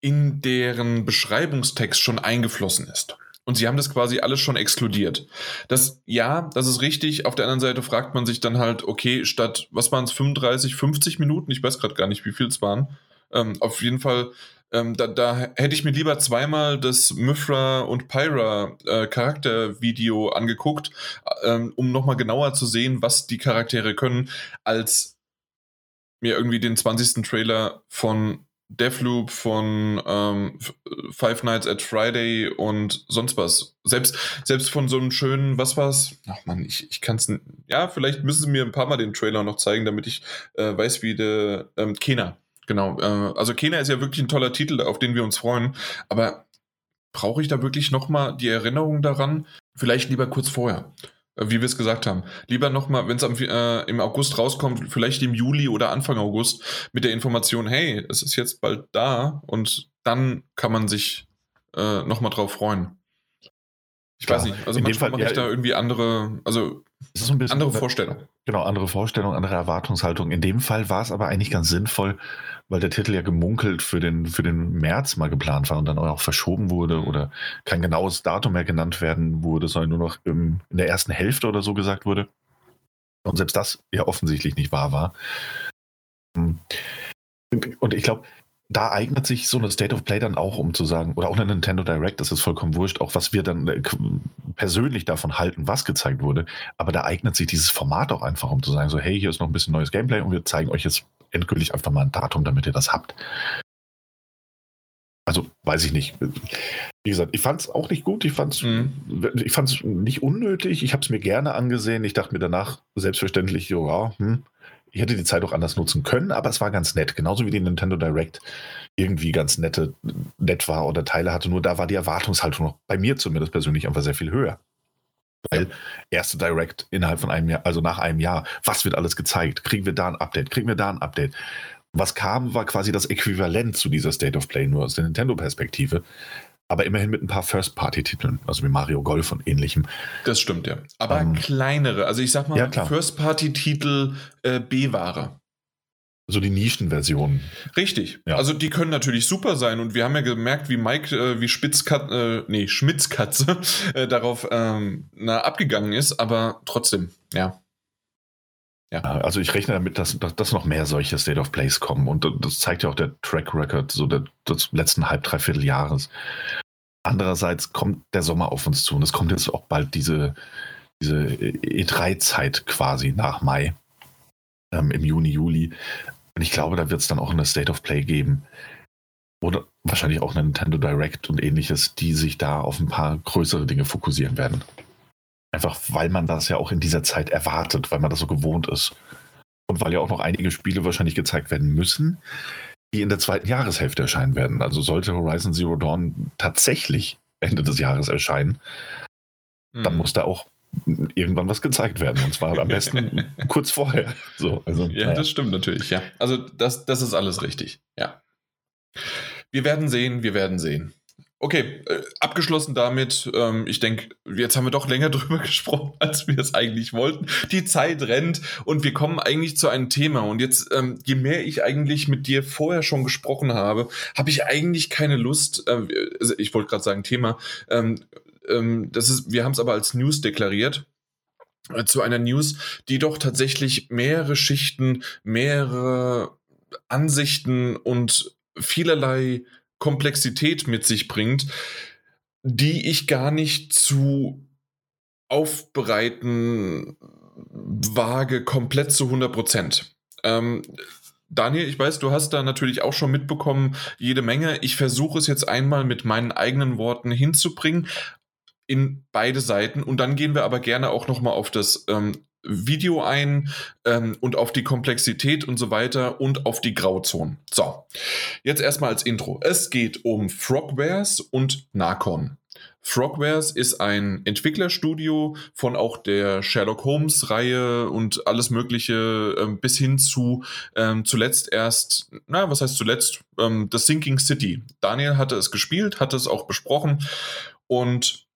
in deren Beschreibungstext schon eingeflossen ist. Und sie haben das quasi alles schon exkludiert. Das, ja, das ist richtig. Auf der anderen Seite fragt man sich dann halt, okay, statt, was waren es, 35, 50 Minuten? Ich weiß gerade gar nicht, wie viel es waren. Ähm, auf jeden Fall, ähm, da, da, hätte ich mir lieber zweimal das Mythra und Pyra äh, Charaktervideo angeguckt, ähm, um nochmal genauer zu sehen, was die Charaktere können, als mir irgendwie den 20. Trailer von Deathloop von ähm, Five Nights at Friday und sonst was. Selbst, selbst von so einem schönen, was war's? Ach man, ich, ich kann es Ja, vielleicht müssen sie mir ein paar Mal den Trailer noch zeigen, damit ich äh, weiß, wie der ähm, Kena. Genau. Äh, also Kena ist ja wirklich ein toller Titel, auf den wir uns freuen. Aber brauche ich da wirklich nochmal die Erinnerung daran? Vielleicht lieber kurz vorher. Äh, wie wir es gesagt haben. Lieber nochmal, wenn es äh, im August rauskommt, vielleicht im Juli oder Anfang August, mit der Information, hey, es ist jetzt bald da und dann kann man sich äh, nochmal drauf freuen. Ich Klar. weiß nicht, also in manchmal ja, ich da irgendwie andere, also bisschen andere Vorstellung. Genau, andere Vorstellung, andere Erwartungshaltung. In dem Fall war es aber eigentlich ganz sinnvoll, weil der Titel ja gemunkelt für den, für den März mal geplant war und dann auch verschoben wurde oder kein genaues Datum mehr genannt werden wurde, sondern nur noch im, in der ersten Hälfte oder so gesagt wurde. Und selbst das ja offensichtlich nicht wahr war. Und ich glaube, da eignet sich so eine State of Play dann auch, um zu sagen, oder auch eine Nintendo Direct, das ist vollkommen wurscht, auch was wir dann äh, persönlich davon halten, was gezeigt wurde. Aber da eignet sich dieses Format auch einfach, um zu sagen, so, hey, hier ist noch ein bisschen neues Gameplay und wir zeigen euch jetzt endgültig einfach mal ein Datum, damit ihr das habt. Also, weiß ich nicht. Wie gesagt, ich fand es auch nicht gut. Ich fand es mhm. nicht unnötig. Ich habe es mir gerne angesehen. Ich dachte mir danach selbstverständlich, ja, hm, ich hätte die Zeit auch anders nutzen können, aber es war ganz nett. Genauso wie die Nintendo Direct irgendwie ganz nette nett war oder Teile hatte, nur da war die Erwartungshaltung noch bei mir zumindest persönlich einfach sehr viel höher. Weil erste Direct innerhalb von einem Jahr, also nach einem Jahr, was wird alles gezeigt? Kriegen wir da ein Update? Kriegen wir da ein Update? Was kam, war quasi das Äquivalent zu dieser State of Play, nur aus der Nintendo-Perspektive. Aber immerhin mit ein paar First-Party-Titeln, also wie Mario Golf und ähnlichem. Das stimmt, ja. Aber ähm, kleinere, also ich sag mal, ja, First-Party-Titel äh, B-Ware. So die Nischenversion. Richtig. Ja. Also die können natürlich super sein und wir haben ja gemerkt, wie Mike, äh, wie Spitzkatze, äh, nee, Schmitzkatze äh, darauf ähm, na, abgegangen ist, aber trotzdem, ja. Ja. Also ich rechne damit, dass, dass, dass, noch mehr solche State of Plays kommen. Und das zeigt ja auch der Track Record so der, des letzten halb, dreiviertel Jahres. Andererseits kommt der Sommer auf uns zu und es kommt jetzt auch bald diese, diese E3-Zeit quasi nach Mai, ähm, im Juni, Juli. Und ich glaube, da wird es dann auch eine State of Play geben. Oder wahrscheinlich auch eine Nintendo Direct und ähnliches, die sich da auf ein paar größere Dinge fokussieren werden. Einfach weil man das ja auch in dieser Zeit erwartet, weil man das so gewohnt ist. Und weil ja auch noch einige Spiele wahrscheinlich gezeigt werden müssen, die in der zweiten Jahreshälfte erscheinen werden. Also sollte Horizon Zero Dawn tatsächlich Ende des Jahres erscheinen, hm. dann muss da auch irgendwann was gezeigt werden. Und zwar am besten kurz vorher. So, also, ja, ja, das stimmt natürlich, ja. Also das, das ist alles richtig, ja. Wir werden sehen, wir werden sehen. Okay, äh, abgeschlossen damit. Ähm, ich denke, jetzt haben wir doch länger drüber gesprochen, als wir es eigentlich wollten. Die Zeit rennt und wir kommen eigentlich zu einem Thema. Und jetzt, ähm, je mehr ich eigentlich mit dir vorher schon gesprochen habe, habe ich eigentlich keine Lust. Äh, also ich wollte gerade sagen Thema. Ähm, ähm, das ist, wir haben es aber als News deklariert äh, zu einer News, die doch tatsächlich mehrere Schichten, mehrere Ansichten und vielerlei Komplexität mit sich bringt, die ich gar nicht zu aufbereiten wage, komplett zu 100 Prozent. Ähm, Daniel, ich weiß, du hast da natürlich auch schon mitbekommen, jede Menge. Ich versuche es jetzt einmal mit meinen eigenen Worten hinzubringen in beide Seiten und dann gehen wir aber gerne auch nochmal auf das ähm, Video ein ähm, und auf die Komplexität und so weiter und auf die Grauzonen. So, jetzt erstmal als Intro. Es geht um Frogwares und Narcon. Frogwares ist ein Entwicklerstudio von auch der Sherlock Holmes-Reihe und alles Mögliche ähm, bis hin zu ähm, zuletzt erst, na, was heißt zuletzt? Ähm, The Sinking City. Daniel hatte es gespielt, hatte es auch besprochen und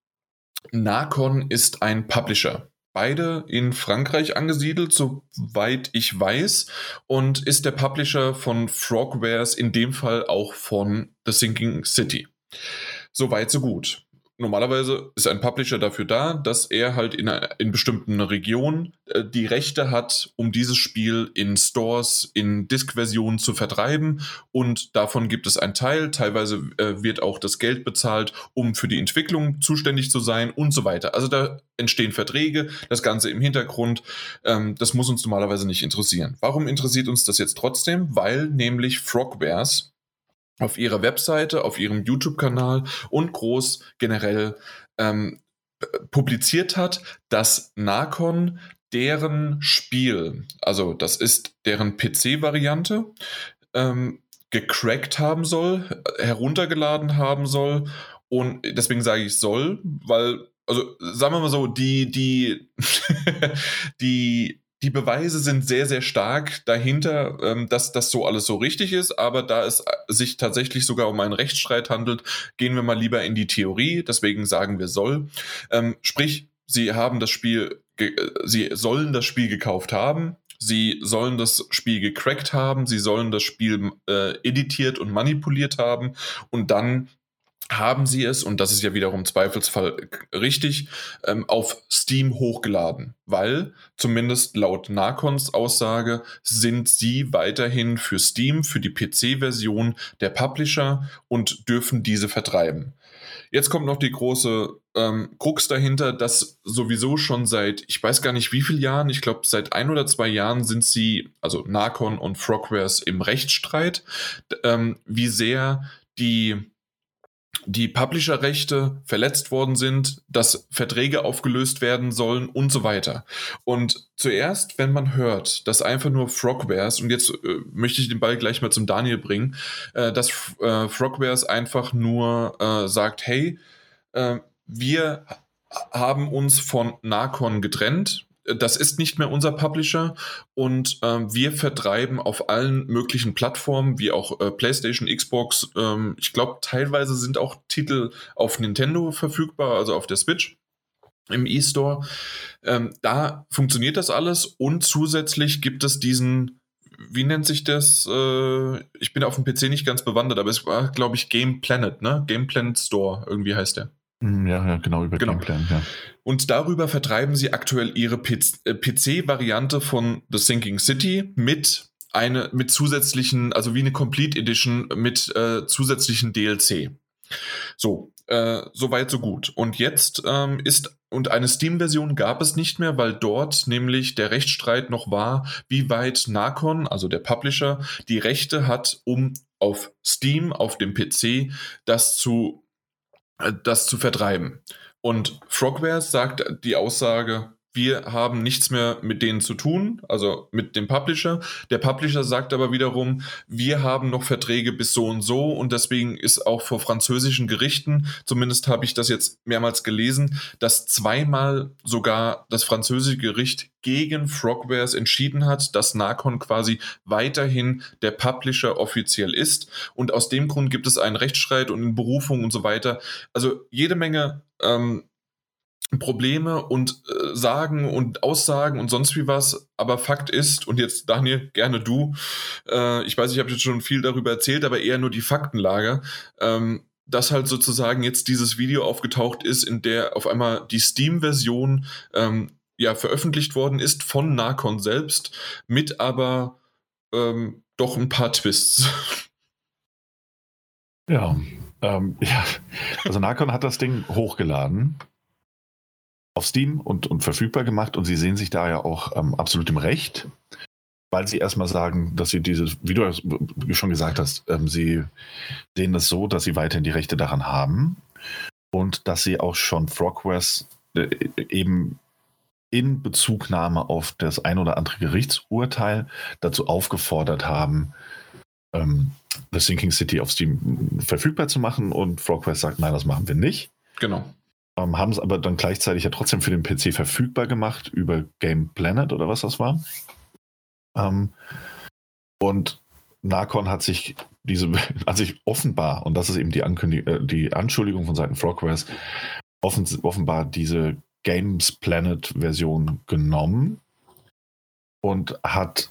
Narcon ist ein Publisher beide in Frankreich angesiedelt, soweit ich weiß, und ist der Publisher von Frogwares, in dem Fall auch von The Sinking City. Soweit, so gut normalerweise ist ein Publisher dafür da, dass er halt in, in bestimmten Regionen äh, die Rechte hat, um dieses Spiel in Stores, in Disk-Versionen zu vertreiben. Und davon gibt es einen Teil. Teilweise äh, wird auch das Geld bezahlt, um für die Entwicklung zuständig zu sein und so weiter. Also da entstehen Verträge, das Ganze im Hintergrund. Ähm, das muss uns normalerweise nicht interessieren. Warum interessiert uns das jetzt trotzdem? Weil nämlich Frogwares auf ihrer Webseite, auf ihrem YouTube-Kanal und groß generell ähm, publiziert hat, dass Narcon deren Spiel, also das ist deren PC-Variante, ähm, gecrackt haben soll, heruntergeladen haben soll und deswegen sage ich soll, weil also sagen wir mal so, die die die die Beweise sind sehr, sehr stark dahinter, ähm, dass das so alles so richtig ist. Aber da es äh, sich tatsächlich sogar um einen Rechtsstreit handelt, gehen wir mal lieber in die Theorie. Deswegen sagen wir soll. Ähm, sprich, sie haben das Spiel, äh, sie sollen das Spiel gekauft haben. Sie sollen das Spiel gecrackt haben, sie sollen das Spiel äh, editiert und manipuliert haben und dann haben sie es, und das ist ja wiederum Zweifelsfall richtig, ähm, auf Steam hochgeladen, weil zumindest laut Narcons Aussage sind sie weiterhin für Steam, für die PC-Version der Publisher und dürfen diese vertreiben. Jetzt kommt noch die große ähm, Krux dahinter, dass sowieso schon seit, ich weiß gar nicht wie vielen Jahren, ich glaube seit ein oder zwei Jahren sind sie, also Narcon und Frogwares im Rechtsstreit, ähm, wie sehr die die Publisher-Rechte verletzt worden sind, dass Verträge aufgelöst werden sollen und so weiter. Und zuerst, wenn man hört, dass einfach nur Frogwares, und jetzt äh, möchte ich den Ball gleich mal zum Daniel bringen, äh, dass äh, Frogwares einfach nur äh, sagt, hey, äh, wir haben uns von Narcon getrennt, das ist nicht mehr unser Publisher und ähm, wir vertreiben auf allen möglichen Plattformen, wie auch äh, PlayStation, Xbox. Ähm, ich glaube, teilweise sind auch Titel auf Nintendo verfügbar, also auf der Switch im E-Store. Ähm, da funktioniert das alles und zusätzlich gibt es diesen, wie nennt sich das? Äh, ich bin auf dem PC nicht ganz bewandert, aber es war, glaube ich, Game Planet, ne? Game Planet Store, irgendwie heißt der. Hm, ja, ja, genau, über genau. Gameplan, ja. Und darüber vertreiben sie aktuell ihre PC-Variante äh, von The Sinking City mit eine mit zusätzlichen, also wie eine Complete Edition mit äh, zusätzlichen DLC. So, äh, so weit, so gut. Und jetzt ähm, ist, und eine Steam-Version gab es nicht mehr, weil dort nämlich der Rechtsstreit noch war, wie weit Narcon, also der Publisher, die Rechte hat, um auf Steam, auf dem PC, das zu das zu vertreiben. Und Frogware sagt die Aussage, wir haben nichts mehr mit denen zu tun, also mit dem Publisher. Der Publisher sagt aber wiederum, wir haben noch Verträge bis so und so und deswegen ist auch vor französischen Gerichten, zumindest habe ich das jetzt mehrmals gelesen, dass zweimal sogar das französische Gericht gegen Frogwares entschieden hat, dass Narcon quasi weiterhin der Publisher offiziell ist. Und aus dem Grund gibt es einen Rechtsstreit und Berufung und so weiter. Also jede Menge ähm, Probleme und äh, Sagen und Aussagen und sonst wie was. Aber Fakt ist, und jetzt Daniel, gerne du, äh, ich weiß, ich habe jetzt schon viel darüber erzählt, aber eher nur die Faktenlage, ähm, dass halt sozusagen jetzt dieses Video aufgetaucht ist, in der auf einmal die Steam-Version ähm, ja veröffentlicht worden ist von Narcon selbst, mit aber ähm, doch ein paar Twists. Ja, ähm, ja, also Narcon hat das Ding hochgeladen auf Steam und, und verfügbar gemacht und sie sehen sich da ja auch ähm, absolut im Recht, weil sie erstmal sagen, dass sie dieses, wie du schon gesagt hast, ähm, sie sehen das so, dass sie weiterhin die Rechte daran haben und dass sie auch schon Frogwares äh, eben in Bezugnahme auf das ein oder andere Gerichtsurteil dazu aufgefordert haben, ähm, The Sinking City auf Steam verfügbar zu machen und Frogwares sagt, nein, das machen wir nicht. Genau. Ähm, haben es aber dann gleichzeitig ja trotzdem für den PC verfügbar gemacht über Game Planet oder was das war. Ähm, und Narcon hat sich diese, hat sich offenbar, und das ist eben die, Ankündigung, äh, die Anschuldigung von Seiten Frogwares, offen, offenbar diese Games Planet Version genommen und hat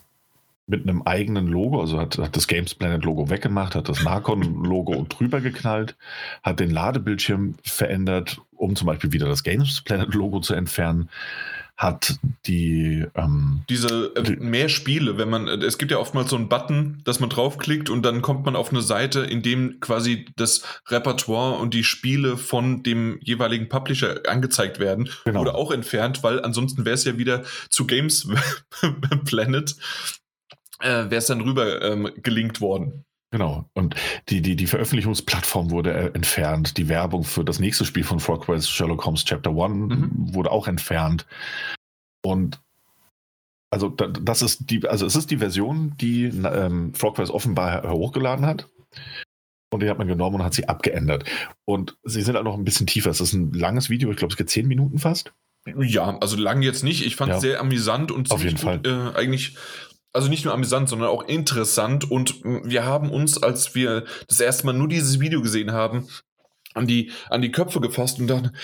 mit einem eigenen Logo, also hat, hat das Games Planet Logo weggemacht, hat das Narcon Logo drüber geknallt, hat den Ladebildschirm verändert, um zum Beispiel wieder das Games Planet Logo zu entfernen, hat die ähm, diese äh, mehr Spiele, wenn man es gibt ja oftmals so einen Button, dass man draufklickt und dann kommt man auf eine Seite, in dem quasi das Repertoire und die Spiele von dem jeweiligen Publisher angezeigt werden genau. oder auch entfernt, weil ansonsten wäre es ja wieder zu Games Planet äh, wäre es dann rüber ähm, gelinkt worden. Genau. Und die, die, die Veröffentlichungsplattform wurde äh, entfernt. Die Werbung für das nächste Spiel von Frogwares, Sherlock Holmes Chapter One, mhm. wurde auch entfernt. Und also das ist die, also es ist die Version, die ähm, Frogwares offenbar hochgeladen hat. Und die hat man genommen und hat sie abgeändert. Und sie sind auch noch ein bisschen tiefer. Es ist ein langes Video, ich glaube, es geht zehn Minuten fast. Ja, also lang jetzt nicht. Ich fand es ja. sehr amüsant und Auf jeden gut, Fall. Äh, eigentlich also nicht nur amüsant, sondern auch interessant. Und wir haben uns, als wir das erste Mal nur dieses Video gesehen haben, an die, an die Köpfe gefasst und dann,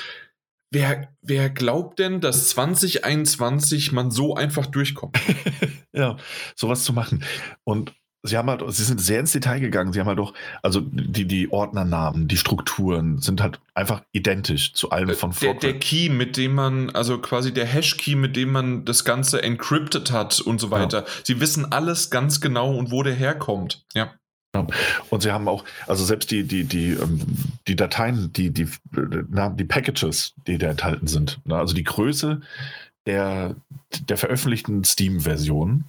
wer, wer glaubt denn, dass 2021 man so einfach durchkommt? ja, sowas zu machen. Und Sie haben halt, sie sind sehr ins Detail gegangen. Sie haben halt doch, also die, die Ordnernamen, die Strukturen sind halt einfach identisch zu allem von der, der Key, mit dem man, also quasi der Hash-Key, mit dem man das Ganze encrypted hat und so weiter. Ja. Sie wissen alles ganz genau und wo der herkommt. Ja. Und sie haben auch, also selbst die, die, die, ähm, die Dateien, die, die, die Packages, die da enthalten sind, ne, also die Größe der, der veröffentlichten Steam-Version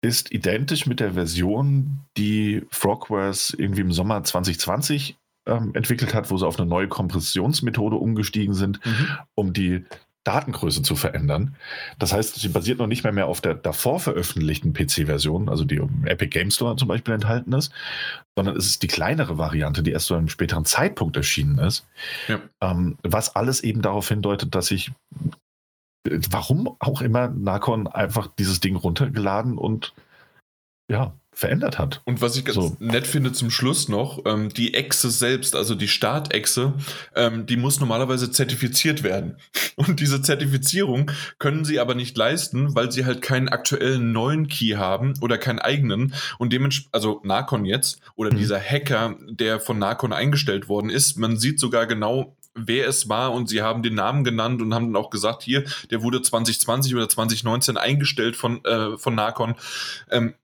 ist identisch mit der Version, die Frogwares irgendwie im Sommer 2020 ähm, entwickelt hat, wo sie auf eine neue Kompressionsmethode umgestiegen sind, mhm. um die Datengröße zu verändern. Das heißt, sie basiert noch nicht mehr, mehr auf der davor veröffentlichten PC-Version, also die im Epic Game Store zum Beispiel enthalten ist, sondern es ist die kleinere Variante, die erst zu einem späteren Zeitpunkt erschienen ist. Ja. Ähm, was alles eben darauf hindeutet, dass ich, warum auch immer, Nakon einfach dieses Ding runtergeladen und ja, verändert hat. Und was ich ganz so. nett finde zum Schluss noch, ähm, die Echse selbst, also die Startechse, ähm, die muss normalerweise zertifiziert werden. Und diese Zertifizierung können sie aber nicht leisten, weil sie halt keinen aktuellen neuen Key haben oder keinen eigenen. Und dementsprechend, also Narcon jetzt oder mhm. dieser Hacker, der von Narcon eingestellt worden ist, man sieht sogar genau, wer es war und sie haben den Namen genannt und haben dann auch gesagt, hier, der wurde 2020 oder 2019 eingestellt von, äh, von Narcon. Ähm,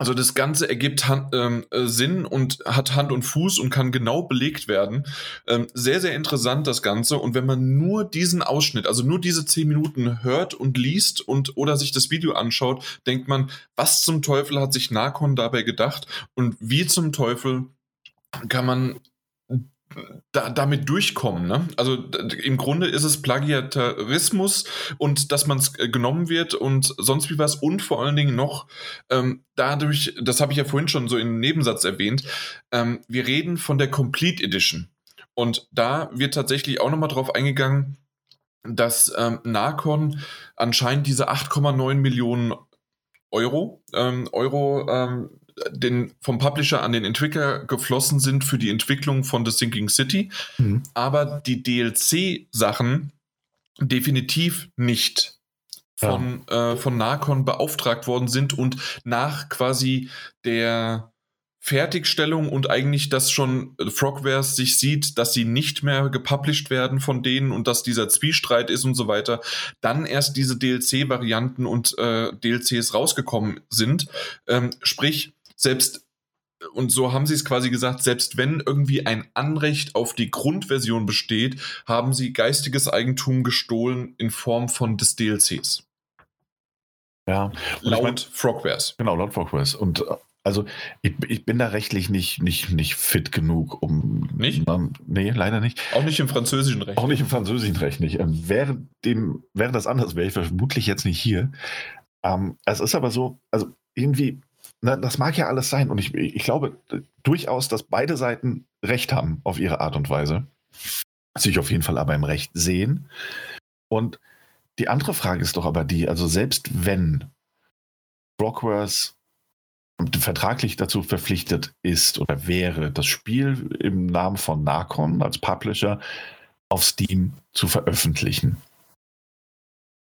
also das Ganze ergibt Hand, ähm, äh, Sinn und hat Hand und Fuß und kann genau belegt werden. Ähm, sehr, sehr interessant das Ganze. Und wenn man nur diesen Ausschnitt, also nur diese zehn Minuten hört und liest und oder sich das Video anschaut, denkt man, was zum Teufel hat sich Narcon dabei gedacht und wie zum Teufel kann man da, damit durchkommen. Ne? Also im Grunde ist es Plagiatarismus und dass man es äh, genommen wird und sonst wie was und vor allen Dingen noch ähm, dadurch, das habe ich ja vorhin schon so im Nebensatz erwähnt, ähm, wir reden von der Complete Edition. Und da wird tatsächlich auch nochmal drauf eingegangen, dass ähm, Narcon anscheinend diese 8,9 Millionen Euro, ähm, Euro ähm, den, vom Publisher an den Entwickler geflossen sind für die Entwicklung von The Sinking City, mhm. aber die DLC-Sachen definitiv nicht von, ja. äh, von Narcon beauftragt worden sind und nach quasi der Fertigstellung und eigentlich, dass schon Frogwares sich sieht, dass sie nicht mehr gepublished werden von denen und dass dieser Zwiestreit ist und so weiter, dann erst diese DLC-Varianten und äh, DLCs rausgekommen sind. Ähm, sprich, selbst und so haben sie es quasi gesagt, selbst wenn irgendwie ein Anrecht auf die Grundversion besteht, haben sie geistiges Eigentum gestohlen in Form von des DLCs. Ja, laut ich mein, Frogwares. Genau, laut Frogwares. Und äh, also ich, ich, bin da rechtlich nicht, nicht, nicht fit genug, um. Nicht? Na, nee, leider nicht. Auch nicht im französischen Recht. Auch nicht im französischen Recht nicht. Ähm, wäre, dem, wäre das anders, wäre ich vermutlich jetzt nicht hier. Ähm, es ist aber so, also irgendwie na, das mag ja alles sein. Und ich, ich glaube durchaus, dass beide Seiten Recht haben auf ihre Art und Weise. Sich auf jeden Fall aber im Recht sehen. Und die andere Frage ist doch aber die, also selbst wenn Rockworth vertraglich dazu verpflichtet ist oder wäre, das Spiel im Namen von Narcon als Publisher auf Steam zu veröffentlichen,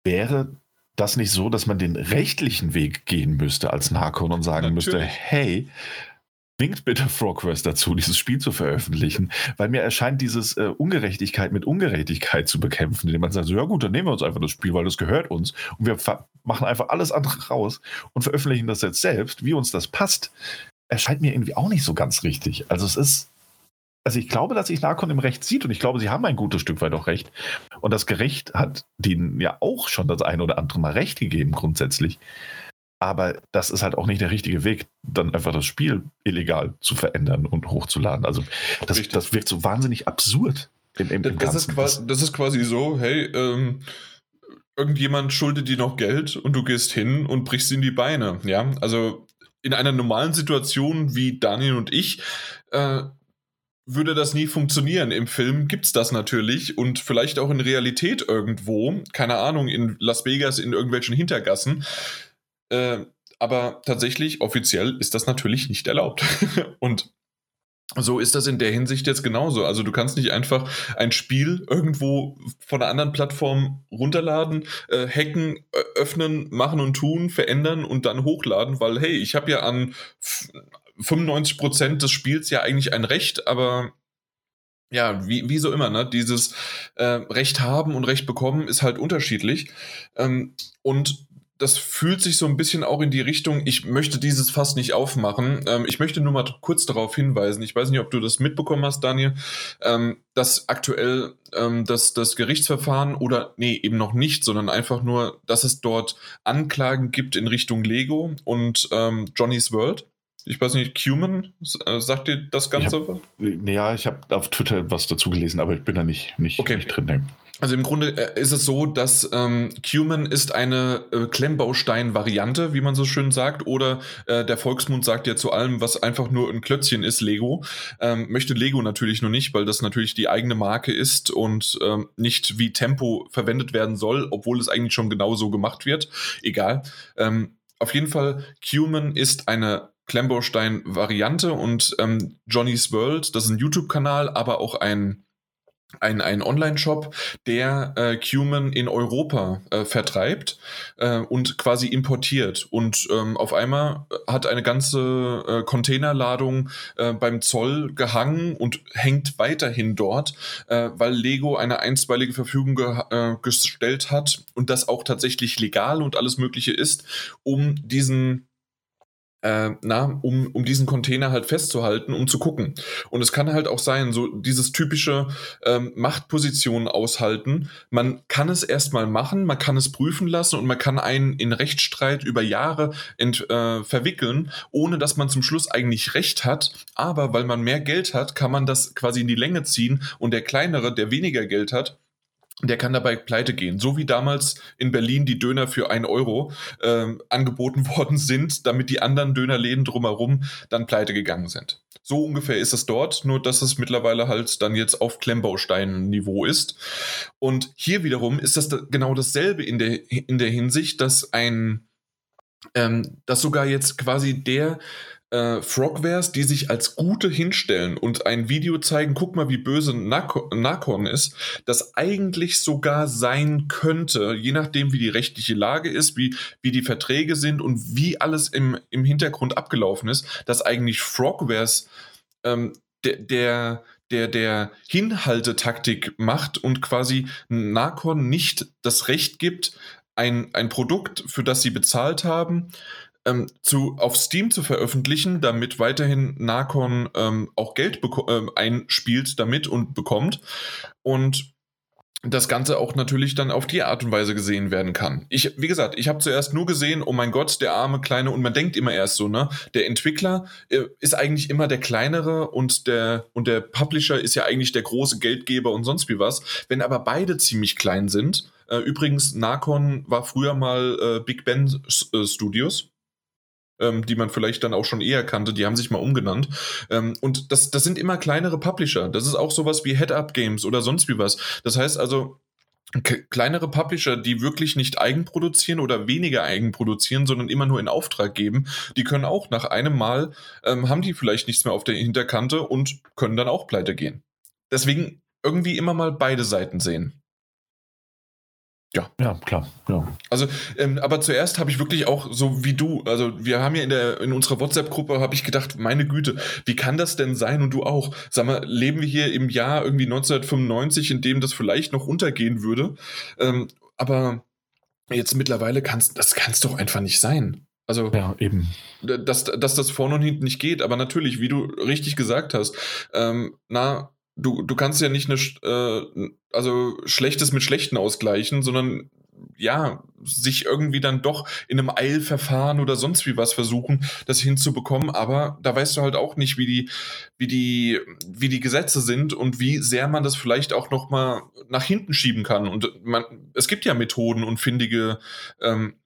wäre das nicht so, dass man den rechtlichen Weg gehen müsste als Narcon und sagen Natürlich. müsste, hey, Winkt bitte Frogverse dazu, dieses Spiel zu veröffentlichen, weil mir erscheint dieses äh, Ungerechtigkeit mit Ungerechtigkeit zu bekämpfen, indem man sagt, so, ja gut, dann nehmen wir uns einfach das Spiel, weil das gehört uns und wir machen einfach alles andere raus und veröffentlichen das jetzt selbst, wie uns das passt, erscheint mir irgendwie auch nicht so ganz richtig. Also es ist, also ich glaube, dass sich Narcon im Recht sieht und ich glaube, sie haben ein gutes Stück weit auch recht. Und das Gericht hat denen ja auch schon das ein oder andere Mal Recht gegeben, grundsätzlich. Aber das ist halt auch nicht der richtige Weg, dann einfach das Spiel illegal zu verändern und hochzuladen. Also das, das wirkt so wahnsinnig absurd. Im, im, im das, ist quasi, das ist quasi so, hey, ähm, irgendjemand schuldet dir noch Geld und du gehst hin und brichst ihm die Beine. Ja, also in einer normalen Situation wie Daniel und ich äh, würde das nie funktionieren. Im Film gibt es das natürlich und vielleicht auch in Realität irgendwo, keine Ahnung, in Las Vegas in irgendwelchen Hintergassen. Äh, aber tatsächlich, offiziell ist das natürlich nicht erlaubt. und so ist das in der Hinsicht jetzt genauso. Also du kannst nicht einfach ein Spiel irgendwo von einer anderen Plattform runterladen, äh, hacken, öffnen, machen und tun, verändern und dann hochladen, weil hey, ich habe ja an 95 Prozent des Spiels ja eigentlich ein Recht, aber ja, wie, wie so immer, ne? Dieses äh, Recht haben und Recht bekommen ist halt unterschiedlich. Ähm, und das fühlt sich so ein bisschen auch in die Richtung, ich möchte dieses Fass nicht aufmachen. Ähm, ich möchte nur mal kurz darauf hinweisen, ich weiß nicht, ob du das mitbekommen hast, Daniel, ähm, dass aktuell ähm, das, das Gerichtsverfahren oder, nee, eben noch nicht, sondern einfach nur, dass es dort Anklagen gibt in Richtung Lego und ähm, Johnny's World Ich weiß nicht, Cuman, äh, sagt dir das Ganze? Ich hab, ja, ich habe auf Twitter was dazu gelesen, aber ich bin da nicht, nicht, okay. nicht drin. Also im Grunde äh, ist es so, dass ähm, Cuman ist eine äh, Klemmbaustein-Variante, wie man so schön sagt, oder äh, der Volksmund sagt ja zu allem, was einfach nur ein Klötzchen ist, Lego. Ähm, möchte Lego natürlich nur nicht, weil das natürlich die eigene Marke ist und ähm, nicht wie Tempo verwendet werden soll, obwohl es eigentlich schon genauso gemacht wird. Egal. Ähm, auf jeden Fall, Cuman ist eine Klemmbaustein-Variante und ähm, Johnny's World, das ist ein YouTube-Kanal, aber auch ein ein, ein Online-Shop, der äh, Cuman in Europa äh, vertreibt äh, und quasi importiert. Und ähm, auf einmal hat eine ganze äh, Containerladung äh, beim Zoll gehangen und hängt weiterhin dort, äh, weil Lego eine einstweilige Verfügung ge äh, gestellt hat und das auch tatsächlich legal und alles Mögliche ist, um diesen äh, na, um, um diesen Container halt festzuhalten, um zu gucken. Und es kann halt auch sein, so dieses typische ähm, Machtposition aushalten. Man kann es erstmal machen, man kann es prüfen lassen und man kann einen in Rechtsstreit über Jahre ent, äh, verwickeln, ohne dass man zum Schluss eigentlich Recht hat. Aber weil man mehr Geld hat, kann man das quasi in die Länge ziehen und der kleinere, der weniger Geld hat, der kann dabei pleite gehen. So wie damals in Berlin die Döner für ein Euro ähm, angeboten worden sind, damit die anderen Dönerläden drumherum dann pleite gegangen sind. So ungefähr ist es dort, nur dass es mittlerweile halt dann jetzt auf Klemmbaustein-Niveau ist. Und hier wiederum ist das da genau dasselbe in der, in der Hinsicht, dass ein, ähm, dass sogar jetzt quasi der äh, Frogwares, die sich als gute hinstellen und ein Video zeigen, guck mal, wie böse Nakon ist, das eigentlich sogar sein könnte, je nachdem, wie die rechtliche Lage ist, wie, wie die Verträge sind und wie alles im, im Hintergrund abgelaufen ist, dass eigentlich Frogwares ähm, der, der der der Hinhaltetaktik macht und quasi Nakon nicht das Recht gibt, ein, ein Produkt, für das sie bezahlt haben, ähm, zu, auf Steam zu veröffentlichen, damit weiterhin Nakon ähm, auch Geld ähm, einspielt damit und bekommt. Und das Ganze auch natürlich dann auf die Art und Weise gesehen werden kann. Ich, wie gesagt, ich habe zuerst nur gesehen, oh mein Gott, der arme Kleine, und man denkt immer erst so, ne? Der Entwickler äh, ist eigentlich immer der kleinere und der, und der Publisher ist ja eigentlich der große Geldgeber und sonst wie was. Wenn aber beide ziemlich klein sind, äh, übrigens, Nakon war früher mal äh, Big Ben äh, Studios ähm, die man vielleicht dann auch schon eher kannte, die haben sich mal umgenannt. Ähm, und das, das sind immer kleinere Publisher. Das ist auch sowas wie Head-Up Games oder sonst wie was. Das heißt also, kleinere Publisher, die wirklich nicht eigenproduzieren oder weniger eigenproduzieren, sondern immer nur in Auftrag geben, die können auch nach einem Mal, ähm, haben die vielleicht nichts mehr auf der Hinterkante und können dann auch pleite gehen. Deswegen irgendwie immer mal beide Seiten sehen. Ja. Ja, klar. Ja. Also, ähm, aber zuerst habe ich wirklich auch so wie du, also wir haben ja in der in unserer WhatsApp-Gruppe habe ich gedacht, meine Güte, wie kann das denn sein und du auch? Sag mal, leben wir hier im Jahr irgendwie 1995, in dem das vielleicht noch untergehen würde? Ähm, aber jetzt mittlerweile kannst das kann es doch einfach nicht sein. Also, ja, eben. Dass, dass das vorne und hinten nicht geht, aber natürlich, wie du richtig gesagt hast, ähm, na, du, du kannst ja nicht eine, äh, also Schlechtes mit Schlechten ausgleichen, sondern ja, sich irgendwie dann doch in einem Eilverfahren oder sonst wie was versuchen, das hinzubekommen. Aber da weißt du halt auch nicht, wie die, wie die, wie die Gesetze sind und wie sehr man das vielleicht auch noch mal nach hinten schieben kann. Und man, es gibt ja Methoden und findige ähm,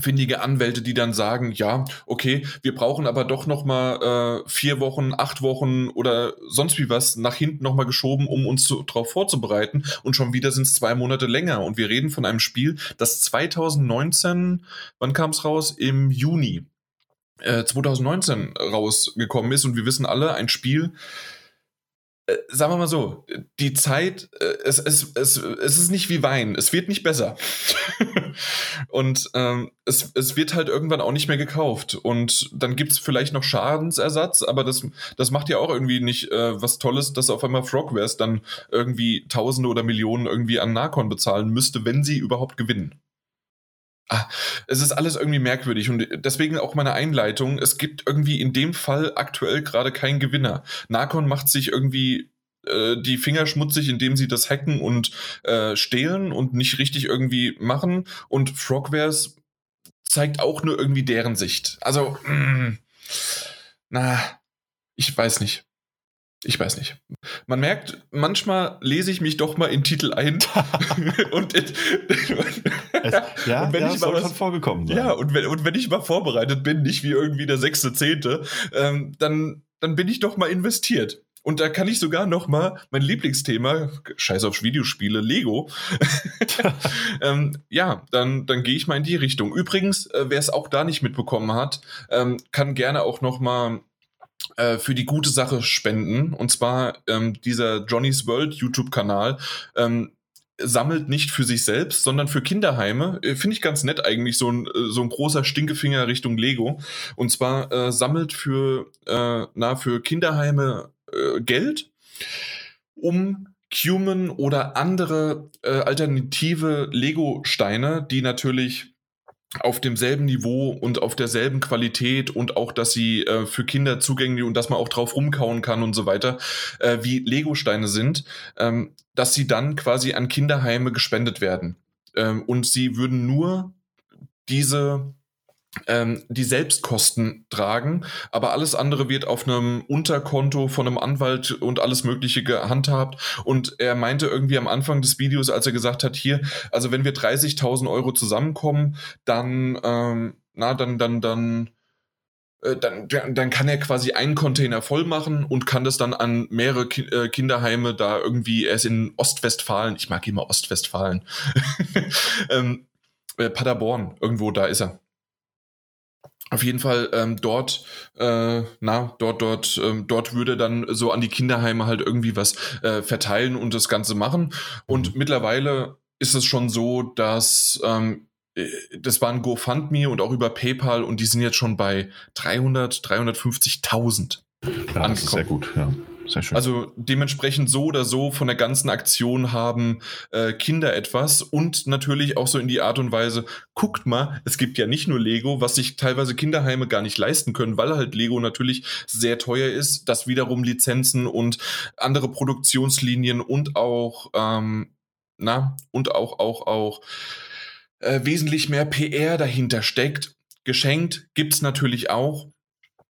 findige Anwälte, die dann sagen, ja, okay, wir brauchen aber doch noch mal äh, vier Wochen, acht Wochen oder sonst wie was nach hinten noch mal geschoben, um uns darauf vorzubereiten. Und schon wieder sind es zwei Monate länger. Und wir reden von einem Spiel, das 2019, wann kam es raus? Im Juni äh, 2019 rausgekommen ist. Und wir wissen alle, ein Spiel, äh, sagen wir mal so, die Zeit, äh, es, es, es, es ist nicht wie Wein, es wird nicht besser. und ähm, es, es wird halt irgendwann auch nicht mehr gekauft. Und dann gibt es vielleicht noch Schadensersatz, aber das, das macht ja auch irgendwie nicht äh, was Tolles, dass auf einmal Frogwares dann irgendwie Tausende oder Millionen irgendwie an Nakon bezahlen müsste, wenn sie überhaupt gewinnen. Ah, es ist alles irgendwie merkwürdig und deswegen auch meine Einleitung. Es gibt irgendwie in dem Fall aktuell gerade keinen Gewinner. Nakon macht sich irgendwie äh, die Finger schmutzig, indem sie das hacken und äh, stehlen und nicht richtig irgendwie machen. Und Frogwares zeigt auch nur irgendwie deren Sicht. Also, mh, mm, na, ich weiß nicht. Ich weiß nicht. Man merkt, manchmal lese ich mich doch mal in Titel ein. und, es, ja, und wenn ja, ich mal was, schon vorgekommen sein. ja und, wenn, und wenn ich mal vorbereitet bin, nicht wie irgendwie der sechste, zehnte, ähm, dann, dann bin ich doch mal investiert. Und da kann ich sogar noch mal mein Lieblingsthema, scheiß auf Videospiele, Lego. ähm, ja, dann, dann gehe ich mal in die Richtung. Übrigens, äh, wer es auch da nicht mitbekommen hat, ähm, kann gerne auch noch mal äh, für die gute Sache spenden. Und zwar ähm, dieser Johnny's World YouTube-Kanal. Ähm, sammelt nicht für sich selbst, sondern für Kinderheime. Äh, Finde ich ganz nett eigentlich, so ein, äh, so ein großer Stinkefinger Richtung Lego. Und zwar äh, sammelt für, äh, na, für Kinderheime äh, Geld, um Cuman oder andere äh, alternative Lego-Steine, die natürlich auf demselben Niveau und auf derselben Qualität und auch, dass sie äh, für Kinder zugänglich und dass man auch drauf rumkauen kann und so weiter, äh, wie Lego-Steine sind, ähm, dass sie dann quasi an Kinderheime gespendet werden. Ähm, und sie würden nur diese ähm, die Selbstkosten tragen, aber alles andere wird auf einem Unterkonto von einem Anwalt und alles Mögliche gehandhabt. Und er meinte irgendwie am Anfang des Videos, als er gesagt hat, hier, also wenn wir 30.000 Euro zusammenkommen, dann, ähm, na, dann, dann, dann, äh, dann, dann kann er quasi einen Container voll machen und kann das dann an mehrere Ki äh, Kinderheime da irgendwie, er ist in Ostwestfalen, ich mag immer Ostwestfalen, ähm, äh, Paderborn, irgendwo da ist er auf jeden Fall ähm, dort, äh, na, dort, dort, ähm, dort würde dann so an die Kinderheime halt irgendwie was äh, verteilen und das Ganze machen. Und mhm. mittlerweile ist es schon so, dass ähm, äh, das war ein GoFundMe und auch über PayPal und die sind jetzt schon bei 300, 350.000. Ja, das ist sehr gut, ja. Sehr schön. Also dementsprechend so oder so von der ganzen Aktion haben äh, Kinder etwas und natürlich auch so in die Art und Weise, guckt mal, es gibt ja nicht nur Lego, was sich teilweise Kinderheime gar nicht leisten können, weil halt Lego natürlich sehr teuer ist, dass wiederum Lizenzen und andere Produktionslinien und auch, ähm, na, und auch, auch, auch äh, wesentlich mehr PR dahinter steckt. Geschenkt gibt's natürlich auch.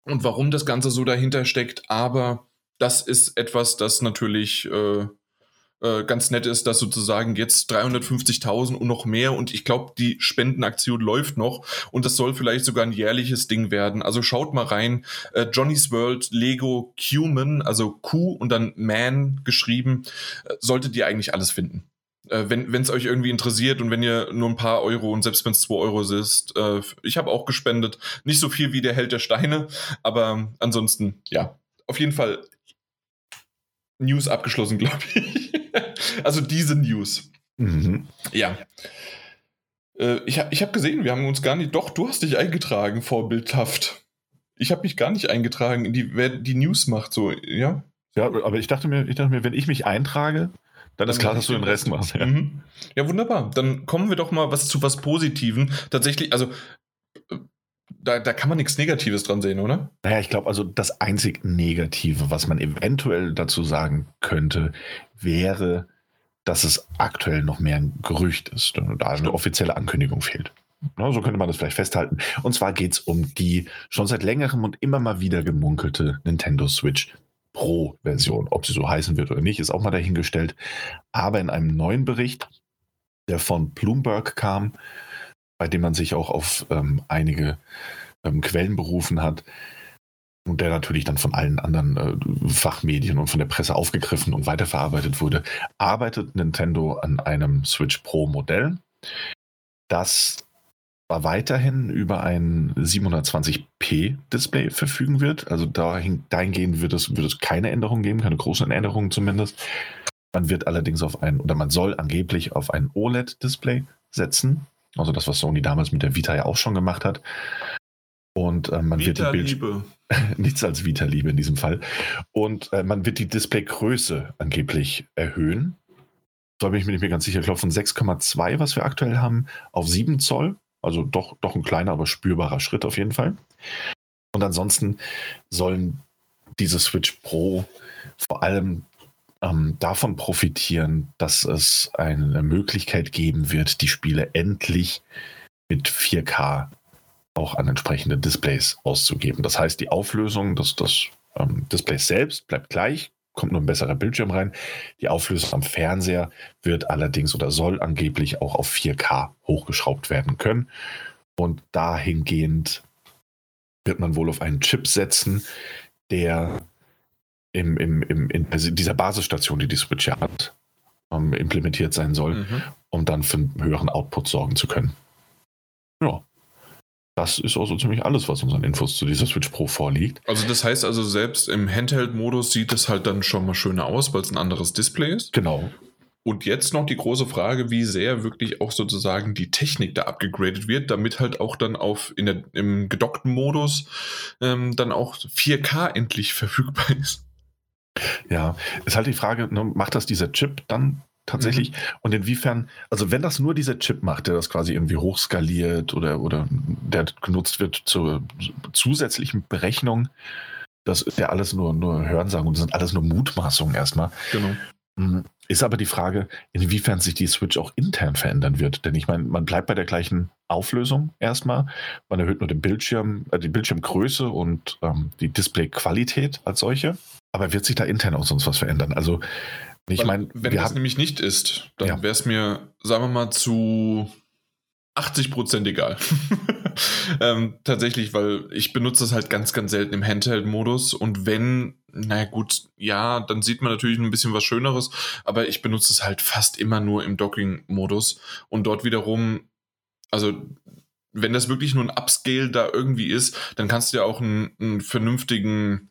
Und warum das Ganze so dahinter steckt, aber das ist etwas, das natürlich äh, äh, ganz nett ist, dass sozusagen jetzt 350.000 und noch mehr und ich glaube, die Spendenaktion läuft noch und das soll vielleicht sogar ein jährliches Ding werden. Also schaut mal rein. Äh, Johnny's World Lego Cuman, also Q und dann Man geschrieben, äh, solltet ihr eigentlich alles finden äh, wenn es euch irgendwie interessiert und wenn ihr nur ein paar Euro und selbst wenn es zwei Euro ist, äh, ich habe auch gespendet. Nicht so viel wie der Held der Steine, aber ansonsten, ja, auf jeden Fall News abgeschlossen, glaube ich. also diese News. Mhm. Ja. Äh, ich habe ich hab gesehen, wir haben uns gar nicht. Doch, du hast dich eingetragen, vorbildhaft. Ich habe mich gar nicht eingetragen, in die, wer die News macht, so, ja? Ja, aber ich dachte mir, ich dachte mir, wenn ich mich eintrage, dann ist klar, dass du den Rest machst. Ja. Mhm. ja, wunderbar. Dann kommen wir doch mal was zu was Positiven. Tatsächlich, also da, da kann man nichts Negatives dran sehen, oder? Naja, ich glaube, also das einzig Negative, was man eventuell dazu sagen könnte, wäre, dass es aktuell noch mehr ein Gerücht ist, da eine offizielle Ankündigung fehlt. Na, so könnte man das vielleicht festhalten. Und zwar geht es um die schon seit längerem und immer mal wieder gemunkelte Nintendo Switch Pro-Version. Ob sie so heißen wird oder nicht, ist auch mal dahingestellt. Aber in einem neuen Bericht, der von Bloomberg kam, bei dem man sich auch auf ähm, einige ähm, Quellen berufen hat und der natürlich dann von allen anderen äh, Fachmedien und von der Presse aufgegriffen und weiterverarbeitet wurde, arbeitet Nintendo an einem Switch Pro Modell, das weiterhin über ein 720p Display verfügen wird. Also dahin, dahingehend wird es, wird es keine Änderungen geben, keine großen Änderungen zumindest. Man wird allerdings auf ein, oder man soll angeblich auf ein OLED-Display setzen. Also das, was Sony damals mit der Vita ja auch schon gemacht hat. Und äh, man Vita wird die Bild nichts als Vita-Liebe in diesem Fall. Und äh, man wird die Displaygröße angeblich erhöhen. Da bin ich mir nicht mehr ganz sicher. Ich glaube von 6,2, was wir aktuell haben, auf 7 Zoll. Also doch, doch ein kleiner, aber spürbarer Schritt auf jeden Fall. Und ansonsten sollen diese Switch Pro vor allem ähm, davon profitieren, dass es eine Möglichkeit geben wird, die Spiele endlich mit 4K auch an entsprechende Displays auszugeben. Das heißt, die Auflösung des, des ähm, Displays selbst bleibt gleich, kommt nur ein besserer Bildschirm rein. Die Auflösung am Fernseher wird allerdings oder soll angeblich auch auf 4K hochgeschraubt werden können. Und dahingehend wird man wohl auf einen Chip setzen, der im, im, im, in dieser Basisstation, die die Switch ja hat, ähm, implementiert sein soll, mhm. um dann für einen höheren Output sorgen zu können. Ja. Das ist auch so ziemlich alles, was uns an Infos zu dieser Switch Pro vorliegt. Also das heißt also, selbst im Handheld-Modus sieht es halt dann schon mal schöner aus, weil es ein anderes Display ist. Genau. Und jetzt noch die große Frage, wie sehr wirklich auch sozusagen die Technik da abgegradet wird, damit halt auch dann auf in der, im gedockten Modus ähm, dann auch 4K endlich verfügbar ist. Ja, ist halt die Frage, ne, macht das dieser Chip dann tatsächlich? Mhm. Und inwiefern, also wenn das nur dieser Chip macht, der das quasi irgendwie hochskaliert oder, oder der genutzt wird zur zusätzlichen Berechnung, das ist ja alles nur, nur Hörensagen und das sind alles nur Mutmaßungen erstmal. Genau. Mhm. Ist aber die Frage, inwiefern sich die Switch auch intern verändern wird. Denn ich meine, man bleibt bei der gleichen Auflösung erstmal. Man erhöht nur den Bildschirm, äh, die Bildschirmgröße und ähm, die Displayqualität als solche. Aber wird sich da intern auch sonst was verändern? Also, ich meine, wenn das haben, nämlich nicht ist, dann ja. wäre es mir, sagen wir mal, zu 80 Prozent egal. ähm, tatsächlich, weil ich benutze das halt ganz, ganz selten im Handheld-Modus und wenn, naja gut, ja, dann sieht man natürlich ein bisschen was Schöneres, aber ich benutze es halt fast immer nur im Docking-Modus und dort wiederum, also wenn das wirklich nur ein Upscale da irgendwie ist, dann kannst du ja auch einen, einen vernünftigen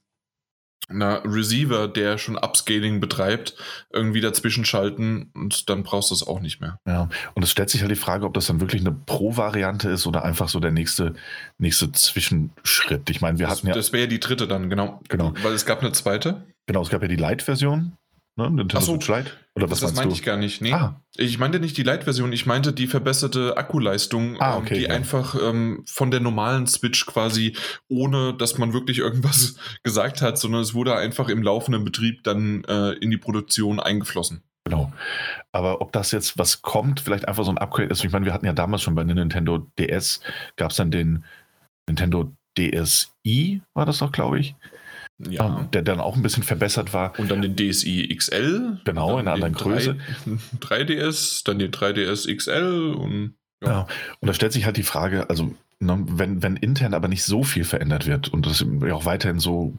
einer Receiver, der schon Upscaling betreibt, irgendwie dazwischen schalten und dann brauchst du es auch nicht mehr. Ja, und es stellt sich halt die Frage, ob das dann wirklich eine Pro-Variante ist oder einfach so der nächste, nächste Zwischenschritt. Ich meine, wir das, hatten ja. Das wäre ja die dritte dann, genau. Genau. Weil es gab eine zweite. Genau, es gab ja die Lite-Version, Ne? Nintendo so, Switch Lite? Oder was das, meinte du? ich gar nicht. Nee. Ah. Ich meinte nicht die Lite-Version, ich meinte die verbesserte Akkuleistung, ah, ähm, okay, die ja. einfach ähm, von der normalen Switch quasi, ohne dass man wirklich irgendwas gesagt hat, sondern es wurde einfach im laufenden Betrieb dann äh, in die Produktion eingeflossen. Genau. Aber ob das jetzt was kommt, vielleicht einfach so ein Upgrade ist. Ich meine, wir hatten ja damals schon bei der Nintendo DS, gab es dann den Nintendo DSi, war das doch, glaube ich ja. der dann auch ein bisschen verbessert war. Und dann den DSi XL. Genau, in einer anderen Größe. 3DS, dann den 3DS XL und ja. ja. Und da stellt sich halt die Frage, also ne, wenn, wenn intern aber nicht so viel verändert wird und das ja auch weiterhin so,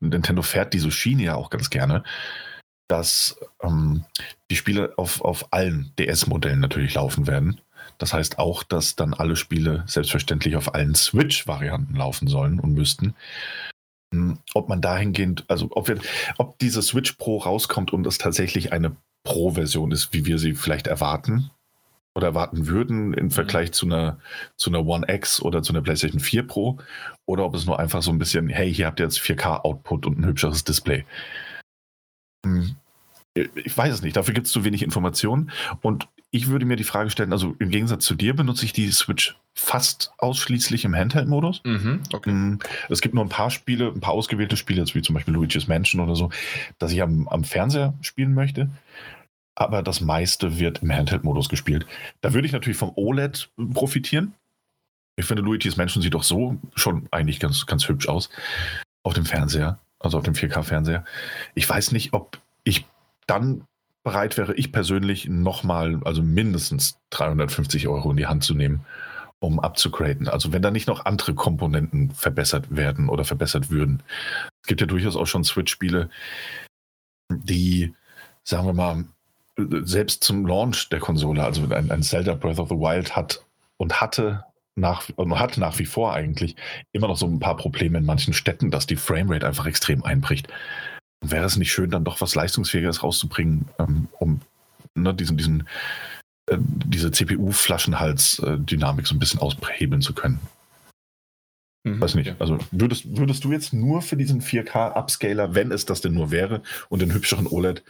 Nintendo fährt diese Schiene ja auch ganz gerne, dass ähm, die Spiele auf, auf allen DS-Modellen natürlich laufen werden. Das heißt auch, dass dann alle Spiele selbstverständlich auf allen Switch-Varianten laufen sollen und müssten. Hm, ob man dahingehend, also ob, wir, ob diese Switch Pro rauskommt und es tatsächlich eine Pro-Version ist, wie wir sie vielleicht erwarten oder erwarten würden im mhm. Vergleich zu einer, zu einer One X oder zu einer PlayStation 4 Pro, oder ob es nur einfach so ein bisschen, hey, hier habt ihr jetzt 4K-Output und ein hübscheres Display. Hm, ich weiß es nicht, dafür gibt es zu wenig Informationen und ich würde mir die Frage stellen, also im Gegensatz zu dir benutze ich die Switch fast ausschließlich im Handheld-Modus. Mhm, okay. Mm, es gibt nur ein paar Spiele, ein paar ausgewählte Spiele, jetzt wie zum Beispiel Luigi's Mansion oder so, dass ich am, am Fernseher spielen möchte. Aber das meiste wird im Handheld-Modus gespielt. Da würde ich natürlich vom OLED profitieren. Ich finde, Luigi's Mansion sieht doch so schon eigentlich ganz, ganz hübsch aus auf dem Fernseher, also auf dem 4K-Fernseher. Ich weiß nicht, ob ich dann bereit wäre ich persönlich nochmal, also mindestens 350 Euro in die Hand zu nehmen, um abzugraden. Also wenn da nicht noch andere Komponenten verbessert werden oder verbessert würden. Es gibt ja durchaus auch schon Switch-Spiele, die, sagen wir mal, selbst zum Launch der Konsole, also ein, ein Zelda Breath of the Wild hat und hatte nach, hat nach wie vor eigentlich immer noch so ein paar Probleme in manchen Städten, dass die Framerate einfach extrem einbricht wäre es nicht schön, dann doch was Leistungsfähiges rauszubringen, ähm, um ne, diesen, diesen, äh, diese CPU-Flaschenhals-Dynamik so ein bisschen aushebeln zu können. Mhm, Weiß nicht. Also würdest, würdest du jetzt nur für diesen 4K-Upscaler, wenn es das denn nur wäre, und den hübscheren OLED,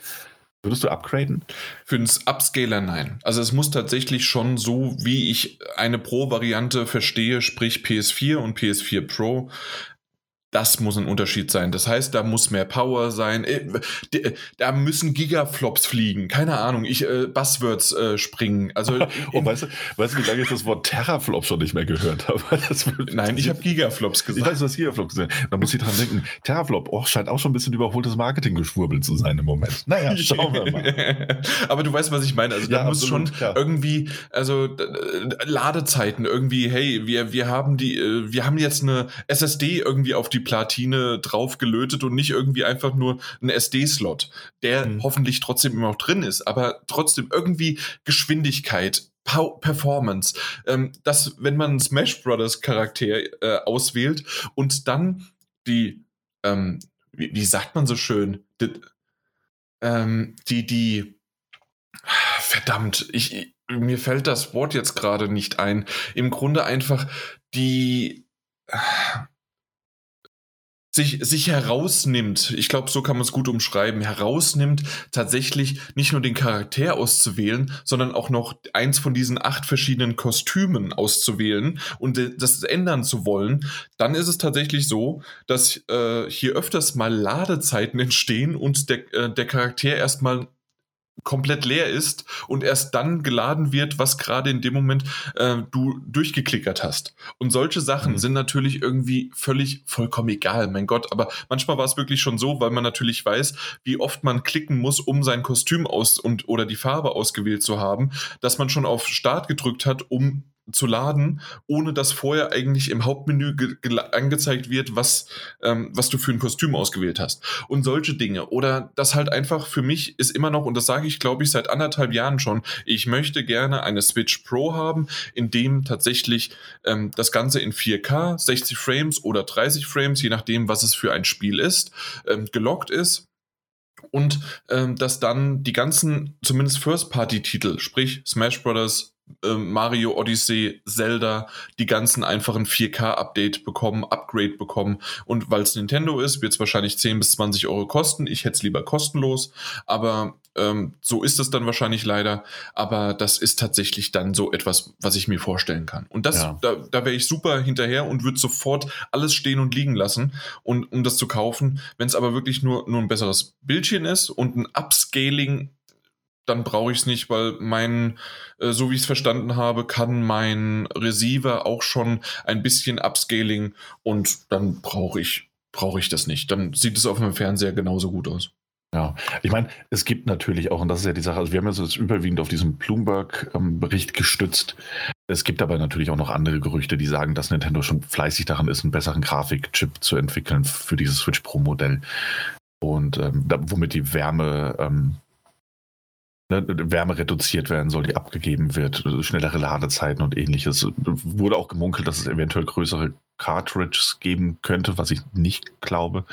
Würdest du upgraden? Für den Upscaler nein. Also es muss tatsächlich schon so, wie ich eine Pro-Variante verstehe, sprich PS4 und PS4 Pro, das muss ein Unterschied sein. Das heißt, da muss mehr Power sein. Äh, da müssen Gigaflops fliegen. Keine Ahnung. Ich äh, Buzzwords äh, springen. Also oh, weißt, du, weißt du, wie lange ich das Wort Terraflop schon nicht mehr gehört habe? Nein, ich habe Gigaflops gesagt. Ich weiß, hast Gigaflops gesagt. Da muss ich dran denken. Terraflop oh, scheint auch schon ein bisschen überholtes Marketinggeschwurbel zu sein im Moment. Naja, schauen wir mal. Aber du weißt, was ich meine. Also da ja, muss absolut, schon ja. irgendwie, also Ladezeiten irgendwie, hey, wir, wir haben die, äh, wir haben jetzt eine SSD irgendwie auf die Platine drauf gelötet und nicht irgendwie einfach nur ein SD-Slot, der mhm. hoffentlich trotzdem immer noch drin ist, aber trotzdem irgendwie Geschwindigkeit, Performance, ähm, dass wenn man einen Smash Brothers Charakter äh, auswählt und dann die, ähm, wie, wie, sagt man so schön, die, ähm, die, die, verdammt, ich, mir fällt das Wort jetzt gerade nicht ein. Im Grunde einfach die, sich, sich herausnimmt, ich glaube, so kann man es gut umschreiben, herausnimmt, tatsächlich nicht nur den Charakter auszuwählen, sondern auch noch eins von diesen acht verschiedenen Kostümen auszuwählen und das ändern zu wollen, dann ist es tatsächlich so, dass äh, hier öfters mal Ladezeiten entstehen und der, äh, der Charakter erstmal komplett leer ist und erst dann geladen wird, was gerade in dem Moment äh, du durchgeklickert hast. Und solche Sachen mhm. sind natürlich irgendwie völlig vollkommen egal, mein Gott. Aber manchmal war es wirklich schon so, weil man natürlich weiß, wie oft man klicken muss, um sein Kostüm aus und oder die Farbe ausgewählt zu haben, dass man schon auf Start gedrückt hat, um zu laden, ohne dass vorher eigentlich im Hauptmenü angezeigt wird, was, ähm, was du für ein Kostüm ausgewählt hast. Und solche Dinge. Oder das halt einfach für mich ist immer noch, und das sage ich, glaube ich, seit anderthalb Jahren schon, ich möchte gerne eine Switch Pro haben, in dem tatsächlich ähm, das Ganze in 4K, 60 Frames oder 30 Frames, je nachdem, was es für ein Spiel ist, ähm, gelockt ist und ähm, dass dann die ganzen, zumindest First-Party-Titel, sprich Smash Bros., äh, Mario Odyssey, Zelda, die ganzen einfachen 4K-Update bekommen, Upgrade bekommen. Und weil es Nintendo ist, wird es wahrscheinlich 10 bis 20 Euro kosten. Ich hätte es lieber kostenlos, aber ähm, so ist es dann wahrscheinlich leider. Aber das ist tatsächlich dann so etwas, was ich mir vorstellen kann. Und das, ja. da, da wäre ich super hinterher und würde sofort alles stehen und liegen lassen, und, um das zu kaufen. Wenn es aber wirklich nur, nur ein besseres Bildchen ist und ein Upscaling dann brauche ich es nicht, weil mein, äh, so wie ich es verstanden habe, kann mein Receiver auch schon ein bisschen Upscaling und dann brauche ich, brauche ich das nicht. Dann sieht es auf dem Fernseher genauso gut aus. Ja, ich meine, es gibt natürlich auch, und das ist ja die Sache, also wir haben jetzt überwiegend auf diesen Bloomberg-Bericht ähm, gestützt. Es gibt aber natürlich auch noch andere Gerüchte, die sagen, dass Nintendo schon fleißig daran ist, einen besseren Grafikchip zu entwickeln für dieses Switch Pro-Modell. Und ähm, da, womit die Wärme ähm, Wärme reduziert werden soll, die abgegeben wird, schnellere Ladezeiten und ähnliches. Wurde auch gemunkelt, dass es eventuell größere Cartridges geben könnte, was ich nicht glaube.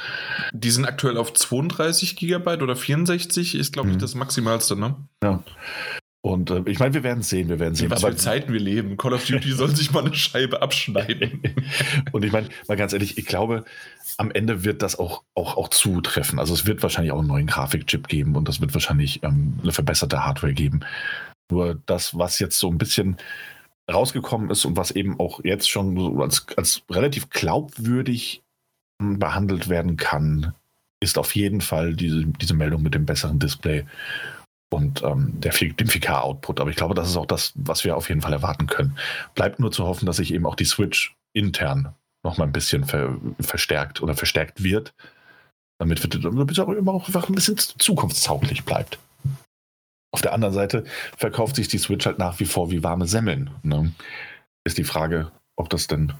Die sind aktuell auf 32 Gigabyte oder 64, ist glaube ich mhm. das Maximalste, ne? Ja. Und äh, ich meine, wir werden sehen, wir werden sehen. Was für Zeiten wir leben. Call of Duty soll sich mal eine Scheibe abschneiden. und ich meine, mal ganz ehrlich, ich glaube, am Ende wird das auch, auch, auch zutreffen. Also es wird wahrscheinlich auch einen neuen Grafikchip geben und das wird wahrscheinlich ähm, eine verbesserte Hardware geben. Nur das, was jetzt so ein bisschen rausgekommen ist und was eben auch jetzt schon so als, als relativ glaubwürdig hm, behandelt werden kann, ist auf jeden Fall diese, diese Meldung mit dem besseren Display und ähm, der, dem 4K-Output. Aber ich glaube, das ist auch das, was wir auf jeden Fall erwarten können. Bleibt nur zu hoffen, dass sich eben auch die Switch intern noch mal ein bisschen ver verstärkt oder verstärkt wird, damit es auch immer auch einfach ein bisschen zukunftstauglich bleibt. Auf der anderen Seite verkauft sich die Switch halt nach wie vor wie warme Semmeln. Ne? Ist die Frage, ob das denn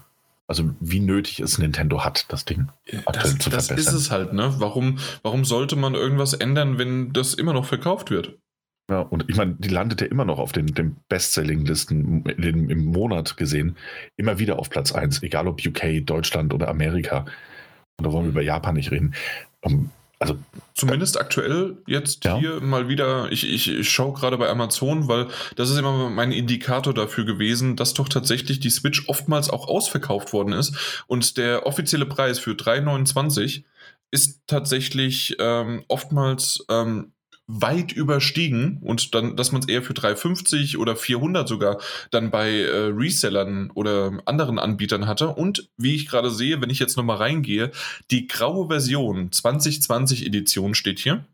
also wie nötig es Nintendo hat, das Ding das, zu verbessern. Das ist es halt, ne? Warum, warum sollte man irgendwas ändern, wenn das immer noch verkauft wird? Ja, und ich meine, die landet ja immer noch auf den, den Bestselling-Listen im Monat gesehen, immer wieder auf Platz 1, egal ob UK, Deutschland oder Amerika. Und da wollen wir über Japan nicht reden. Um, ähm, also zumindest aktuell jetzt ja. hier mal wieder, ich, ich, ich schaue gerade bei Amazon, weil das ist immer mein Indikator dafür gewesen, dass doch tatsächlich die Switch oftmals auch ausverkauft worden ist. Und der offizielle Preis für 3,29 ist tatsächlich ähm, oftmals ähm, weit überstiegen und dann, dass man es eher für 350 oder 400 sogar dann bei äh, Resellern oder anderen Anbietern hatte. Und wie ich gerade sehe, wenn ich jetzt nochmal reingehe, die graue Version 2020 Edition steht hier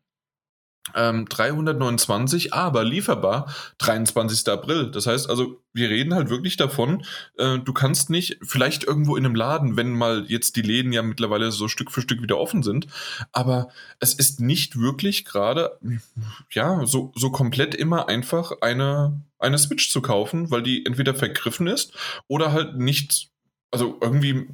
ähm, 329, aber lieferbar 23. April. Das heißt also, wir reden halt wirklich davon, äh, du kannst nicht, vielleicht irgendwo in einem Laden, wenn mal jetzt die Läden ja mittlerweile so Stück für Stück wieder offen sind, aber es ist nicht wirklich gerade, ja, so, so komplett immer einfach eine, eine Switch zu kaufen, weil die entweder vergriffen ist oder halt nicht, also irgendwie,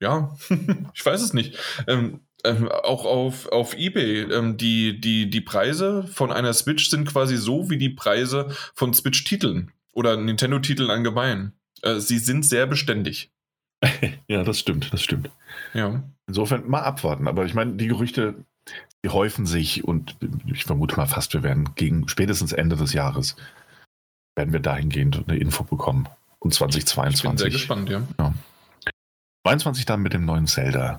ja, ich weiß es nicht. Ähm, ähm, auch auf, auf eBay, ähm, die, die, die Preise von einer Switch sind quasi so wie die Preise von Switch-Titeln oder Nintendo-Titeln allgemein. Äh, sie sind sehr beständig. ja, das stimmt, das stimmt. Ja. Insofern mal abwarten. Aber ich meine, die Gerüchte, die häufen sich und ich vermute mal fast, wir werden gegen spätestens Ende des Jahres werden wir dahingehend eine Info bekommen. Und 2022. Ich bin sehr gespannt, ja. ja. 22 dann mit dem neuen Zelda.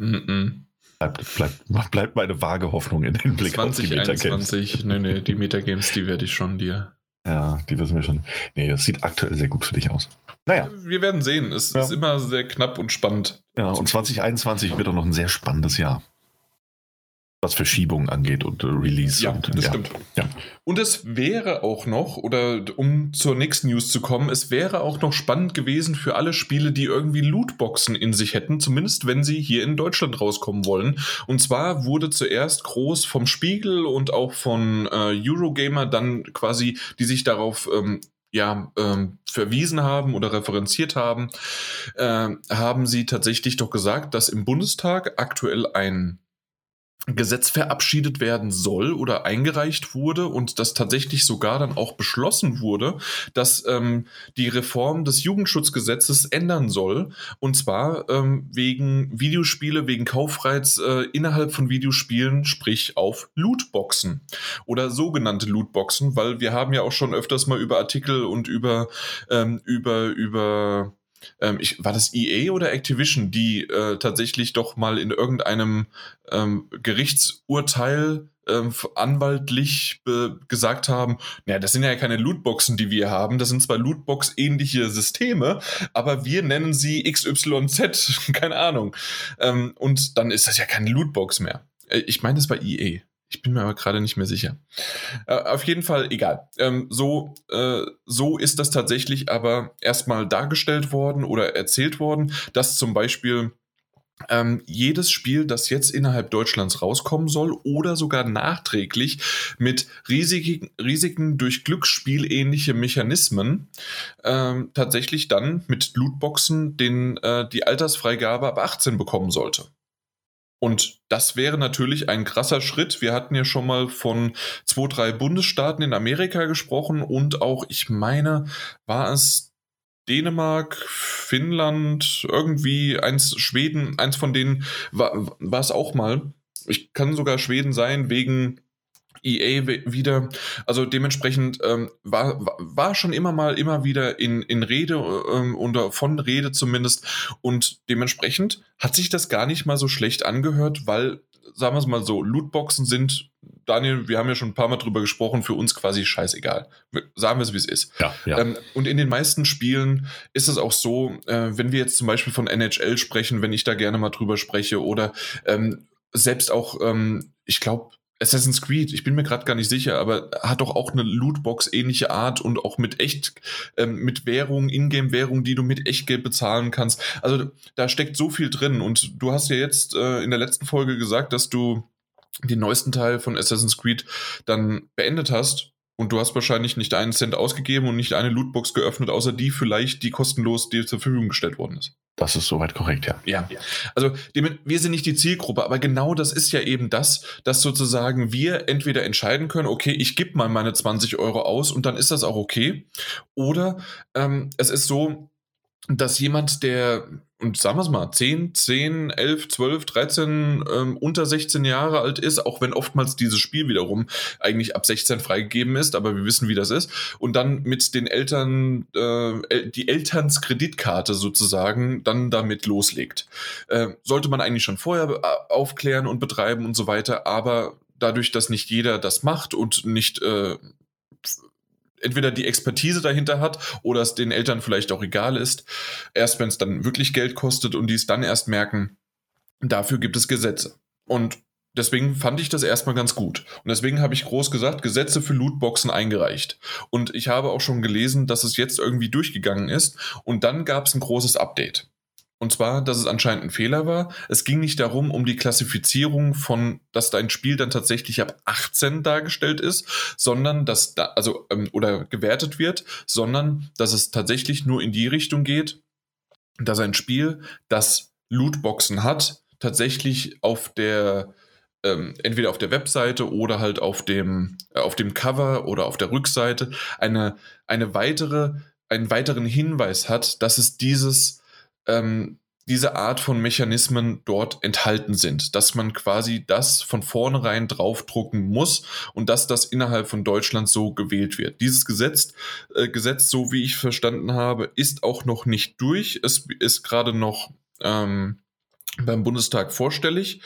Mm -mm. Bleibt, bleibt, bleibt meine vage Hoffnung in den Blick 2021, auf die Metagames. Nee, nee, die Metagames, die werde ich schon dir. Ja, die wissen wir schon. Nee, das sieht aktuell sehr gut für dich aus. Naja. Wir werden sehen. Es ja. ist immer sehr knapp und spannend. Ja, und 2021 wird auch noch ein sehr spannendes Jahr was Verschiebungen angeht und äh, Release. Ja, und, das ja. stimmt. Ja. Und es wäre auch noch, oder um zur nächsten News zu kommen, es wäre auch noch spannend gewesen für alle Spiele, die irgendwie Lootboxen in sich hätten, zumindest wenn sie hier in Deutschland rauskommen wollen. Und zwar wurde zuerst groß vom Spiegel und auch von äh, Eurogamer dann quasi, die sich darauf ähm, ja, ähm, verwiesen haben oder referenziert haben, äh, haben sie tatsächlich doch gesagt, dass im Bundestag aktuell ein Gesetz verabschiedet werden soll oder eingereicht wurde und das tatsächlich sogar dann auch beschlossen wurde, dass ähm, die Reform des Jugendschutzgesetzes ändern soll. Und zwar ähm, wegen Videospiele, wegen Kaufreiz äh, innerhalb von Videospielen, sprich auf Lootboxen oder sogenannte Lootboxen, weil wir haben ja auch schon öfters mal über Artikel und über ähm, über über ähm, ich, war das EA oder Activision, die äh, tatsächlich doch mal in irgendeinem ähm, Gerichtsurteil ähm, anwaltlich gesagt haben, naja, das sind ja keine Lootboxen, die wir haben, das sind zwar Lootbox-ähnliche Systeme, aber wir nennen sie XYZ, keine Ahnung. Ähm, und dann ist das ja keine Lootbox mehr. Äh, ich meine, das war EA. Ich bin mir aber gerade nicht mehr sicher. Äh, auf jeden Fall egal. Ähm, so, äh, so ist das tatsächlich aber erstmal dargestellt worden oder erzählt worden, dass zum Beispiel ähm, jedes Spiel, das jetzt innerhalb Deutschlands rauskommen soll oder sogar nachträglich mit Risiken, Risiken durch Glücksspiel ähnliche Mechanismen ähm, tatsächlich dann mit Lootboxen den, äh, die Altersfreigabe ab 18 bekommen sollte. Und das wäre natürlich ein krasser Schritt. Wir hatten ja schon mal von zwei, drei Bundesstaaten in Amerika gesprochen und auch, ich meine, war es Dänemark, Finnland, irgendwie eins, Schweden, eins von denen war, war es auch mal. Ich kann sogar Schweden sein, wegen EA wieder. Also dementsprechend ähm, war, war schon immer mal immer wieder in, in Rede ähm, oder von Rede zumindest. Und dementsprechend hat sich das gar nicht mal so schlecht angehört, weil, sagen wir es mal so, Lootboxen sind, Daniel, wir haben ja schon ein paar Mal drüber gesprochen, für uns quasi scheißegal. Sagen wir es, wie es ist. Ja, ja. Ähm, und in den meisten Spielen ist es auch so, äh, wenn wir jetzt zum Beispiel von NHL sprechen, wenn ich da gerne mal drüber spreche, oder ähm, selbst auch, ähm, ich glaube, Assassin's Creed, ich bin mir gerade gar nicht sicher, aber hat doch auch eine Lootbox ähnliche Art und auch mit echt, ähm, mit Währung, Ingame-Währung, die du mit Echtgeld bezahlen kannst. Also da steckt so viel drin und du hast ja jetzt äh, in der letzten Folge gesagt, dass du den neuesten Teil von Assassin's Creed dann beendet hast und du hast wahrscheinlich nicht einen Cent ausgegeben und nicht eine Lootbox geöffnet, außer die vielleicht, die kostenlos dir zur Verfügung gestellt worden ist. Das ist soweit korrekt, ja. Ja. Also wir sind nicht die Zielgruppe, aber genau das ist ja eben das, dass sozusagen wir entweder entscheiden können, okay, ich gebe mal meine 20 Euro aus und dann ist das auch okay. Oder ähm, es ist so, dass jemand, der und sagen wir es mal, 10, 10, 11, 12, 13, ähm, unter 16 Jahre alt ist, auch wenn oftmals dieses Spiel wiederum eigentlich ab 16 freigegeben ist, aber wir wissen, wie das ist. Und dann mit den Eltern, äh, die Elternskreditkarte sozusagen, dann damit loslegt. Äh, sollte man eigentlich schon vorher äh, aufklären und betreiben und so weiter, aber dadurch, dass nicht jeder das macht und nicht äh, entweder die Expertise dahinter hat oder es den Eltern vielleicht auch egal ist, erst wenn es dann wirklich Geld kostet und die es dann erst merken, dafür gibt es Gesetze. Und deswegen fand ich das erstmal ganz gut. Und deswegen habe ich groß gesagt, Gesetze für Lootboxen eingereicht. Und ich habe auch schon gelesen, dass es jetzt irgendwie durchgegangen ist. Und dann gab es ein großes Update. Und zwar, dass es anscheinend ein Fehler war. Es ging nicht darum, um die Klassifizierung von, dass dein Spiel dann tatsächlich ab 18 dargestellt ist, sondern dass da, also, ähm, oder gewertet wird, sondern dass es tatsächlich nur in die Richtung geht, dass ein Spiel, das Lootboxen hat, tatsächlich auf der ähm, entweder auf der Webseite oder halt auf dem, äh, auf dem Cover oder auf der Rückseite eine, eine weitere, einen weiteren Hinweis hat, dass es dieses, ähm, diese Art von Mechanismen dort enthalten sind, dass man quasi das von vornherein draufdrucken muss und dass das innerhalb von Deutschland so gewählt wird. Dieses Gesetz, äh, Gesetz, so wie ich verstanden habe, ist auch noch nicht durch. Es ist gerade noch ähm, beim Bundestag vorstellig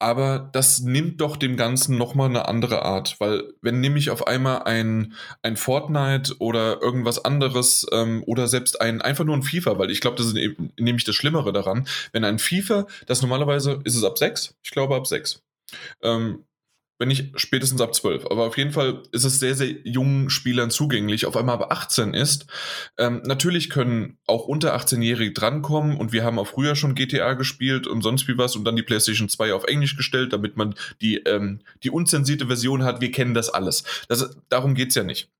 aber das nimmt doch dem Ganzen nochmal eine andere Art, weil wenn nämlich auf einmal ein, ein Fortnite oder irgendwas anderes ähm, oder selbst ein, einfach nur ein FIFA, weil ich glaube, das ist eben, nämlich das Schlimmere daran, wenn ein FIFA, das normalerweise ist es ab 6, ich glaube ab 6, ähm, wenn nicht spätestens ab 12. Aber auf jeden Fall ist es sehr, sehr jungen Spielern zugänglich, auf einmal ab 18 ist. Ähm, natürlich können auch unter 18-Jährige drankommen und wir haben auch früher schon GTA gespielt und sonst wie was und dann die PlayStation 2 auf Englisch gestellt, damit man die, ähm, die unzensierte Version hat. Wir kennen das alles. Das, darum geht's ja nicht.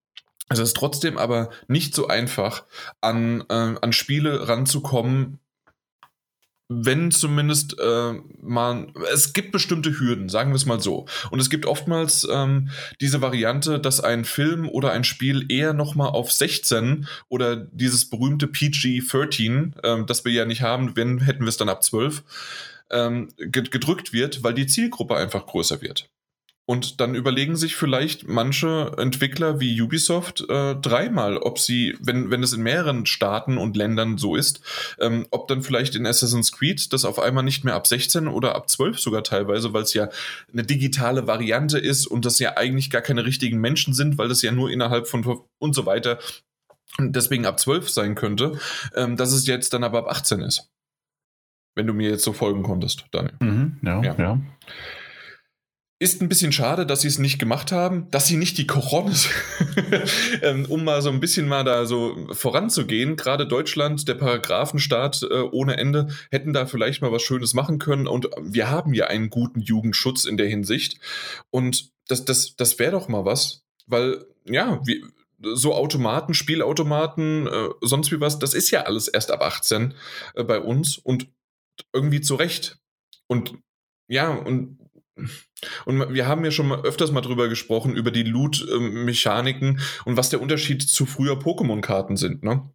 Es ist trotzdem aber nicht so einfach, an, äh, an Spiele ranzukommen, wenn zumindest äh, man, es gibt bestimmte Hürden, sagen wir es mal so. Und es gibt oftmals ähm, diese Variante, dass ein Film oder ein Spiel eher nochmal auf 16 oder dieses berühmte PG-13, ähm, das wir ja nicht haben, wenn hätten wir es dann ab 12, ähm, gedrückt wird, weil die Zielgruppe einfach größer wird. Und dann überlegen sich vielleicht manche Entwickler wie Ubisoft äh, dreimal, ob sie, wenn, wenn es in mehreren Staaten und Ländern so ist, ähm, ob dann vielleicht in Assassin's Creed das auf einmal nicht mehr ab 16 oder ab 12 sogar teilweise, weil es ja eine digitale Variante ist und das ja eigentlich gar keine richtigen Menschen sind, weil das ja nur innerhalb von und so weiter deswegen ab 12 sein könnte, ähm, dass es jetzt dann aber ab 18 ist. Wenn du mir jetzt so folgen konntest, Daniel. Mhm, ja, ja. ja. Ist ein bisschen schade, dass sie es nicht gemacht haben, dass sie nicht die Coronis, ähm, um mal so ein bisschen mal da so voranzugehen. Gerade Deutschland, der Paragraphenstaat äh, ohne Ende, hätten da vielleicht mal was Schönes machen können. Und wir haben ja einen guten Jugendschutz in der Hinsicht. Und das, das, das wäre doch mal was, weil, ja, wir, so Automaten, Spielautomaten, äh, sonst wie was, das ist ja alles erst ab 18 äh, bei uns und irgendwie zu Recht. Und ja, und und wir haben ja schon mal öfters mal drüber gesprochen, über die Loot-Mechaniken und was der Unterschied zu früher Pokémon-Karten sind, ne?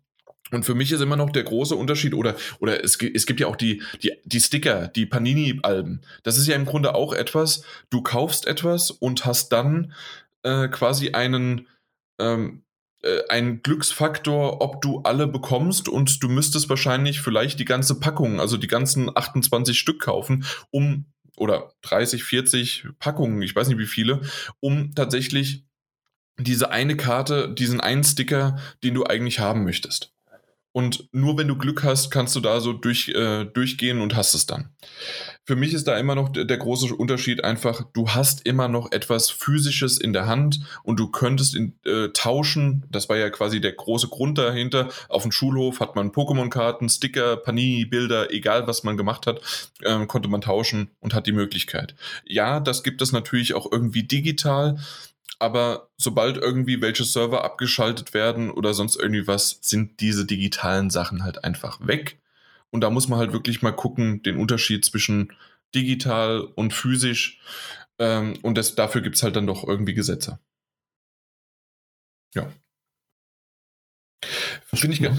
Und für mich ist immer noch der große Unterschied, oder, oder es, es gibt ja auch die, die, die Sticker, die Panini-Alben. Das ist ja im Grunde auch etwas, du kaufst etwas und hast dann äh, quasi einen, ähm, äh, einen Glücksfaktor, ob du alle bekommst und du müsstest wahrscheinlich vielleicht die ganze Packung, also die ganzen 28 Stück kaufen, um oder 30, 40 Packungen, ich weiß nicht wie viele, um tatsächlich diese eine Karte, diesen einen Sticker, den du eigentlich haben möchtest. Und nur wenn du Glück hast, kannst du da so durch, äh, durchgehen und hast es dann. Für mich ist da immer noch der, große Unterschied einfach, du hast immer noch etwas Physisches in der Hand und du könntest in, äh, tauschen. Das war ja quasi der große Grund dahinter. Auf dem Schulhof hat man Pokémon-Karten, Sticker, Panini-Bilder, egal was man gemacht hat, äh, konnte man tauschen und hat die Möglichkeit. Ja, das gibt es natürlich auch irgendwie digital aber sobald irgendwie welche Server abgeschaltet werden oder sonst irgendwie was, sind diese digitalen Sachen halt einfach weg. Und da muss man halt wirklich mal gucken, den Unterschied zwischen digital und physisch. Ähm, und das, dafür gibt es halt dann doch irgendwie Gesetze. Ja. Finde ich, ja.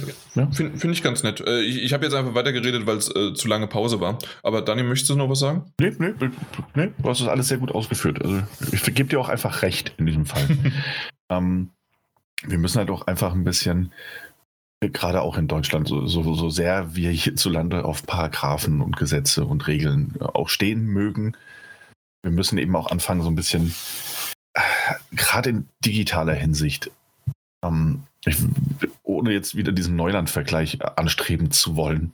find, find ich ganz nett. Äh, ich, ich habe jetzt einfach weitergeredet, weil es äh, zu lange Pause war. Aber Daniel, möchtest du noch was sagen? Nee, nee, nee, du hast das alles sehr gut ausgeführt. Also ich gebe dir auch einfach recht in diesem Fall. ähm, wir müssen halt auch einfach ein bisschen, gerade auch in Deutschland, so, so, so sehr wir hierzulande auf Paragraphen und Gesetze und Regeln auch stehen mögen, wir müssen eben auch anfangen, so ein bisschen, äh, gerade in digitaler Hinsicht, ähm, ich, ohne jetzt wieder diesen Neuland-Vergleich anstreben zu wollen.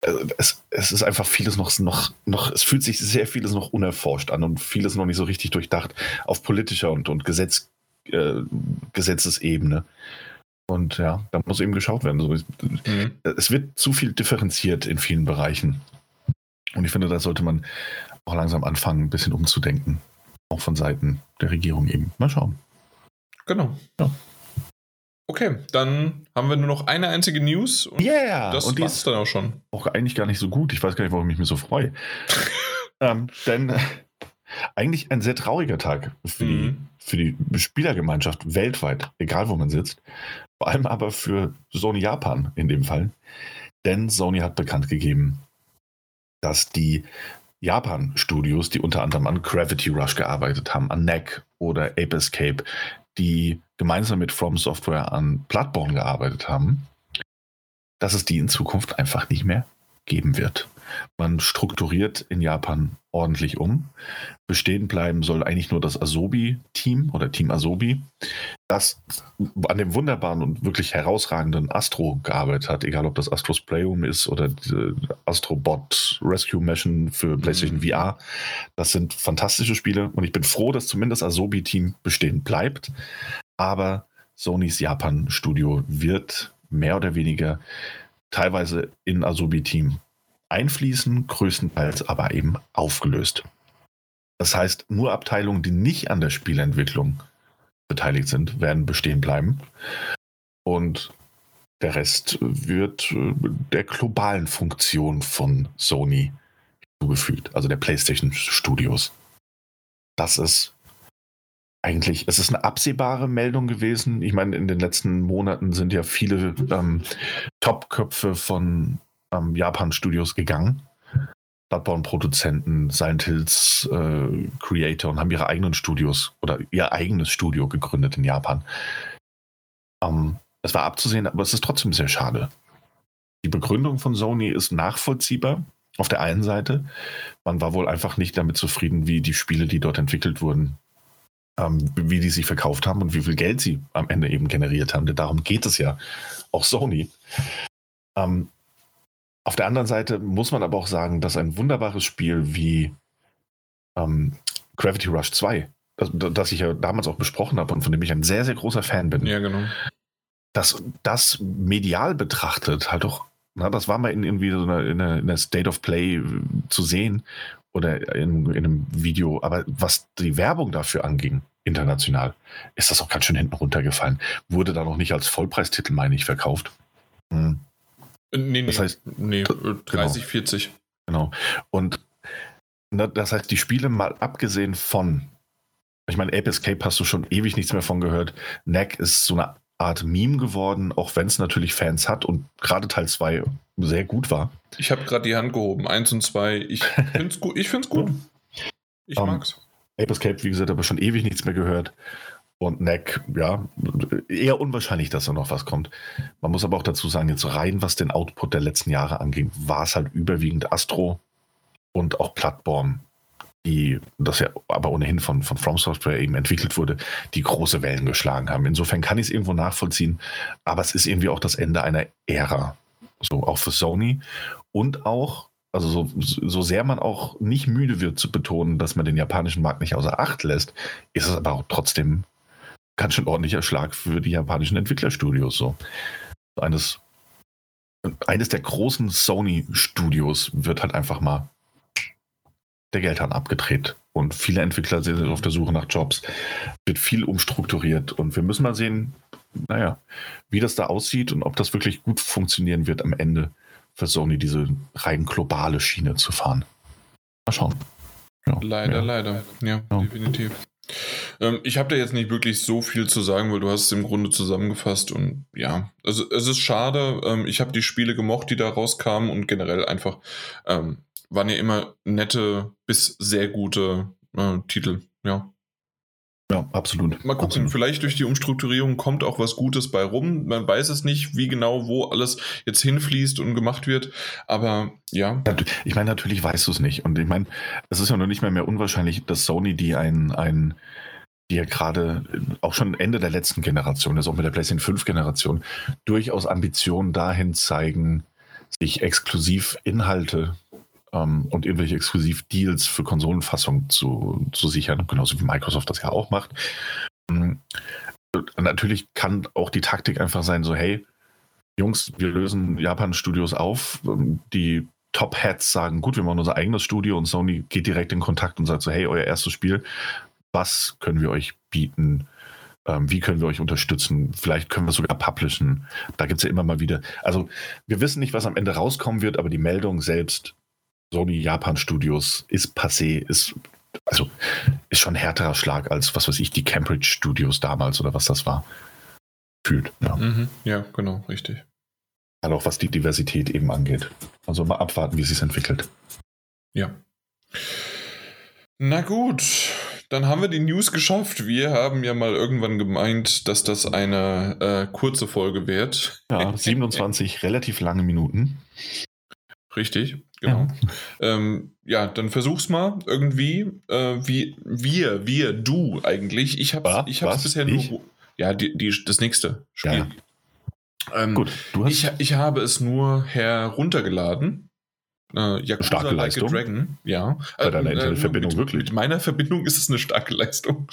Äh, es, es, ist einfach vieles noch, noch, noch, es fühlt sich sehr vieles noch unerforscht an und vieles noch nicht so richtig durchdacht auf politischer und, und Gesetz, äh, Gesetzesebene. Und ja, da muss eben geschaut werden. mhm. Es wird zu viel differenziert in vielen Bereichen. Und ich finde, da sollte man auch langsam anfangen, ein bisschen umzudenken. Auch von Seiten der Regierung eben. Mal schauen. Genau. Ja. Okay, dann haben wir nur noch eine einzige News. Und yeah! Das und die ist dann auch schon. Auch eigentlich gar nicht so gut. Ich weiß gar nicht, warum ich mich so freue. ähm, denn äh, eigentlich ein sehr trauriger Tag für, mhm. die, für die Spielergemeinschaft weltweit, egal wo man sitzt. Vor allem aber für Sony Japan in dem Fall. Denn Sony hat bekannt gegeben, dass die Japan-Studios, die unter anderem an Gravity Rush gearbeitet haben, an NEC oder Ape Escape, die gemeinsam mit From Software an Bloodborne gearbeitet haben, dass es die in Zukunft einfach nicht mehr geben wird. Man strukturiert in Japan ordentlich um. Bestehen bleiben soll eigentlich nur das Asobi-Team oder Team Asobi, das an dem wunderbaren und wirklich herausragenden Astro gearbeitet hat, egal ob das Astro Playroom ist oder Astrobot Rescue Mission für PlayStation mhm. VR. Das sind fantastische Spiele und ich bin froh, dass zumindest das Asobi-Team bestehen bleibt. Aber Sonys Japan-Studio wird mehr oder weniger teilweise in Asobi-Team einfließen, größtenteils aber eben aufgelöst. Das heißt, nur Abteilungen, die nicht an der Spielentwicklung beteiligt sind, werden bestehen bleiben. Und der Rest wird äh, der globalen Funktion von Sony zugefügt, also der PlayStation Studios. Das ist eigentlich, es ist eine absehbare Meldung gewesen. Ich meine, in den letzten Monaten sind ja viele ähm, Top-Köpfe von ähm, Japan-Studios gegangen. Bloodborne-Produzenten, Silent Hills äh, Creator und haben ihre eigenen Studios oder ihr eigenes Studio gegründet in Japan. Ähm, es war abzusehen, aber es ist trotzdem sehr schade. Die Begründung von Sony ist nachvollziehbar. Auf der einen Seite, man war wohl einfach nicht damit zufrieden, wie die Spiele, die dort entwickelt wurden, ähm, wie die sich verkauft haben und wie viel Geld sie am Ende eben generiert haben. Denn darum geht es ja auch Sony. Ähm, auf der anderen Seite muss man aber auch sagen, dass ein wunderbares Spiel wie ähm, Gravity Rush 2, das, das, ich ja damals auch besprochen habe und von dem ich ein sehr, sehr großer Fan bin, ja, genau. dass das medial betrachtet halt doch, na, das war mal in irgendwie so einer, in einer, in einer State of Play äh, zu sehen oder in, in einem Video, aber was die Werbung dafür anging, international, ist das auch ganz schön hinten runtergefallen. Wurde da noch nicht als Vollpreistitel, meine ich, verkauft. Hm. Nee, nee, das heißt, nee, 30, genau. 40. Genau. Und das heißt, die Spiele mal abgesehen von, ich meine, Ape Escape hast du schon ewig nichts mehr von gehört. Neck ist so eine Art Meme geworden, auch wenn es natürlich Fans hat und gerade Teil 2 sehr gut war. Ich habe gerade die Hand gehoben, 1 und 2. Ich finde es gut. Ich, find's gut. ich um, ähm, mag's. Ape Escape, wie gesagt, habe schon ewig nichts mehr gehört. Und Neck, ja, eher unwahrscheinlich, dass da noch was kommt. Man muss aber auch dazu sagen, jetzt rein, was den Output der letzten Jahre anging, war es halt überwiegend Astro und auch Plattborn, die, das ja aber ohnehin von, von From Software eben entwickelt wurde, die große Wellen geschlagen haben. Insofern kann ich es irgendwo nachvollziehen, aber es ist irgendwie auch das Ende einer Ära. So auch für Sony und auch also so, so sehr man auch nicht müde wird zu betonen, dass man den japanischen Markt nicht außer Acht lässt, ist es aber auch trotzdem ganz schön ordentlicher Schlag für die japanischen Entwicklerstudios. So. Eines, eines der großen Sony-Studios wird halt einfach mal der Geldhahn abgedreht. Und viele Entwickler sind auf der Suche nach Jobs. Wird viel umstrukturiert. Und wir müssen mal sehen, naja, wie das da aussieht und ob das wirklich gut funktionieren wird am Ende für Sony, diese rein globale Schiene zu fahren. Mal schauen. Ja, leider, ja. leider. Ja, ja, definitiv. Ähm, ich habe da jetzt nicht wirklich so viel zu sagen, weil du hast es im Grunde zusammengefasst und ja, also es ist schade. Ähm, ich habe die Spiele gemocht, die da rauskamen und generell einfach ähm, waren ja immer nette bis sehr gute äh, Titel, ja. Ja, absolut. Mal gucken, absolut. vielleicht durch die Umstrukturierung kommt auch was Gutes bei rum. Man weiß es nicht, wie genau, wo alles jetzt hinfließt und gemacht wird. Aber ja. Ich meine, natürlich weißt du es nicht. Und ich meine, es ist ja noch nicht mehr mehr unwahrscheinlich, dass Sony die ein, ein die ja gerade auch schon Ende der letzten Generation, also auch mit der PlayStation 5 Generation, durchaus Ambitionen dahin zeigen, sich exklusiv Inhalte ähm, und irgendwelche Exklusiv-Deals für Konsolenfassung zu, zu sichern, genauso wie Microsoft das ja auch macht. Ähm, natürlich kann auch die Taktik einfach sein, so hey, Jungs, wir lösen Japan-Studios auf, ähm, die Top-Hats sagen, gut, wir machen unser eigenes Studio und Sony geht direkt in Kontakt und sagt so, hey, euer erstes Spiel, was können wir euch bieten? Ähm, wie können wir euch unterstützen? Vielleicht können wir sogar publishen. Da gibt es ja immer mal wieder. Also wir wissen nicht, was am Ende rauskommen wird, aber die Meldung selbst, Sony Japan Studios ist passé, ist also ist schon ein härterer Schlag als was weiß ich, die Cambridge Studios damals oder was das war. Fühlt. Ja, mhm, ja genau, richtig. Also auch was die Diversität eben angeht. Also mal abwarten, wie es sich entwickelt. Ja. Na gut, dann haben wir die News geschafft. Wir haben ja mal irgendwann gemeint, dass das eine äh, kurze Folge wird. Ja, 27 relativ lange Minuten. Richtig, genau. Ja, ähm, ja dann versuch's mal irgendwie. Äh, wie wir, wir, du eigentlich. Ich habe ich hab's bisher ich? nur. Ja, die, die, das nächste Spiel. Ja. Ähm, Gut, du hast ich, ich habe es nur heruntergeladen. Äh, Yakuza starke Like Leistung. Dragon, ja. Bei deiner äh, Internetverbindung mit, wirklich. Mit meiner Verbindung ist es eine starke Leistung.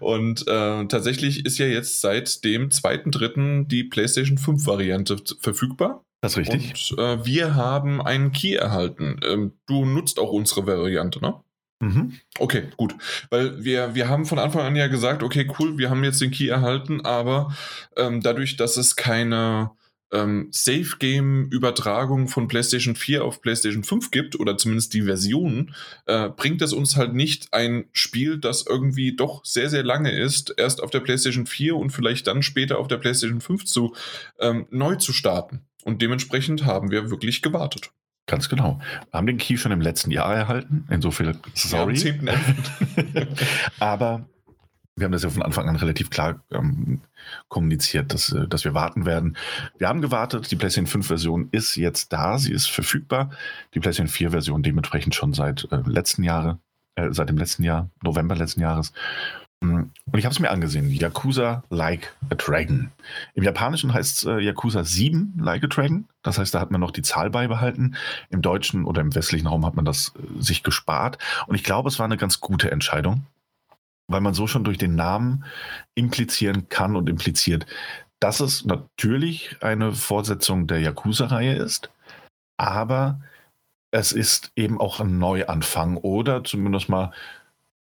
Und äh, tatsächlich ist ja jetzt seit dem 2.3. die PlayStation 5 Variante verfügbar. Das ist richtig. Und äh, wir haben einen Key erhalten. Ähm, du nutzt auch unsere Variante, ne? Mhm. Okay, gut. Weil wir, wir haben von Anfang an ja gesagt, okay, cool, wir haben jetzt den Key erhalten, aber ähm, dadurch, dass es keine ähm, Safe-Game-Übertragung von PlayStation 4 auf PlayStation 5 gibt, oder zumindest die Version, äh, bringt es uns halt nicht ein Spiel, das irgendwie doch sehr, sehr lange ist, erst auf der PlayStation 4 und vielleicht dann später auf der PlayStation 5 zu ähm, neu zu starten. Und dementsprechend haben wir wirklich gewartet. Ganz genau. Wir haben den Key schon im letzten Jahr erhalten. Insofern, sorry. Ja, Aber wir haben das ja von Anfang an relativ klar ähm, kommuniziert, dass, äh, dass wir warten werden. Wir haben gewartet, die PlayStation 5-Version ist jetzt da, sie ist verfügbar. Die PlayStation 4-Version dementsprechend schon seit äh, letzten Jahre, äh, seit dem letzten Jahr, November letzten Jahres. Und ich habe es mir angesehen, Yakuza Like a Dragon. Im Japanischen heißt es äh, Yakuza 7 Like a Dragon. Das heißt, da hat man noch die Zahl beibehalten. Im deutschen oder im westlichen Raum hat man das äh, sich gespart. Und ich glaube, es war eine ganz gute Entscheidung weil man so schon durch den Namen implizieren kann und impliziert, dass es natürlich eine Fortsetzung der Yakuza-Reihe ist, aber es ist eben auch ein Neuanfang oder zumindest mal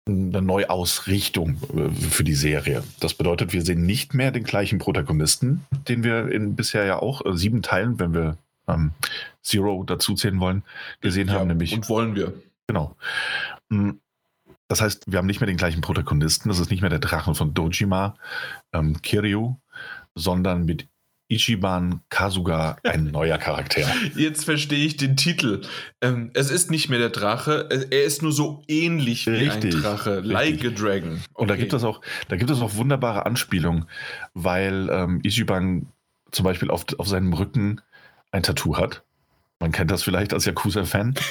eine Neuausrichtung äh, für die Serie. Das bedeutet, wir sehen nicht mehr den gleichen Protagonisten, den wir in bisher ja auch äh, sieben Teilen, wenn wir ähm, Zero dazuzählen wollen, gesehen ja, haben, nämlich. Und wollen wir. Genau. Hm, das heißt, wir haben nicht mehr den gleichen Protagonisten. Das ist nicht mehr der Drachen von Dojima, ähm, Kiryu, sondern mit Ichiban Kasuga ein neuer Charakter. Jetzt verstehe ich den Titel. Ähm, es ist nicht mehr der Drache, er ist nur so ähnlich wie richtig, ein Drache, richtig. like a dragon. Okay. Und da gibt es auch, da gibt es auch wunderbare Anspielungen, weil ähm, Ichiban zum Beispiel auf, auf seinem Rücken ein Tattoo hat. Man kennt das vielleicht als Yakuza-Fan.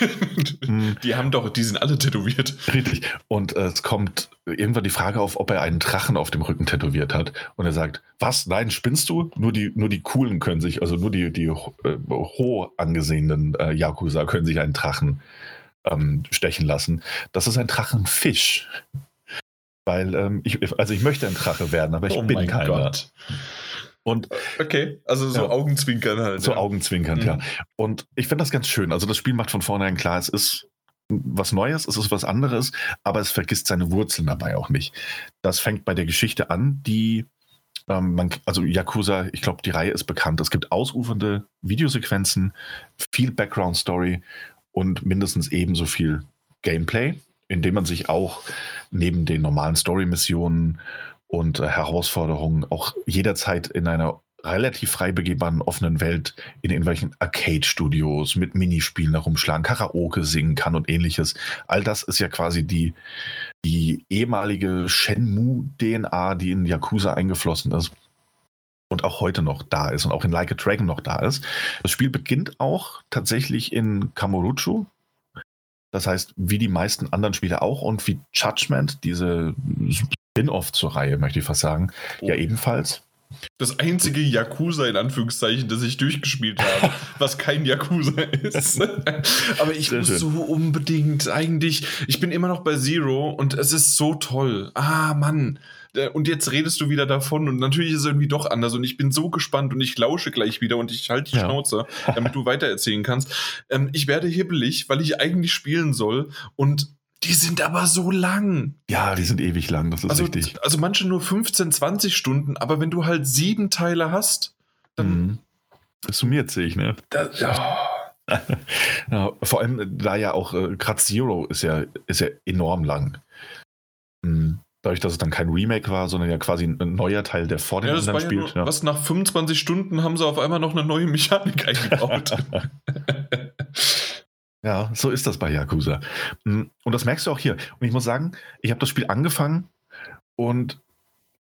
Hm. die haben doch, die sind alle tätowiert. Richtig. Und äh, es kommt irgendwann die Frage auf, ob er einen Drachen auf dem Rücken tätowiert hat. Und er sagt, was? Nein, spinnst du? Nur die, nur die Coolen können sich, also nur die, die äh, hoch angesehenen äh, Yakuza können sich einen Drachen ähm, stechen lassen. Das ist ein Drachenfisch. Weil ähm, ich, also ich möchte ein Drache werden, aber ich oh bin keiner. Gott. Und okay, also so ja, Augenzwinkern halt. So ja. Augenzwinkern, mhm. ja. Und ich finde das ganz schön. Also das Spiel macht von vornherein klar, es ist was Neues, es ist was anderes, aber es vergisst seine Wurzeln dabei auch nicht. Das fängt bei der Geschichte an, die ähm, man, also Yakuza, ich glaube, die Reihe ist bekannt. Es gibt ausufernde Videosequenzen, viel Background-Story und mindestens ebenso viel Gameplay, in dem man sich auch neben den normalen Story-Missionen und äh, Herausforderungen auch jederzeit in einer relativ frei begehbaren offenen Welt in irgendwelchen Arcade-Studios mit Minispielen herumschlagen, Karaoke singen kann und ähnliches. All das ist ja quasi die, die ehemalige Shenmue-DNA, die in Yakuza eingeflossen ist und auch heute noch da ist und auch in Like a Dragon noch da ist. Das Spiel beginnt auch tatsächlich in Kamurocho. Das heißt, wie die meisten anderen Spiele auch und wie Judgment, diese Spin-off zur Reihe, möchte ich fast sagen, oh. ja ebenfalls. Das einzige Yakuza in Anführungszeichen, das ich durchgespielt habe, was kein Yakuza ist. Aber ich Sehr muss schön. so unbedingt eigentlich, ich bin immer noch bei Zero und es ist so toll. Ah, Mann. Und jetzt redest du wieder davon und natürlich ist es irgendwie doch anders und ich bin so gespannt und ich lausche gleich wieder und ich halte die ja. Schnauze, damit du weitererzählen kannst. Ähm, ich werde hibbelig, weil ich eigentlich spielen soll und die sind aber so lang. Ja, die sind ewig lang, das ist also, richtig. Also manche nur 15, 20 Stunden, aber wenn du halt sieben Teile hast, dann. Mhm. Das summiert sich, ne? Das, oh. ja, vor allem, da ja auch äh, gerade Zero ist ja, ist ja enorm lang. Mhm. Dadurch, dass es dann kein Remake war, sondern ja quasi ein neuer Teil, der vor dem ja, anderen spielt. Ja ja. Was nach 25 Stunden haben sie auf einmal noch eine neue Mechanik eingebaut. Ja, so ist das bei Yakuza. Mm, und das merkst du auch hier. Und ich muss sagen, ich habe das Spiel angefangen und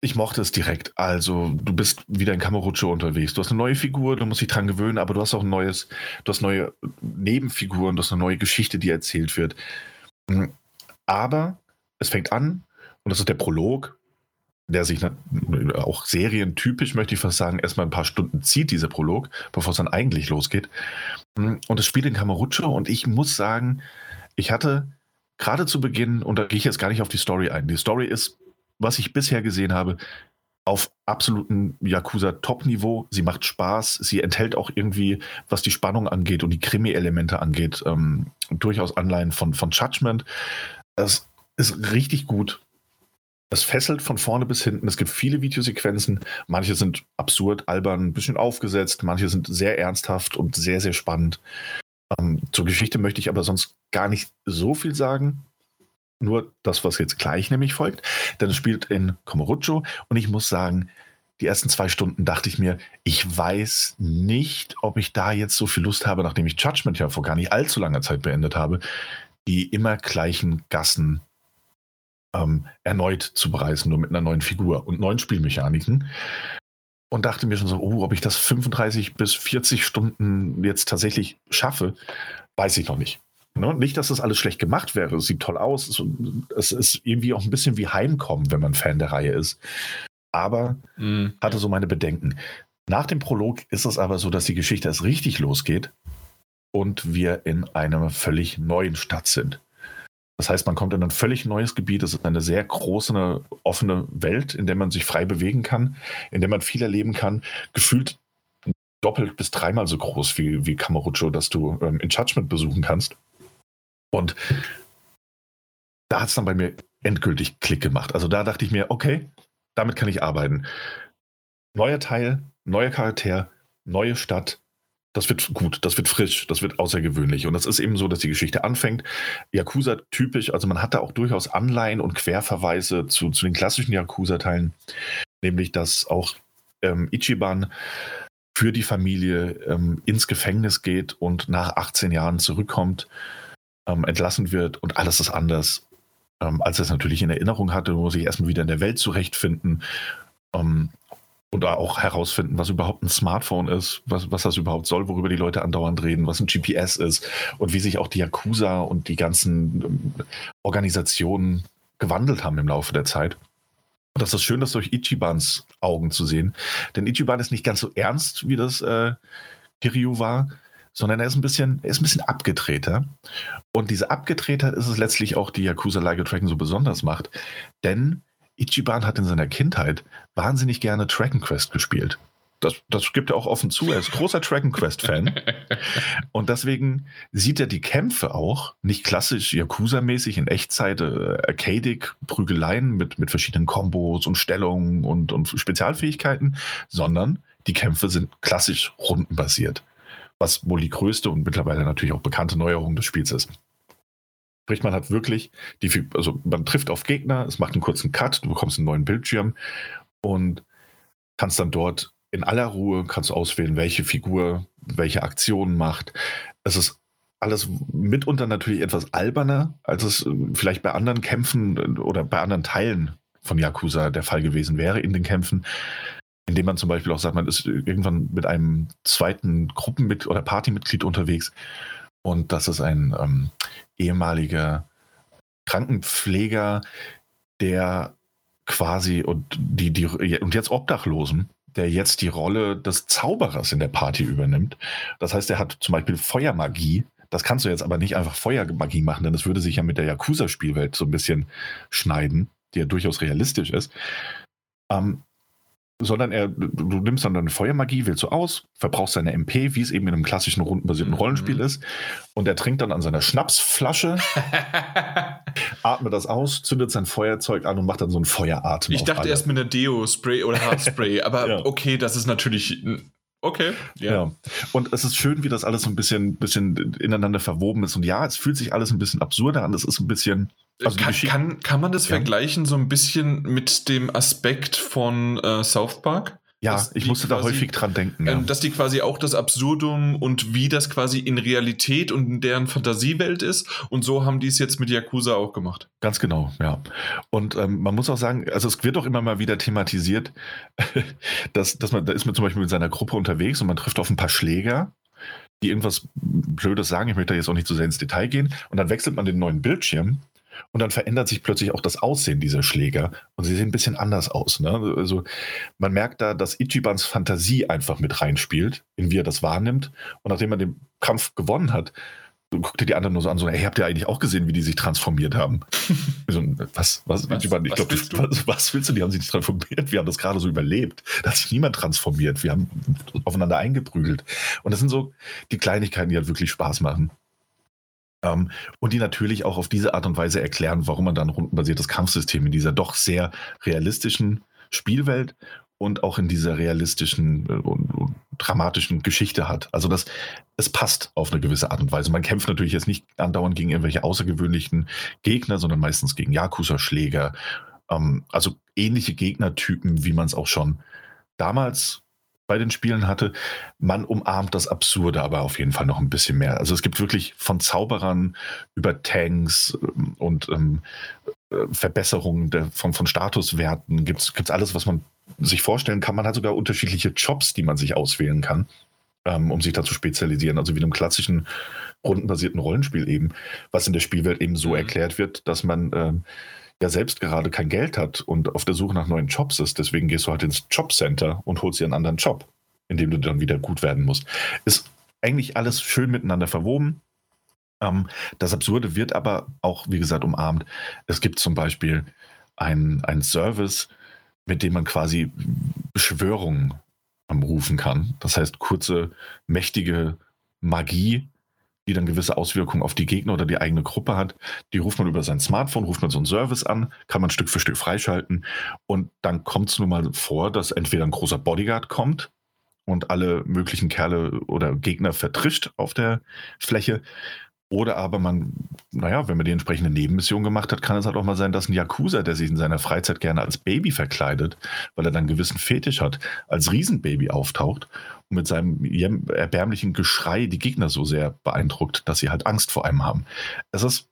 ich mochte es direkt. Also, du bist wieder in Kamurocho unterwegs. Du hast eine neue Figur, du musst dich dran gewöhnen, aber du hast auch ein neues, du hast neue Nebenfiguren, du hast eine neue Geschichte, die erzählt wird. Mm, aber es fängt an, und das ist der Prolog, der sich auch serientypisch, möchte ich fast sagen, erstmal ein paar Stunden zieht, dieser Prolog, bevor es dann eigentlich losgeht. Und es spielt in Kamurocho und ich muss sagen, ich hatte gerade zu Beginn, und da gehe ich jetzt gar nicht auf die Story ein, die Story ist, was ich bisher gesehen habe, auf absolutem Yakuza-Top-Niveau. Sie macht Spaß. Sie enthält auch irgendwie, was die Spannung angeht und die Krimi-Elemente angeht, ähm, durchaus Anleihen von, von Judgment. Das ist richtig gut. Es fesselt von vorne bis hinten. Es gibt viele Videosequenzen. Manche sind absurd, albern, ein bisschen aufgesetzt. Manche sind sehr ernsthaft und sehr, sehr spannend. Ähm, zur Geschichte möchte ich aber sonst gar nicht so viel sagen. Nur das, was jetzt gleich nämlich folgt. Denn es spielt in Komorucho und ich muss sagen, die ersten zwei Stunden dachte ich mir, ich weiß nicht, ob ich da jetzt so viel Lust habe, nachdem ich Judgment ja vor gar nicht allzu langer Zeit beendet habe, die immer gleichen Gassen ähm, erneut zu bereisen, nur mit einer neuen Figur und neuen Spielmechaniken. Und dachte mir schon so, oh, ob ich das 35 bis 40 Stunden jetzt tatsächlich schaffe, weiß ich noch nicht. Ne? Nicht, dass das alles schlecht gemacht wäre. Es sieht toll aus. Es, es ist irgendwie auch ein bisschen wie Heimkommen, wenn man Fan der Reihe ist. Aber mhm. hatte so meine Bedenken. Nach dem Prolog ist es aber so, dass die Geschichte erst richtig losgeht und wir in einer völlig neuen Stadt sind. Das heißt, man kommt in ein völlig neues Gebiet. Es ist eine sehr große, eine offene Welt, in der man sich frei bewegen kann, in der man viel erleben kann. Gefühlt doppelt bis dreimal so groß wie, wie Kamurocho, dass du ähm, in Judgment besuchen kannst. Und da hat es dann bei mir endgültig Klick gemacht. Also da dachte ich mir, okay, damit kann ich arbeiten. Neuer Teil, neuer Charakter, neue Stadt, das wird gut, das wird frisch, das wird außergewöhnlich. Und das ist eben so, dass die Geschichte anfängt. Yakuza typisch, also man hat da auch durchaus Anleihen und Querverweise zu, zu den klassischen Yakuza-Teilen, nämlich dass auch ähm, Ichiban für die Familie ähm, ins Gefängnis geht und nach 18 Jahren zurückkommt, ähm, entlassen wird und alles ist anders, ähm, als er es natürlich in Erinnerung hatte, muss sich erstmal wieder in der Welt zurechtfinden. Ähm, oder auch herausfinden, was überhaupt ein Smartphone ist, was, was das überhaupt soll, worüber die Leute andauernd reden, was ein GPS ist und wie sich auch die Yakuza und die ganzen ähm, Organisationen gewandelt haben im Laufe der Zeit. Und das ist schön, das durch Ichibans Augen zu sehen. Denn Ichiban ist nicht ganz so ernst, wie das äh, Kiryu war, sondern er ist ein bisschen, er ist ein bisschen abgedrehter. Und diese Abgedrehtheit ist es letztlich auch, die Yakuza Like Dragon so besonders macht. Denn Ichiban hat in seiner Kindheit wahnsinnig gerne Dragon Quest gespielt. Das, das gibt er auch offen zu. Er ist großer Dragon Quest-Fan. und deswegen sieht er die Kämpfe auch nicht klassisch Yakuza-mäßig in Echtzeit, äh, arcadic, Prügeleien mit, mit verschiedenen Kombos und Stellungen und, und Spezialfähigkeiten, sondern die Kämpfe sind klassisch rundenbasiert. Was wohl die größte und mittlerweile natürlich auch bekannte Neuerung des Spiels ist. Sprich, man hat wirklich, die, also man trifft auf Gegner, es macht einen kurzen Cut, du bekommst einen neuen Bildschirm und kannst dann dort in aller Ruhe kannst auswählen, welche Figur welche Aktion macht. Es ist alles mitunter natürlich etwas alberner, als es äh, vielleicht bei anderen Kämpfen äh, oder bei anderen Teilen von Yakuza der Fall gewesen wäre in den Kämpfen, indem man zum Beispiel auch sagt, man ist irgendwann mit einem zweiten Gruppenmitglied oder Partymitglied unterwegs und das ist ein ähm, ehemaliger Krankenpfleger, der quasi und die, die und jetzt Obdachlosen, der jetzt die Rolle des Zauberers in der Party übernimmt. Das heißt, er hat zum Beispiel Feuermagie. Das kannst du jetzt aber nicht einfach Feuermagie machen, denn das würde sich ja mit der Yakuza-Spielwelt so ein bisschen schneiden, die ja durchaus realistisch ist. Ähm, sondern er, du nimmst dann deine Feuermagie, wählst du aus, verbrauchst seine MP, wie es eben in einem klassischen rundenbasierten mhm. Rollenspiel ist, und er trinkt dann an seiner Schnapsflasche, atmet das aus, zündet sein Feuerzeug an und macht dann so einen Feueratem. Ich dachte alle. erst mit einer Deo-Spray oder Haarspray, aber ja. okay, das ist natürlich Okay. Yeah. Ja. Und es ist schön, wie das alles so ein bisschen, bisschen ineinander verwoben ist. Und ja, es fühlt sich alles ein bisschen absurder an. Es ist ein bisschen, also kann, kann, kann, man das ja. vergleichen so ein bisschen mit dem Aspekt von äh, South Park? Ja, ich musste quasi, da häufig dran denken. Ja. Ähm, dass die quasi auch das Absurdum und wie das quasi in Realität und in deren Fantasiewelt ist. Und so haben die es jetzt mit Yakuza auch gemacht. Ganz genau, ja. Und ähm, man muss auch sagen, also es wird auch immer mal wieder thematisiert, dass, dass man, da ist man zum Beispiel mit seiner Gruppe unterwegs und man trifft auf ein paar Schläger die irgendwas Blödes sagen. Ich möchte da jetzt auch nicht zu so sehr ins Detail gehen. Und dann wechselt man den neuen Bildschirm und dann verändert sich plötzlich auch das Aussehen dieser Schläger und sie sehen ein bisschen anders aus. Ne? Also man merkt da, dass Ichibans Fantasie einfach mit reinspielt, in wie er das wahrnimmt. Und nachdem er den Kampf gewonnen hat, guckte die anderen nur so an, so, hey, habt ihr eigentlich auch gesehen, wie die sich transformiert haben? so, was, was, was, Ichiban, ich glaube, was, was, willst du? Die haben sich nicht transformiert. Wir haben das gerade so überlebt. Da hat sich niemand transformiert. Wir haben aufeinander eingeprügelt. Und das sind so die Kleinigkeiten, die halt wirklich Spaß machen. Ähm, und die natürlich auch auf diese Art und Weise erklären, warum man dann rundenbasiertes Kampfsystem in dieser doch sehr realistischen Spielwelt und auch in dieser realistischen äh, und, und, dramatischen Geschichte hat. Also das, es passt auf eine gewisse Art und Weise. Man kämpft natürlich jetzt nicht andauernd gegen irgendwelche außergewöhnlichen Gegner, sondern meistens gegen Yakuza-Schläger. Ähm, also ähnliche Gegnertypen, wie man es auch schon damals bei den Spielen hatte. Man umarmt das Absurde aber auf jeden Fall noch ein bisschen mehr. Also es gibt wirklich von Zauberern über Tanks ähm, und ähm, äh, Verbesserungen der, von, von Statuswerten, gibt es alles, was man sich vorstellen kann. Man hat sogar unterschiedliche Jobs, die man sich auswählen kann, ähm, um sich da zu spezialisieren. Also wie in einem klassischen rundenbasierten Rollenspiel eben, was in der Spielwelt eben so mhm. erklärt wird, dass man ähm, ja selbst gerade kein Geld hat und auf der Suche nach neuen Jobs ist. Deswegen gehst du halt ins Jobcenter und holst dir einen anderen Job, in dem du dann wieder gut werden musst. Ist eigentlich alles schön miteinander verwoben. Ähm, das Absurde wird aber auch, wie gesagt, umarmt. Es gibt zum Beispiel einen Service, mit dem man quasi Beschwörungen rufen kann. Das heißt, kurze, mächtige Magie, die dann gewisse Auswirkungen auf die Gegner oder die eigene Gruppe hat. Die ruft man über sein Smartphone, ruft man so einen Service an, kann man Stück für Stück freischalten. Und dann kommt es nun mal vor, dass entweder ein großer Bodyguard kommt und alle möglichen Kerle oder Gegner vertrischt auf der Fläche. Oder aber man, naja, wenn man die entsprechende Nebenmission gemacht hat, kann es halt auch mal sein, dass ein Yakuza, der sich in seiner Freizeit gerne als Baby verkleidet, weil er dann einen gewissen Fetisch hat, als Riesenbaby auftaucht mit seinem erbärmlichen Geschrei die Gegner so sehr beeindruckt, dass sie halt Angst vor einem haben. Es ist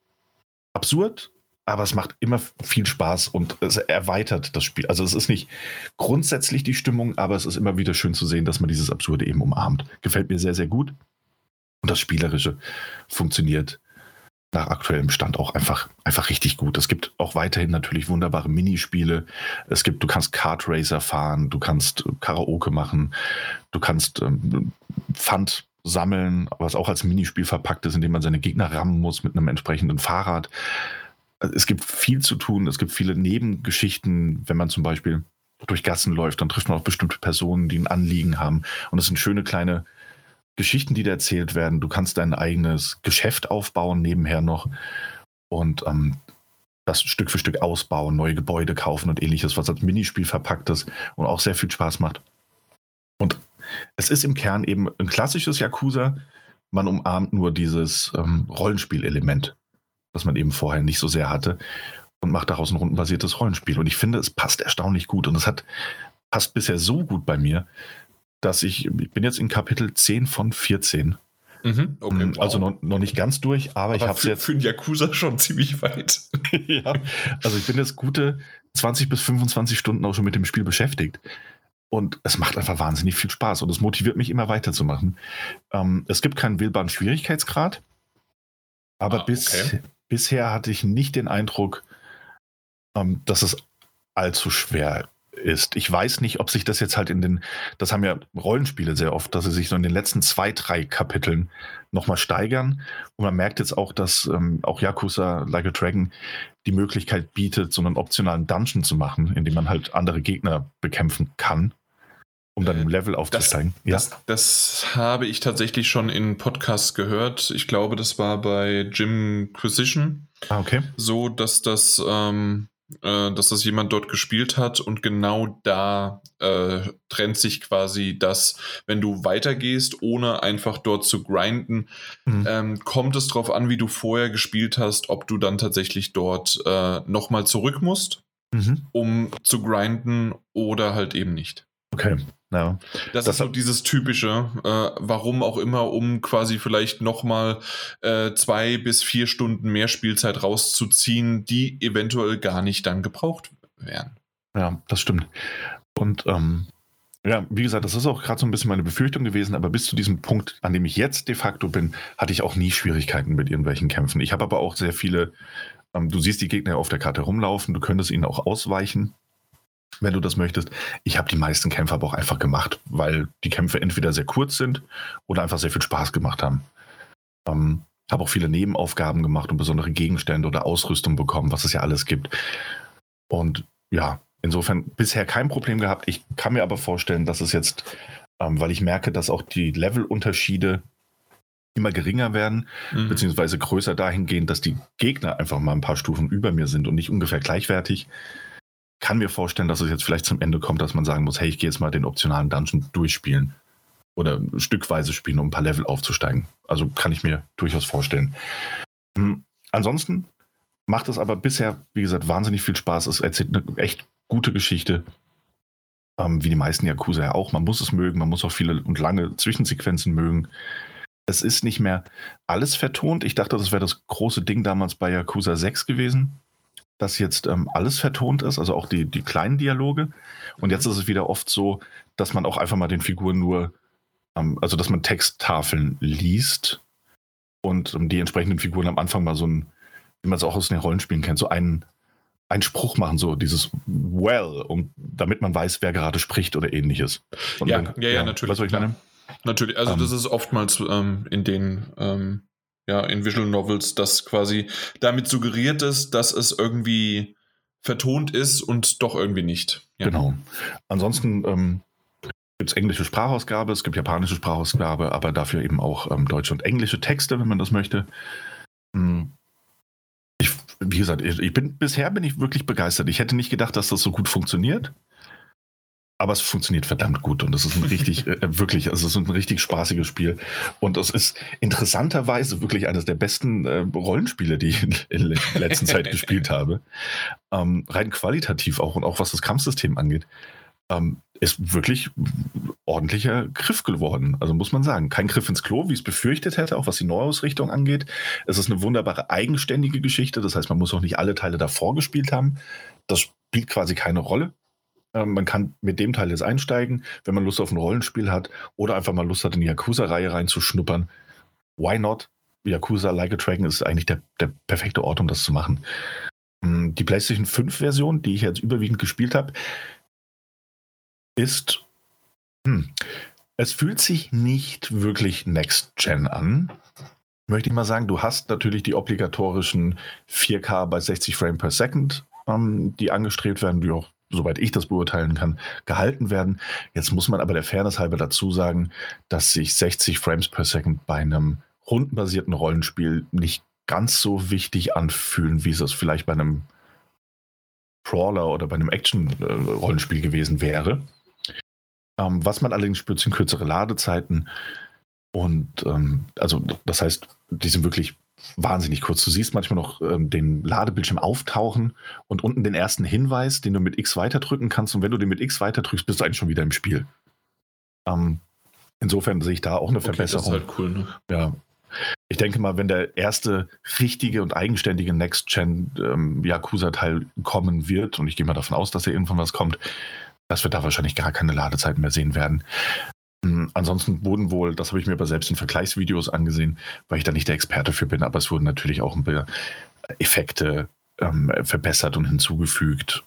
absurd, aber es macht immer viel Spaß und es erweitert das Spiel. Also es ist nicht grundsätzlich die Stimmung, aber es ist immer wieder schön zu sehen, dass man dieses Absurde eben umarmt. Gefällt mir sehr, sehr gut. Und das Spielerische funktioniert nach aktuellem Stand auch einfach, einfach richtig gut. Es gibt auch weiterhin natürlich wunderbare Minispiele. Es gibt, du kannst Kart Racer fahren, du kannst Karaoke machen, du kannst ähm, Pfand sammeln, was auch als Minispiel verpackt ist, indem man seine Gegner rammen muss mit einem entsprechenden Fahrrad. Es gibt viel zu tun, es gibt viele Nebengeschichten, wenn man zum Beispiel durch Gassen läuft, dann trifft man auch bestimmte Personen, die ein Anliegen haben. Und es sind schöne kleine Geschichten, die da erzählt werden. Du kannst dein eigenes Geschäft aufbauen, nebenher noch. Und ähm, das Stück für Stück ausbauen, neue Gebäude kaufen und ähnliches, was als Minispiel verpackt ist und auch sehr viel Spaß macht. Und es ist im Kern eben ein klassisches Yakuza. Man umarmt nur dieses ähm, Rollenspielelement, das man eben vorher nicht so sehr hatte und macht daraus ein rundenbasiertes Rollenspiel. Und ich finde, es passt erstaunlich gut und es hat passt bisher so gut bei mir, dass ich, ich bin jetzt in Kapitel 10 von 14. Mhm, okay, mm, also wow. noch, noch, nicht ganz durch, aber, aber ich habe es jetzt. Für den Yakuza schon ziemlich weit. ja, also ich bin jetzt gute 20 bis 25 Stunden auch schon mit dem Spiel beschäftigt. Und es macht einfach wahnsinnig viel Spaß und es motiviert mich immer weiterzumachen. Ähm, es gibt keinen wählbaren Schwierigkeitsgrad, aber ah, bis, okay. bisher hatte ich nicht den Eindruck, ähm, dass es allzu schwer ist. Ich weiß nicht, ob sich das jetzt halt in den, das haben ja Rollenspiele sehr oft, dass sie sich so in den letzten zwei, drei Kapiteln nochmal steigern. Und man merkt jetzt auch, dass ähm, auch Yakuza Like a Dragon die Möglichkeit bietet, so einen optionalen Dungeon zu machen, in dem man halt andere Gegner bekämpfen kann, um dann im Level aufzusteigen. Das, ja? das, das habe ich tatsächlich schon in Podcasts gehört. Ich glaube, das war bei Jim Quisition. Ah, okay. So, dass das ähm, äh, dass das jemand dort gespielt hat und genau da äh, trennt sich quasi das, wenn du weitergehst, ohne einfach dort zu grinden, mhm. ähm, kommt es darauf an, wie du vorher gespielt hast, ob du dann tatsächlich dort äh, nochmal zurück musst, mhm. um zu grinden oder halt eben nicht. Okay. Ja. Das, das, ist so dieses typische, äh, warum auch immer, um quasi vielleicht nochmal äh, zwei bis vier Stunden mehr Spielzeit rauszuziehen, die eventuell gar nicht dann gebraucht werden. Ja, das stimmt. Und ähm, ja, wie gesagt, das ist auch gerade so ein bisschen meine Befürchtung gewesen, aber bis zu diesem Punkt, an dem ich jetzt de facto bin, hatte ich auch nie Schwierigkeiten mit irgendwelchen Kämpfen. Ich habe aber auch sehr viele, ähm, du siehst die Gegner auf der Karte rumlaufen, du könntest ihnen auch ausweichen wenn du das möchtest. Ich habe die meisten Kämpfe aber auch einfach gemacht, weil die Kämpfe entweder sehr kurz sind oder einfach sehr viel Spaß gemacht haben. Ähm, habe auch viele Nebenaufgaben gemacht und besondere Gegenstände oder Ausrüstung bekommen, was es ja alles gibt. Und ja, insofern bisher kein Problem gehabt. Ich kann mir aber vorstellen, dass es jetzt, ähm, weil ich merke, dass auch die Levelunterschiede immer geringer werden, mhm. beziehungsweise größer dahingehend, dass die Gegner einfach mal ein paar Stufen über mir sind und nicht ungefähr gleichwertig kann mir vorstellen, dass es jetzt vielleicht zum Ende kommt, dass man sagen muss, hey, ich gehe jetzt mal den optionalen Dungeon durchspielen oder stückweise spielen, um ein paar Level aufzusteigen. Also kann ich mir durchaus vorstellen. Hm, ansonsten macht es aber bisher, wie gesagt, wahnsinnig viel Spaß. Es erzählt eine echt gute Geschichte, ähm, wie die meisten Yakuza ja auch. Man muss es mögen, man muss auch viele und lange Zwischensequenzen mögen. Es ist nicht mehr alles vertont. Ich dachte, das wäre das große Ding damals bei Yakuza 6 gewesen dass jetzt ähm, alles vertont ist, also auch die, die kleinen Dialoge. Und jetzt mhm. ist es wieder oft so, dass man auch einfach mal den Figuren nur, ähm, also dass man Texttafeln liest und ähm, die entsprechenden Figuren am Anfang mal so ein, wie man es auch aus den Rollenspielen kennt, so einen, einen Spruch machen, so dieses Well, um, damit man weiß, wer gerade spricht oder ähnliches. Ja, dann, ja, ja, natürlich. Was soll ich meine? Natürlich, also das ähm. ist oftmals ähm, in den ähm, ja, in Visual Novels, dass quasi damit suggeriert ist, dass es irgendwie vertont ist und doch irgendwie nicht. Ja. Genau. Ansonsten ähm, gibt es englische Sprachausgabe, es gibt japanische Sprachausgabe, aber dafür eben auch ähm, deutsche und englische Texte, wenn man das möchte. Hm. Ich, wie gesagt, ich bin, bisher bin ich wirklich begeistert. Ich hätte nicht gedacht, dass das so gut funktioniert. Aber es funktioniert verdammt gut und es ist ein richtig, äh, wirklich, also es ist ein richtig spaßiges Spiel. Und es ist interessanterweise wirklich eines der besten äh, Rollenspiele, die ich in, in der letzten Zeit gespielt habe. Ähm, rein qualitativ auch und auch was das Kampfsystem angeht. Ähm, ist wirklich ordentlicher Griff geworden. Also muss man sagen. Kein Griff ins Klo, wie es befürchtet hätte, auch was die Neuausrichtung angeht. Es ist eine wunderbare eigenständige Geschichte. Das heißt, man muss auch nicht alle Teile davor gespielt haben. Das spielt quasi keine Rolle. Ähm, man kann mit dem Teil jetzt einsteigen, wenn man Lust auf ein Rollenspiel hat oder einfach mal Lust hat, in die Yakuza-Reihe reinzuschnuppern. Why not? Yakuza Like a Dragon ist eigentlich der, der perfekte Ort, um das zu machen. Hm, die PlayStation 5-Version, die ich jetzt überwiegend gespielt habe, ist. Hm, es fühlt sich nicht wirklich Next Gen an. Möchte ich mal sagen, du hast natürlich die obligatorischen 4K bei 60 Frames per Second, ähm, die angestrebt werden, die auch soweit ich das beurteilen kann, gehalten werden. Jetzt muss man aber der Fairness halber dazu sagen, dass sich 60 Frames per Second bei einem rundenbasierten Rollenspiel nicht ganz so wichtig anfühlen, wie es das vielleicht bei einem Crawler oder bei einem Action-Rollenspiel gewesen wäre. Ähm, was man allerdings spürt, sind kürzere Ladezeiten. Und ähm, also das heißt, die sind wirklich wahnsinnig kurz. Du siehst manchmal noch ähm, den Ladebildschirm auftauchen und unten den ersten Hinweis, den du mit X weiterdrücken kannst. Und wenn du den mit X weiterdrückst, bist du eigentlich schon wieder im Spiel. Ähm, insofern sehe ich da auch eine okay, Verbesserung. Das ist halt cool, ne? Ja. Ich denke mal, wenn der erste richtige und eigenständige Next-Gen ähm, kommen wird, und ich gehe mal davon aus, dass da irgendwann was kommt, dass wir da wahrscheinlich gar keine Ladezeiten mehr sehen werden. Ähm, ansonsten wurden wohl, das habe ich mir aber selbst in Vergleichsvideos angesehen, weil ich da nicht der Experte für bin, aber es wurden natürlich auch ein paar Effekte ähm, verbessert und hinzugefügt,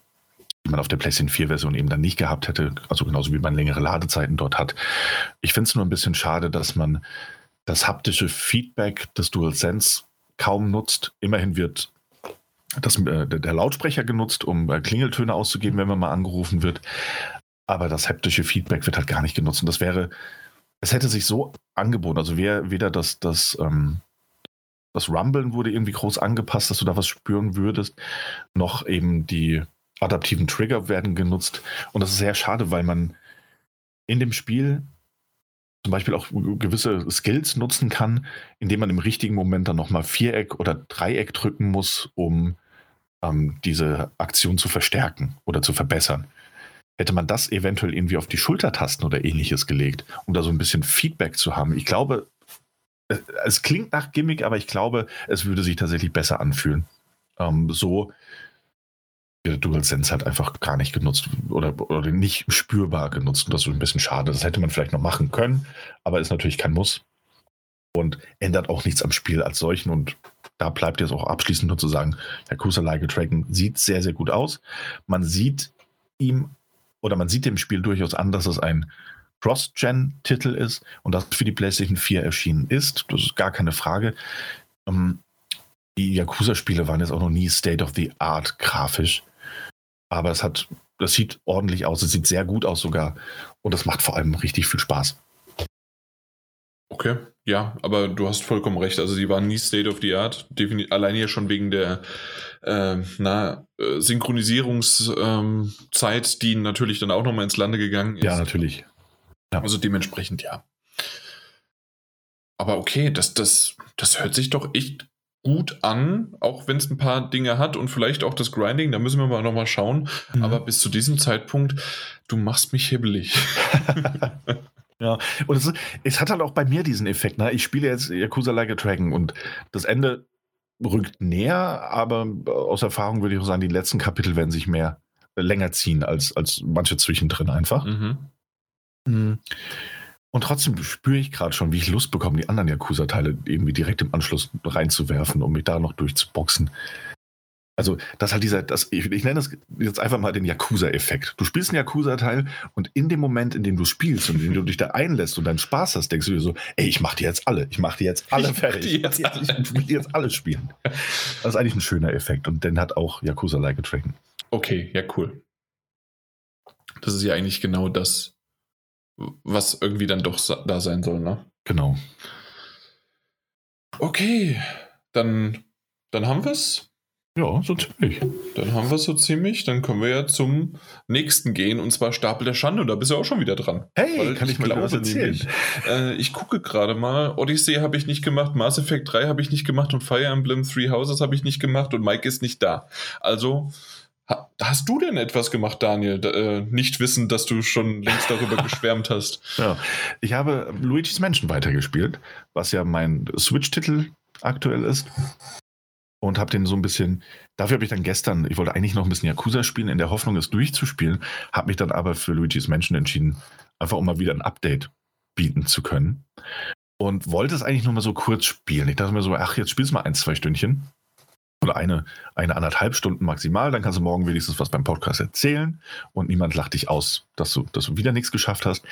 die man auf der PlayStation 4-Version eben dann nicht gehabt hätte. Also genauso wie man längere Ladezeiten dort hat. Ich finde es nur ein bisschen schade, dass man das haptische Feedback des DualSense kaum nutzt. Immerhin wird das, äh, der Lautsprecher genutzt, um äh, Klingeltöne auszugeben, wenn man mal angerufen wird. Aber das haptische Feedback wird halt gar nicht genutzt. Und das wäre, es hätte sich so angeboten. Also wär, weder das, das, ähm, das Rumblen wurde irgendwie groß angepasst, dass du da was spüren würdest, noch eben die adaptiven Trigger werden genutzt. Und das ist sehr schade, weil man in dem Spiel zum Beispiel auch gewisse Skills nutzen kann, indem man im richtigen Moment dann nochmal Viereck oder Dreieck drücken muss, um ähm, diese Aktion zu verstärken oder zu verbessern. Hätte man das eventuell irgendwie auf die Schultertasten oder ähnliches gelegt, um da so ein bisschen Feedback zu haben. Ich glaube, es klingt nach Gimmick, aber ich glaube, es würde sich tatsächlich besser anfühlen. Ähm, so der DualSense halt einfach gar nicht genutzt oder, oder nicht spürbar genutzt. Und das ist ein bisschen schade. Das hätte man vielleicht noch machen können, aber ist natürlich kein Muss. Und ändert auch nichts am Spiel als solchen. Und da bleibt jetzt auch abschließend nur zu sagen, Yakuza Like a Dragon sieht sehr, sehr gut aus. Man sieht ihm oder man sieht dem Spiel durchaus an, dass es ein Cross-Gen-Titel ist und das für die PlayStation 4 erschienen ist. Das ist gar keine Frage. Ähm, die Yakuza-Spiele waren jetzt auch noch nie State of the Art grafisch. Aber es hat, das sieht ordentlich aus, es sieht sehr gut aus sogar. Und es macht vor allem richtig viel Spaß. Okay, ja, aber du hast vollkommen recht. Also die waren nie State of the Art. Definitiv, allein ja schon wegen der äh, na, Synchronisierungszeit, ähm, die natürlich dann auch nochmal ins Lande gegangen ist. Ja, natürlich. Ja. Also dementsprechend ja. Aber okay, das, das, das hört sich doch echt gut an, auch wenn es ein paar Dinge hat und vielleicht auch das Grinding, da müssen wir mal nochmal schauen. Mhm. Aber bis zu diesem Zeitpunkt, du machst mich hibbelig. ja, und es, es, hat halt auch bei mir diesen Effekt. Ne? Ich spiele jetzt Yakuza Like a Dragon und das Ende rückt näher, aber aus Erfahrung würde ich auch sagen, die letzten Kapitel werden sich mehr äh, länger ziehen als, als manche zwischendrin einfach. Mhm. Mhm. Und trotzdem spüre ich gerade schon, wie ich Lust bekomme, die anderen Yakuza-Teile irgendwie direkt im Anschluss reinzuwerfen, um mich da noch durchzuboxen. Also, das halt dieser, das, ich, ich nenne das jetzt einfach mal den Yakuza-Effekt. Du spielst einen Yakuza-Teil und in dem Moment, in dem du spielst und in dem du dich da einlässt und deinen Spaß hast, denkst du dir so, ey, ich mach die jetzt alle, ich mach die jetzt alle ich fertig. Die jetzt alle. Ich will die jetzt alle spielen. Das ist eigentlich ein schöner Effekt und den hat auch Yakuza Like a Dragon. Okay, ja, cool. Das ist ja eigentlich genau das, was irgendwie dann doch da sein soll, ne? Genau. Okay, dann, dann haben wir es. Ja, so ziemlich. Dann haben wir es so ziemlich. Dann können wir ja zum nächsten gehen und zwar Stapel der Schande. Und da bist du auch schon wieder dran. Hey, Weil kann ich, ich mal glaube, was erzählen? Nämlich, äh, ich gucke gerade mal. Odyssey habe ich nicht gemacht, Mass Effect 3 habe ich nicht gemacht und Fire Emblem Three Houses habe ich nicht gemacht und Mike ist nicht da. Also Hast du denn etwas gemacht, Daniel? Äh, nicht wissen, dass du schon längst darüber geschwärmt hast. Ja, ich habe Luigi's Mansion weitergespielt, was ja mein Switch-Titel aktuell ist. Und habe den so ein bisschen, dafür habe ich dann gestern, ich wollte eigentlich noch ein bisschen Yakuza spielen, in der Hoffnung, es durchzuspielen, habe mich dann aber für Luigi's Mansion entschieden, einfach um mal wieder ein Update bieten zu können. Und wollte es eigentlich nur mal so kurz spielen. Ich dachte mir so, ach, jetzt spielst du mal ein, zwei Stündchen oder eine, eine anderthalb Stunden maximal, dann kannst du morgen wenigstens was beim Podcast erzählen und niemand lacht dich aus, dass du, dass du wieder nichts geschafft hast.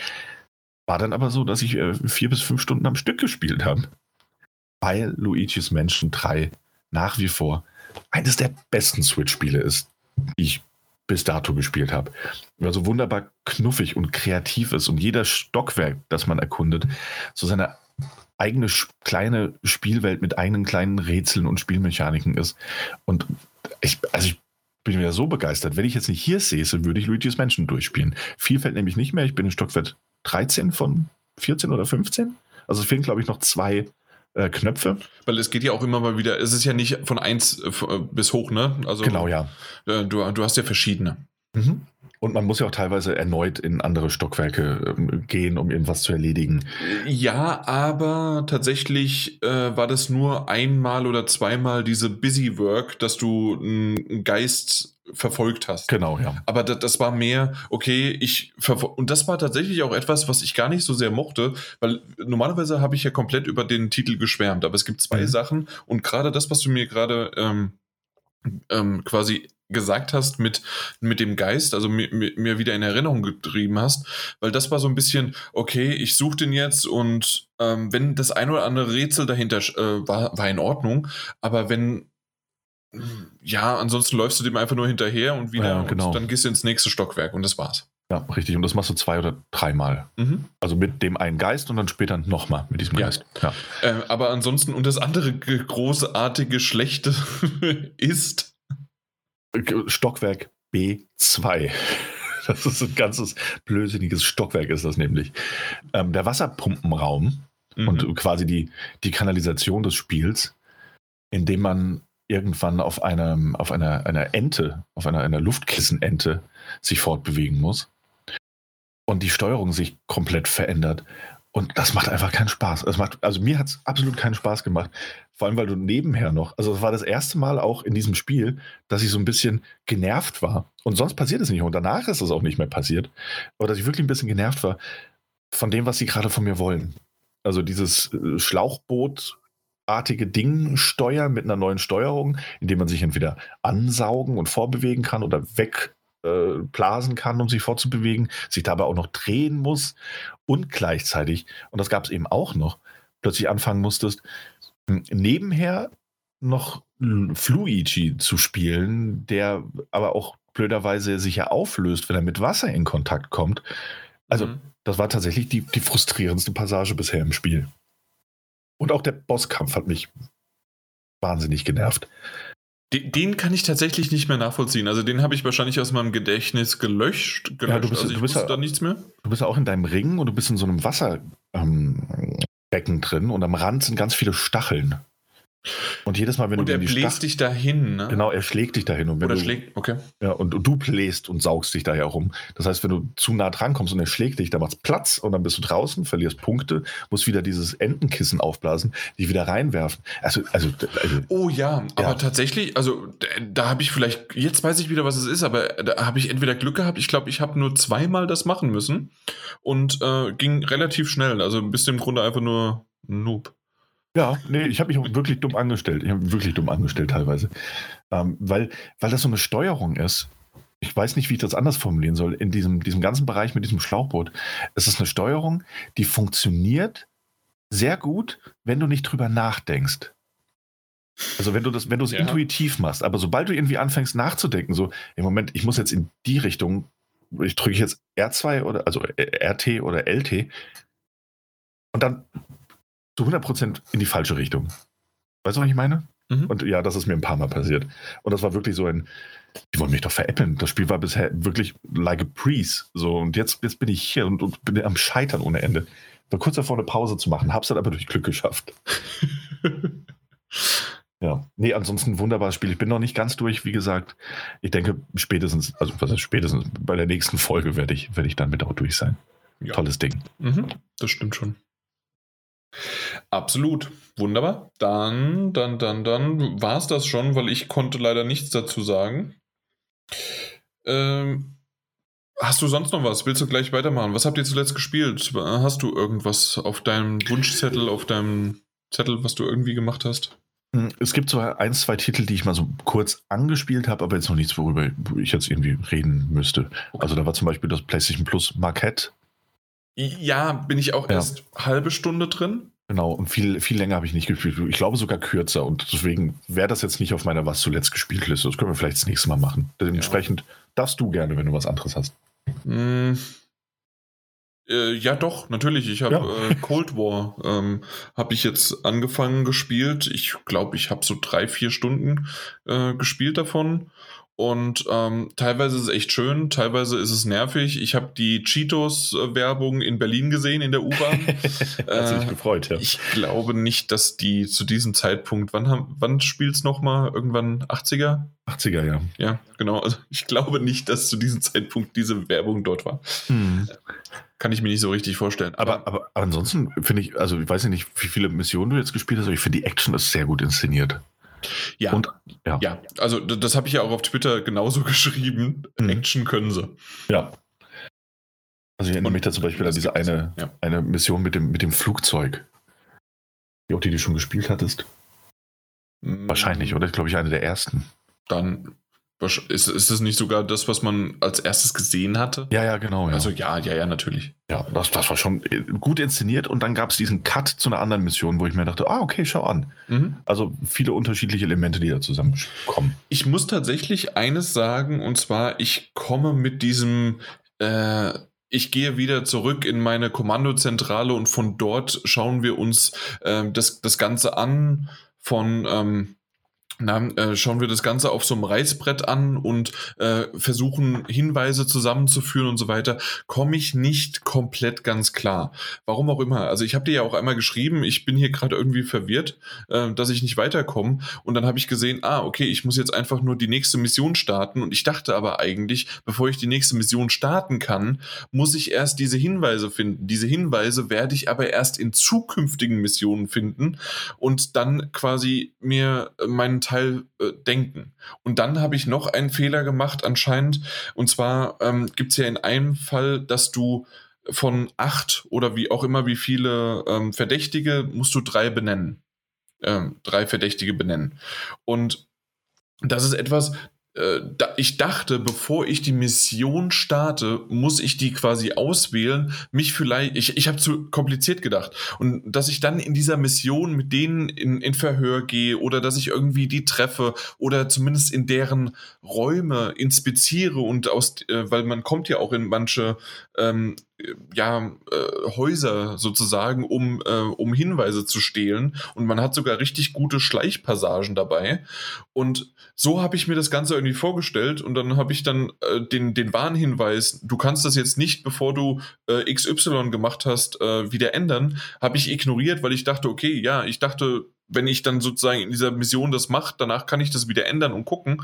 War dann aber so, dass ich äh, vier bis fünf Stunden am Stück gespielt habe, weil Luigi's Mansion 3 nach wie vor eines der besten Switch-Spiele ist, die ich bis dato gespielt habe. Weil so wunderbar knuffig und kreativ ist und jeder Stockwerk, das man erkundet, so seine eigene kleine Spielwelt mit eigenen kleinen Rätseln und Spielmechaniken ist. Und ich, also ich bin wieder so begeistert. Wenn ich jetzt nicht hier säße, würde ich Luigi's Mansion durchspielen. Viel fällt nämlich nicht mehr. Ich bin in Stockwerk 13 von 14 oder 15. Also es fehlen, glaube ich, noch zwei äh, Knöpfe. Weil es geht ja auch immer mal wieder, es ist ja nicht von 1 äh, bis hoch, ne? Also, genau, ja. Äh, du, du hast ja verschiedene. Mhm. Und man muss ja auch teilweise erneut in andere Stockwerke ähm, gehen, um irgendwas zu erledigen. Ja, aber tatsächlich äh, war das nur einmal oder zweimal diese Busy Work, dass du einen Geist verfolgt hast. Genau, ja. Aber das, das war mehr, okay, ich und das war tatsächlich auch etwas, was ich gar nicht so sehr mochte, weil normalerweise habe ich ja komplett über den Titel geschwärmt, aber es gibt zwei mhm. Sachen und gerade das, was du mir gerade ähm, ähm, quasi gesagt hast mit, mit dem Geist, also mir, mir wieder in Erinnerung getrieben hast, weil das war so ein bisschen, okay, ich suche den jetzt und ähm, wenn das ein oder andere Rätsel dahinter äh, war, war in Ordnung, aber wenn ja, ansonsten läufst du dem einfach nur hinterher und wieder ja, genau. und dann gehst du ins nächste Stockwerk und das war's. Ja, richtig. Und das machst du zwei oder dreimal. Mhm. Also mit dem einen Geist und dann später nochmal mit diesem ja. Geist. Ja. Äh, aber ansonsten, und das andere großartige, schlechte ist, Stockwerk B2. Das ist ein ganzes blödsinniges Stockwerk, ist das nämlich. Ähm, der Wasserpumpenraum mhm. und quasi die, die Kanalisation des Spiels, in dem man irgendwann auf, einem, auf einer, einer Ente, auf einer, einer Luftkissenente sich fortbewegen muss und die Steuerung sich komplett verändert. Und das macht einfach keinen Spaß. Macht, also mir hat es absolut keinen Spaß gemacht. Vor allem, weil du nebenher noch, also es war das erste Mal auch in diesem Spiel, dass ich so ein bisschen genervt war. Und sonst passiert es nicht. Und danach ist es auch nicht mehr passiert. Aber dass ich wirklich ein bisschen genervt war von dem, was sie gerade von mir wollen. Also dieses äh, Schlauchbootartige Ding steuern mit einer neuen Steuerung, indem man sich entweder ansaugen und vorbewegen kann oder weg äh, blasen kann, um sich fortzubewegen, sich dabei auch noch drehen muss und gleichzeitig, und das gab es eben auch noch, plötzlich anfangen musstest, nebenher noch Fluigi zu spielen, der aber auch blöderweise sich ja auflöst, wenn er mit Wasser in Kontakt kommt. Also, mhm. das war tatsächlich die, die frustrierendste Passage bisher im Spiel. Und auch der Bosskampf hat mich wahnsinnig genervt. Den, den, kann ich tatsächlich nicht mehr nachvollziehen. Also den habe ich wahrscheinlich aus meinem Gedächtnis gelöscht. gelöscht. Ja, du bist, also du bist ja, da nichts mehr. Du bist ja auch in deinem Ring und du bist in so einem Wasserbecken ähm, drin und am Rand sind ganz viele Stacheln. Und jedes Mal, wenn und du er bläst Stach dich dahin, ne? Genau, er schlägt dich dahin. Und wenn Oder du, schlägt, okay. Ja, und, und, du bläst und saugst dich daher rum. Das heißt, wenn du zu nah dran kommst und er schlägt dich, dann macht's Platz und dann bist du draußen, verlierst Punkte, musst wieder dieses Entenkissen aufblasen, dich wieder reinwerfen. Also, also, also Oh ja, ja, aber tatsächlich, also da habe ich vielleicht, jetzt weiß ich wieder, was es ist, aber da habe ich entweder Glück gehabt, ich glaube, ich habe nur zweimal das machen müssen und äh, ging relativ schnell. Also bist du im Grunde einfach nur Noob. Ja, nee, ich habe mich wirklich dumm angestellt. Ich habe wirklich dumm angestellt teilweise. Ähm, weil, weil das so eine Steuerung ist. Ich weiß nicht, wie ich das anders formulieren soll. In diesem, diesem ganzen Bereich mit diesem Schlauchboot. Es ist eine Steuerung, die funktioniert sehr gut, wenn du nicht drüber nachdenkst. Also wenn du das, wenn du es ja. intuitiv machst, aber sobald du irgendwie anfängst nachzudenken, so im Moment, ich muss jetzt in die Richtung, ich drücke jetzt R2 oder also RT oder LT und dann zu 100% in die falsche Richtung. Weißt du, was ich meine? Mhm. Und ja, das ist mir ein paar Mal passiert. Und das war wirklich so ein, die wollen mich doch veräppeln. Das Spiel war bisher wirklich like a breeze. So, und jetzt, jetzt bin ich hier und, und bin am Scheitern ohne Ende. War kurz davor, eine Pause zu machen, hab's dann aber durch Glück geschafft. ja, nee, ansonsten wunderbares Spiel. Ich bin noch nicht ganz durch, wie gesagt. Ich denke, spätestens, also was ist spätestens, bei der nächsten Folge werde ich, werde ich dann mit auch durch sein. Ja. Tolles Ding. Mhm, das stimmt schon. Absolut. Wunderbar. Dann, dann, dann, dann war es das schon, weil ich konnte leider nichts dazu sagen. Ähm, hast du sonst noch was? Willst du gleich weitermachen? Was habt ihr zuletzt gespielt? Hast du irgendwas auf deinem Wunschzettel, auf deinem Zettel, was du irgendwie gemacht hast? Hm, es gibt so ein, zwei Titel, die ich mal so kurz angespielt habe, aber jetzt noch nichts, worüber ich jetzt irgendwie reden müsste. Okay. Also da war zum Beispiel das PlayStation Plus Marquette ja, bin ich auch ja. erst halbe Stunde drin. Genau, und viel, viel länger habe ich nicht gespielt. Ich glaube sogar kürzer. Und deswegen wäre das jetzt nicht auf meiner Was zuletzt gespielt Liste. Das können wir vielleicht das nächste Mal machen. Dementsprechend ja. darfst du gerne, wenn du was anderes hast. Mm. Äh, ja, doch, natürlich. Ich habe ja. äh, Cold War ähm, habe ich jetzt angefangen gespielt. Ich glaube, ich habe so drei, vier Stunden äh, gespielt davon. Und ähm, teilweise ist es echt schön, teilweise ist es nervig. Ich habe die Cheetos-Werbung in Berlin gesehen, in der U-Bahn. Hat sich äh, gefreut, ja. Ich glaube nicht, dass die zu diesem Zeitpunkt, wann, wann spielt es nochmal? Irgendwann 80er? 80er, ja. Ja, genau. Also ich glaube nicht, dass zu diesem Zeitpunkt diese Werbung dort war. Hm. Kann ich mir nicht so richtig vorstellen. Aber, aber, aber ansonsten finde ich, also ich weiß nicht, wie viele Missionen du jetzt gespielt hast, aber ich finde die Action ist sehr gut inszeniert. Ja, und, ja. ja. also das habe ich ja auch auf Twitter genauso geschrieben. Mhm. Action können sie. Ja. Also ich erinnere mich da zum Beispiel an diese eine, ja. eine Mission mit dem, mit dem Flugzeug. Die auch die du schon gespielt hattest. Mhm. Wahrscheinlich, oder? Glaube ich, eine der ersten. Dann ist, ist das nicht sogar das, was man als erstes gesehen hatte? Ja, ja, genau. Ja. Also ja, ja, ja, natürlich. Ja, das, das war schon äh, gut inszeniert und dann gab es diesen Cut zu einer anderen Mission, wo ich mir dachte, ah, okay, schau an. Mhm. Also viele unterschiedliche Elemente, die da zusammenkommen. Ich muss tatsächlich eines sagen, und zwar, ich komme mit diesem äh, ich gehe wieder zurück in meine Kommandozentrale und von dort schauen wir uns äh, das, das Ganze an von, ähm, na, äh, schauen wir das Ganze auf so einem Reißbrett an und äh, versuchen Hinweise zusammenzuführen und so weiter, komme ich nicht komplett ganz klar. Warum auch immer. Also ich habe dir ja auch einmal geschrieben, ich bin hier gerade irgendwie verwirrt, äh, dass ich nicht weiterkomme. Und dann habe ich gesehen, ah, okay, ich muss jetzt einfach nur die nächste Mission starten. Und ich dachte aber eigentlich, bevor ich die nächste Mission starten kann, muss ich erst diese Hinweise finden. Diese Hinweise werde ich aber erst in zukünftigen Missionen finden und dann quasi mir meinen Teil äh, denken. Und dann habe ich noch einen Fehler gemacht anscheinend. Und zwar ähm, gibt es ja in einem Fall, dass du von acht oder wie auch immer wie viele ähm, Verdächtige musst du drei benennen. Ähm, drei Verdächtige benennen. Und das ist etwas, ich dachte, bevor ich die Mission starte, muss ich die quasi auswählen. Mich vielleicht, ich, ich habe zu kompliziert gedacht. Und dass ich dann in dieser Mission mit denen in, in Verhör gehe oder dass ich irgendwie die treffe oder zumindest in deren Räume inspiziere und aus, äh, weil man kommt ja auch in manche ähm, ja, äh, Häuser sozusagen, um, äh, um Hinweise zu stehlen. Und man hat sogar richtig gute Schleichpassagen dabei. Und so habe ich mir das Ganze irgendwie vorgestellt. Und dann habe ich dann äh, den, den Warnhinweis, du kannst das jetzt nicht, bevor du äh, XY gemacht hast, äh, wieder ändern, habe ich ignoriert, weil ich dachte, okay, ja, ich dachte, wenn ich dann sozusagen in dieser Mission das mache, danach kann ich das wieder ändern und gucken.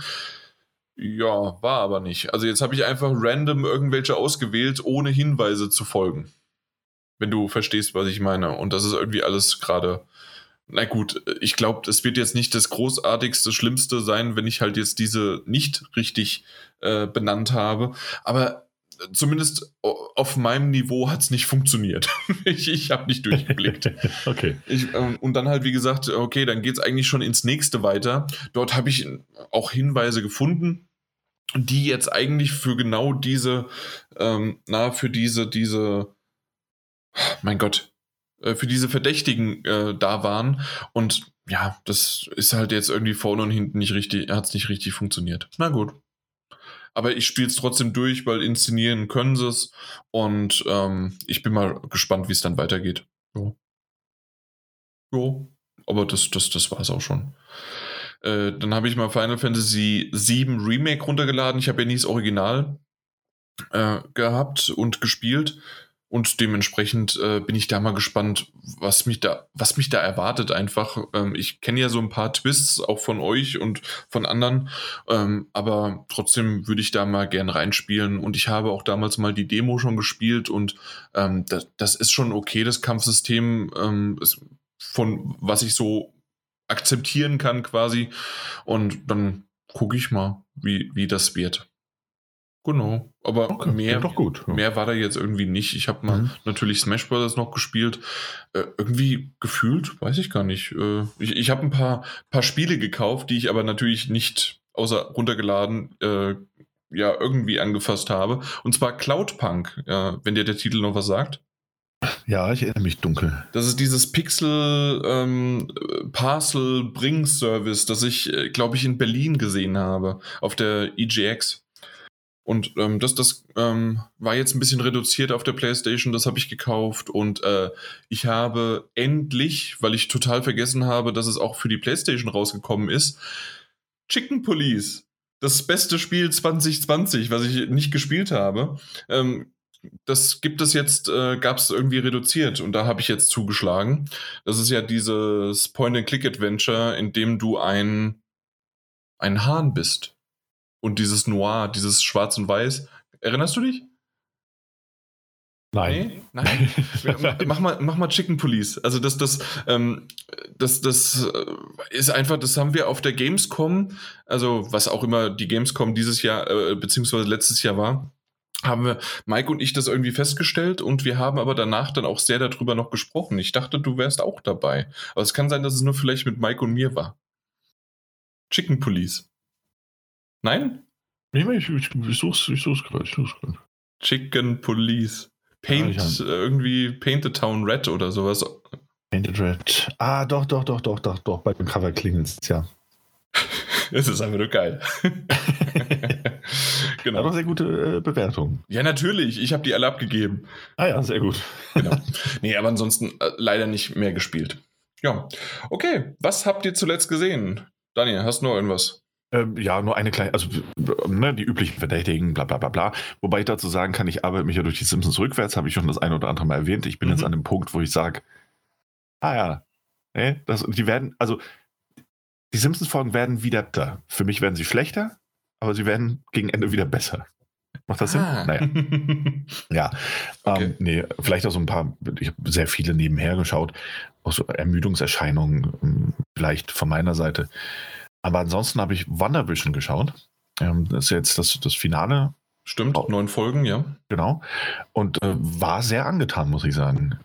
Ja, war aber nicht. Also jetzt habe ich einfach random irgendwelche ausgewählt, ohne Hinweise zu folgen. Wenn du verstehst, was ich meine. Und das ist irgendwie alles gerade. Na gut, ich glaube, es wird jetzt nicht das großartigste, schlimmste sein, wenn ich halt jetzt diese nicht richtig äh, benannt habe. Aber zumindest auf meinem Niveau hat es nicht funktioniert. ich ich habe nicht durchgeblickt. okay. Ich, ähm, und dann halt, wie gesagt, okay, dann geht es eigentlich schon ins nächste weiter. Dort habe ich auch Hinweise gefunden, die jetzt eigentlich für genau diese, ähm, na, für diese, diese, mein Gott, äh, für diese Verdächtigen äh, da waren. Und ja, das ist halt jetzt irgendwie vorne und hinten nicht richtig, hat es nicht richtig funktioniert. Na gut. Aber ich spiele es trotzdem durch, weil inszenieren können sie es. Und ähm, ich bin mal gespannt, wie es dann weitergeht. Jo. Jo. Aber das, das, das war es auch schon. Äh, dann habe ich mal Final Fantasy VII Remake runtergeladen. Ich habe ja nie das Original äh, gehabt und gespielt. Und dementsprechend äh, bin ich da mal gespannt, was mich da, was mich da erwartet einfach. Ähm, ich kenne ja so ein paar Twists auch von euch und von anderen, ähm, aber trotzdem würde ich da mal gern reinspielen. Und ich habe auch damals mal die Demo schon gespielt und ähm, das, das, ist schon okay, das Kampfsystem, ähm, ist von was ich so akzeptieren kann quasi. Und dann gucke ich mal, wie, wie das wird. Genau. Aber okay, mehr, doch gut, ja. mehr war da jetzt irgendwie nicht. Ich habe mal mhm. natürlich Smash Bros. noch gespielt. Äh, irgendwie gefühlt, weiß ich gar nicht. Äh, ich ich habe ein paar, paar Spiele gekauft, die ich aber natürlich nicht außer runtergeladen äh, ja irgendwie angefasst habe. Und zwar Cloudpunk, wenn dir der Titel noch was sagt. Ja, ich erinnere mich dunkel. Das ist dieses Pixel ähm, Parcel Bring Service, das ich, äh, glaube ich, in Berlin gesehen habe, auf der EGX. Und ähm, das, das ähm, war jetzt ein bisschen reduziert auf der PlayStation, das habe ich gekauft und äh, ich habe endlich, weil ich total vergessen habe, dass es auch für die PlayStation rausgekommen ist, Chicken Police das beste Spiel 2020, was ich nicht gespielt habe. Ähm, das gibt es jetzt, äh, gab es irgendwie reduziert und da habe ich jetzt zugeschlagen. Das ist ja dieses Point-and-Click-Adventure, in dem du ein, ein Hahn bist. Und dieses Noir, dieses Schwarz und Weiß. Erinnerst du dich? Nein. Nee? Nein. mach, mal, mach mal Chicken Police. Also das, das, ähm, das, das äh, ist einfach, das haben wir auf der Gamescom, also was auch immer die Gamescom dieses Jahr, äh, beziehungsweise letztes Jahr war, haben wir, Mike und ich, das irgendwie festgestellt und wir haben aber danach dann auch sehr darüber noch gesprochen. Ich dachte, du wärst auch dabei. Aber es kann sein, dass es nur vielleicht mit Mike und mir war. Chicken Police. Nein? Nee, ich, ich, ich such's, ich such's gerade, ich such's gerade. Chicken Police. Paint, hab- irgendwie Paint the Town Red oder sowas. Painted Red. Ah, doch, doch, doch, doch, doch, doch. Bei dem Cover klingelt's, ja. Es ist einfach nur geil. Genau. doch sehr gute äh, Bewertung. Ja, natürlich. Ich habe die alle abgegeben. Ah ja, sehr gut. Genau. nee, aber ansonsten äh, leider nicht mehr gespielt. Ja. Okay. Was habt ihr zuletzt gesehen? Daniel, hast du noch irgendwas? Ähm, ja, nur eine kleine, also ne, die üblichen Verdächtigen, bla bla bla bla. Wobei ich dazu sagen kann, ich arbeite mich ja durch die Simpsons rückwärts, habe ich schon das eine oder andere Mal erwähnt. Ich bin Mhm. jetzt an dem Punkt, wo ich sage, ah ja, ne, das, die werden, also die Simpsons-Folgen werden wieder da. Für mich werden sie schlechter, aber sie werden gegen Ende wieder besser. Macht das Sinn? Ah. Naja. Ja, Okay. ähm, nee, vielleicht auch so ein paar, ich habe sehr viele nebenher geschaut, auch so Ermüdungserscheinungen, ähm, vielleicht von meiner Seite. Aber ansonsten habe ich WandaVision geschaut. Ähm, das ist jetzt das, das Finale, Stimmt, Oh. neun Folgen, ja. genau. Und äh, war sehr angetan, muss ich sagen.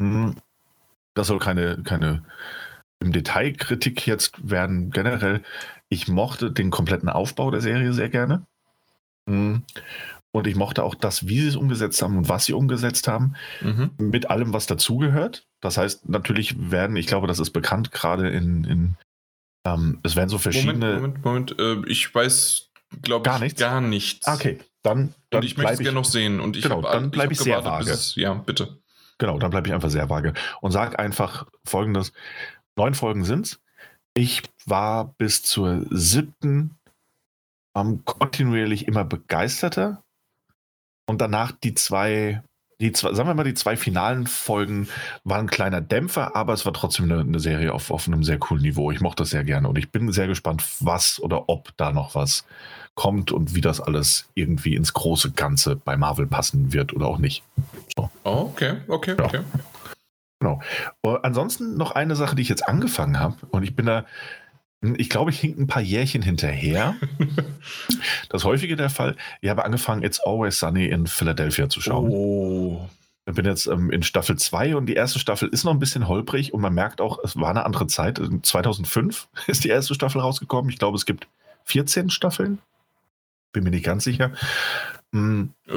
Hm, Das soll keine, keine im Detail Kritik jetzt werden. Generell, ich mochte den kompletten Aufbau der Serie sehr gerne. Hm, Und ich mochte auch das, wie sie es umgesetzt haben und was sie umgesetzt haben. Mhm. mit allem, was dazugehört. Das heißt, natürlich werden, ich glaube, das ist bekannt, gerade in, in ähm, es werden so verschiedene. Moment, Moment, Moment. Äh, ich weiß, glaube ich, nichts? gar nichts. Okay, dann, dann Und ich möchte es bleibe gerne noch sehen. Und ich Genau, hab- dann bleib hab ich sehr vage. Es, ja, bitte. Genau, dann bleibe ich einfach sehr vage und sage einfach folgendes: Neun Folgen sind's. Ich war bis zur siebten ähm, kontinuierlich immer begeisterter und danach die zwei, die zwei, sagen wir mal, die zwei finalen Folgen waren ein kleiner Dämpfer, aber es war trotzdem eine, eine Serie auf, auf einem sehr coolen Niveau. Ich mochte das sehr gerne und ich bin sehr gespannt, was oder ob da noch was kommt und wie das alles irgendwie ins große Ganze bei Marvel passen wird oder auch nicht. Oh, okay, okay, Ja. okay. Äh, Ansonsten noch eine Sache, die ich jetzt angefangen habe. Und ich bin da, ich glaube, ich hink ein paar Jährchen hinterher. das häufige der Fall. Ich habe angefangen, It's Always Sunny in Philadelphia zu schauen. Oh. Ich bin jetzt ähm, in Staffel 2 und die erste Staffel ist noch ein bisschen holprig und man merkt auch, es war eine andere Zeit. 2005 ist die erste Staffel rausgekommen. Ich glaube, es gibt 14 Staffeln. Bin mir nicht ganz sicher. Mm, Äh,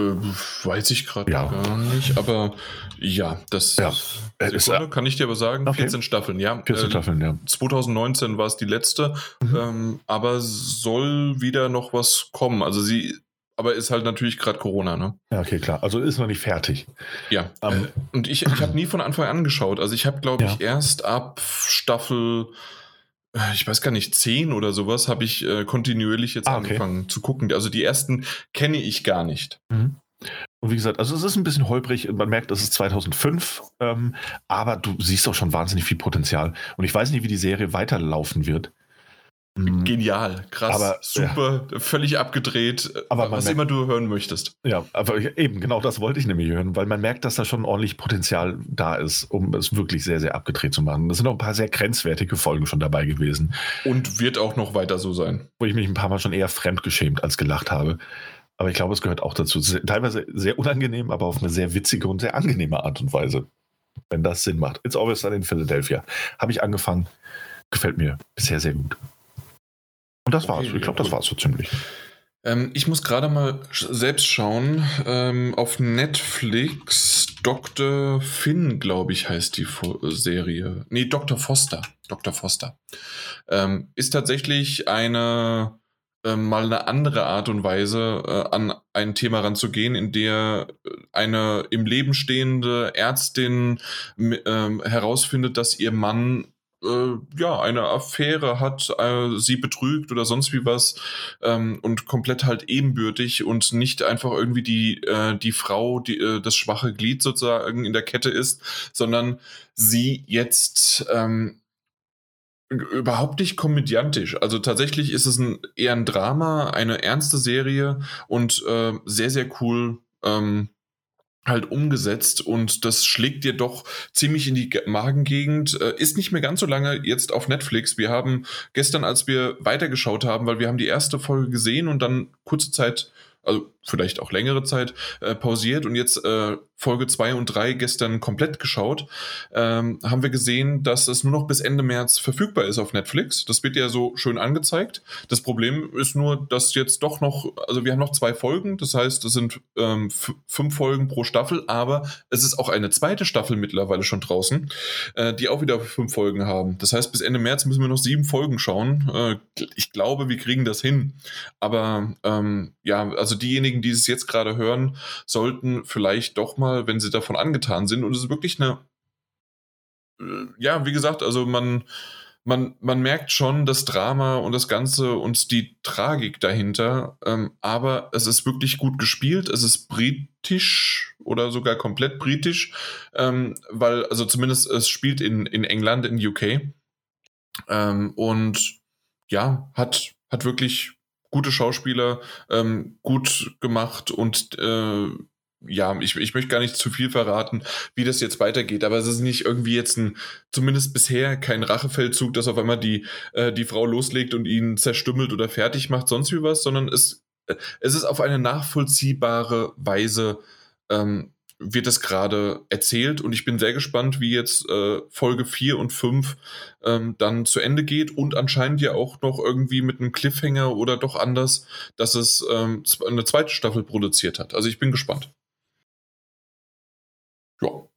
weiß ich gerade Ja. gar nicht, aber ja, das Ja, es ist, Sekunde, kann ich dir aber sagen, Okay. 14 Staffeln, ja. 14 Äh, Staffeln, ja. 2019 war es die letzte, Mhm. ähm, aber soll wieder noch was kommen. Also sie, aber ist halt natürlich gerade Corona, ne? Ja, okay, klar. Also ist noch nicht fertig. Ja. Ähm, äh, und ich, ich habe nie von Anfang an geschaut. Also ich habe, glaube ich, erst ab Staffel, äh, ich weiß gar nicht, 10 oder sowas, habe ich äh, kontinuierlich jetzt Ah, okay. angefangen zu gucken. Also die ersten kenne ich gar nicht. Und wie gesagt, also es ist ein bisschen holprig. Man merkt, es ist 2005, ähm, aber du siehst auch schon wahnsinnig viel Potenzial. Und ich weiß nicht, wie die Serie weiterlaufen wird. Mm, Genial, krass, Aber, super, völlig abgedreht, äh, Aber man was merkt- immer du hören möchtest. Ja, aber eben, genau das wollte ich nämlich hören, weil man merkt, dass da schon ordentlich Potenzial da ist, um es wirklich sehr, sehr abgedreht zu machen. Es sind auch ein paar sehr grenzwertige Folgen schon dabei gewesen, Und wird auch noch weiter so sein. wo ich mich ein paar Mal schon eher fremdgeschämt als gelacht habe. Aber ich glaube, es gehört auch dazu. Teilweise sehr unangenehm, aber auf eine sehr witzige und sehr angenehme Art und Weise. Wenn das Sinn macht. It's Always Sunny in Philadelphia. Habe ich angefangen. Gefällt mir bisher sehr gut. Und das war's. Okay, Ich glaube, das war's so ziemlich. Ähm, ich muss gerade mal selbst schauen. Ähm, auf Netflix Dr. Finn, glaube ich, heißt die Fo Serie. Nee, Dr. Foster. Dr. Foster. Ähm, ist tatsächlich eine ähm, mal eine andere Art und Weise, äh, an ein Thema ranzugehen, in der äh, eine im Leben stehende Ärztin ähm, herausfindet, dass ihr Mann äh, ja, eine Affäre hat, äh, sie betrügt oder sonst wie was ähm, und komplett halt ebenbürtig und nicht einfach irgendwie die, äh, die Frau, die äh, das schwache Glied sozusagen in der Kette ist, sondern sie jetzt ähm, überhaupt nicht komödiantisch. Also tatsächlich ist es ein, eher ein Drama, eine ernste Serie und äh, sehr, sehr cool ähm, halt umgesetzt und das schlägt dir doch ziemlich in die Magengegend. Äh, ist nicht mehr ganz so lange jetzt auf Netflix. Wir haben gestern, als wir weitergeschaut haben, weil wir haben die erste Folge gesehen und dann kurze Zeit also vielleicht auch längere Zeit äh, pausiert und jetzt äh, Folge 2 und 3 gestern komplett geschaut, ähm, haben wir gesehen, dass es nur noch bis Ende März verfügbar ist auf Netflix. Das wird ja so schön angezeigt. Das Problem ist nur, dass jetzt doch noch, also wir haben noch zwei Folgen, das heißt, es sind ähm, fünf Folgen pro Staffel, aber es ist auch eine zweite Staffel mittlerweile schon draußen, äh, die auch wieder fünf Folgen haben. Das heißt, bis Ende März müssen wir noch sieben Folgen schauen. Äh, ich glaube, wir kriegen das hin. Aber ähm, ja, also diejenigen, die es jetzt gerade hören, sollten vielleicht doch mal wenn sie davon angetan sind. Und es ist wirklich eine, äh, ja, wie gesagt, also man, man, man merkt schon das Drama und das Ganze und die Tragik dahinter, ähm, aber es ist wirklich gut gespielt. Es ist britisch oder sogar komplett britisch, ähm, weil, also zumindest es spielt in, in England, in UK. Ähm, und ja, hat, hat wirklich gute Schauspieler, ähm, gut gemacht und äh, ja, ich, ich möchte gar nicht zu viel verraten, wie das jetzt weitergeht, aber es ist nicht irgendwie jetzt ein, zumindest bisher kein Rachefeldzug, dass auf einmal die, äh, die Frau loslegt und ihn zerstümmelt oder fertig macht, sonst wie was, sondern es, äh, es ist auf eine nachvollziehbare Weise ähm, wird es gerade erzählt und ich bin sehr gespannt, wie jetzt äh, Folge 4 und 5 ähm, dann zu Ende geht und anscheinend ja auch noch irgendwie mit einem Cliffhanger oder doch anders, dass es ähm, eine zweite Staffel produziert hat. Also ich bin gespannt. Ja.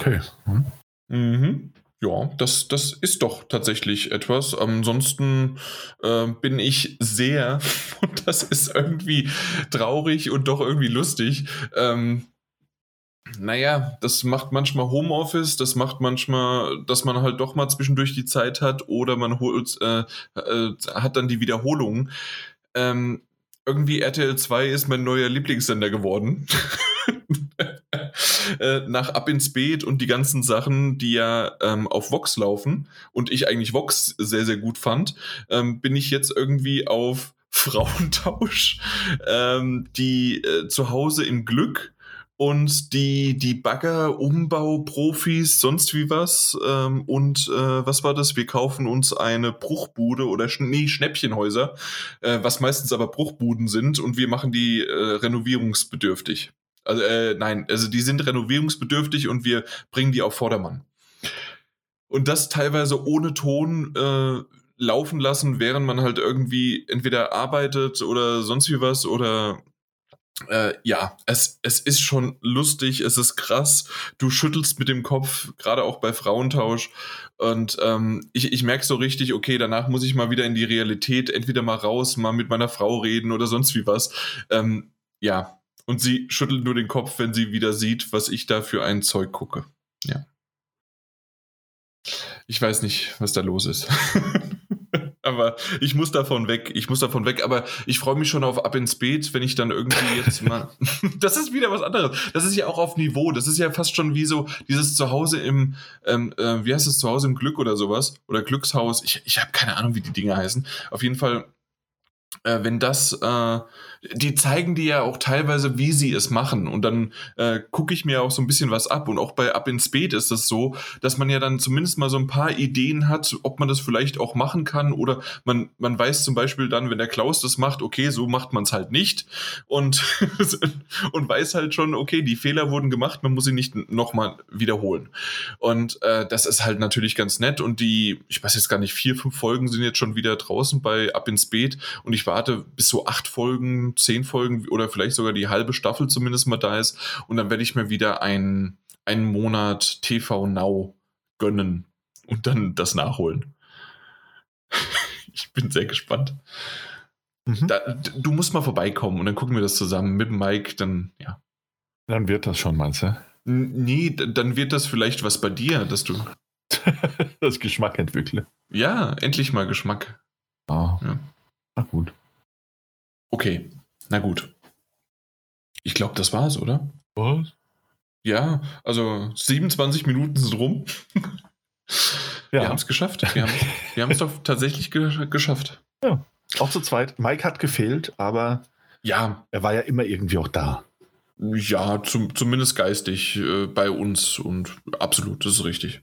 Okay. Hm. Mhm. Ja, das, das ist doch tatsächlich etwas. Ansonsten äh, bin ich sehr, und das ist irgendwie traurig und doch irgendwie lustig, ähm, naja, das macht manchmal Homeoffice, das macht manchmal, dass man halt doch mal zwischendurch die Zeit hat oder man holt, äh, äh, hat dann die Wiederholung. Ähm, irgendwie RTL 2 ist mein neuer Lieblingssender geworden. Äh, nach Ab ins Beet und die ganzen Sachen, die ja ähm, auf Vox laufen und ich eigentlich Vox sehr, sehr gut fand, ähm, bin ich jetzt irgendwie auf Frauentausch, ähm, die äh, zu Hause im Glück und die, die Bagger-Umbau-Profis, sonst wie was. Ähm, und äh, was war das? Wir kaufen uns eine Bruchbude oder Sch nee, Schnäppchenhäuser, äh, was meistens aber Bruchbuden sind und wir machen die äh, renovierungsbedürftig. Also, äh, nein, also die sind renovierungsbedürftig und wir bringen die auf Vordermann. Und das teilweise ohne Ton äh, laufen lassen, während man halt irgendwie entweder arbeitet oder sonst wie was oder äh, ja, es, es ist schon lustig, es ist krass. Du schüttelst mit dem Kopf, gerade auch bei Frauentausch. Und ähm, ich, ich merke so richtig, okay, danach muss ich mal wieder in die Realität, entweder mal raus, mal mit meiner Frau reden oder sonst wie was. Ähm, ja, und sie schüttelt nur den Kopf, wenn sie wieder sieht, was ich da für ein Zeug gucke. Ja. Ich weiß nicht, was da los ist. aber ich muss davon weg. Ich muss davon weg. Aber ich freue mich schon auf Ab ins Beet, wenn ich dann irgendwie jetzt mal. das ist wieder was anderes. Das ist ja auch auf Niveau. Das ist ja fast schon wie so dieses Zuhause im, ähm, äh, wie heißt es, Zuhause im Glück oder sowas? Oder Glückshaus. Ich, ich habe keine Ahnung, wie die Dinge heißen. Auf jeden Fall äh, wenn das, äh, die zeigen dir ja auch teilweise, wie sie es machen. Und dann äh, gucke ich mir auch so ein bisschen was ab. Und auch bei Ab ins Beet ist es so, dass man ja dann zumindest mal so ein paar Ideen hat, ob man das vielleicht auch machen kann. Oder man, man weiß zum Beispiel dann, wenn der Klaus das macht, okay, so macht man es halt nicht. Und, und weiß halt schon, okay, die Fehler wurden gemacht, man muss sie nicht nochmal wiederholen. Und äh, das ist halt natürlich ganz nett. Und die, ich weiß jetzt gar nicht, vier, fünf Folgen sind jetzt schon wieder draußen bei Ab ins Beet. Und ich warte, bis so acht Folgen, zehn Folgen oder vielleicht sogar die halbe Staffel zumindest mal da ist. Und dann werde ich mir wieder ein, einen Monat TV Now gönnen und dann das nachholen. ich bin sehr gespannt. Mhm. Da, du musst mal vorbeikommen und dann gucken wir das zusammen mit Mike, dann, ja. Dann wird das schon, meinst du? Nee, dann wird das vielleicht was bei dir, dass du. das Geschmack entwickle. Ja, endlich mal Geschmack. Ah, ja. Na gut. Okay, na gut. Ich glaube, das war's, oder? Was? Ja, also 27 Minuten sind rum. Ja. Wir haben es geschafft. Wir haben es doch tatsächlich ge geschafft. Ja, auch zu zweit. Mike hat gefehlt, aber ja, er war ja immer irgendwie auch da. Ja, zum, zumindest geistig äh, bei uns und absolut, das ist richtig.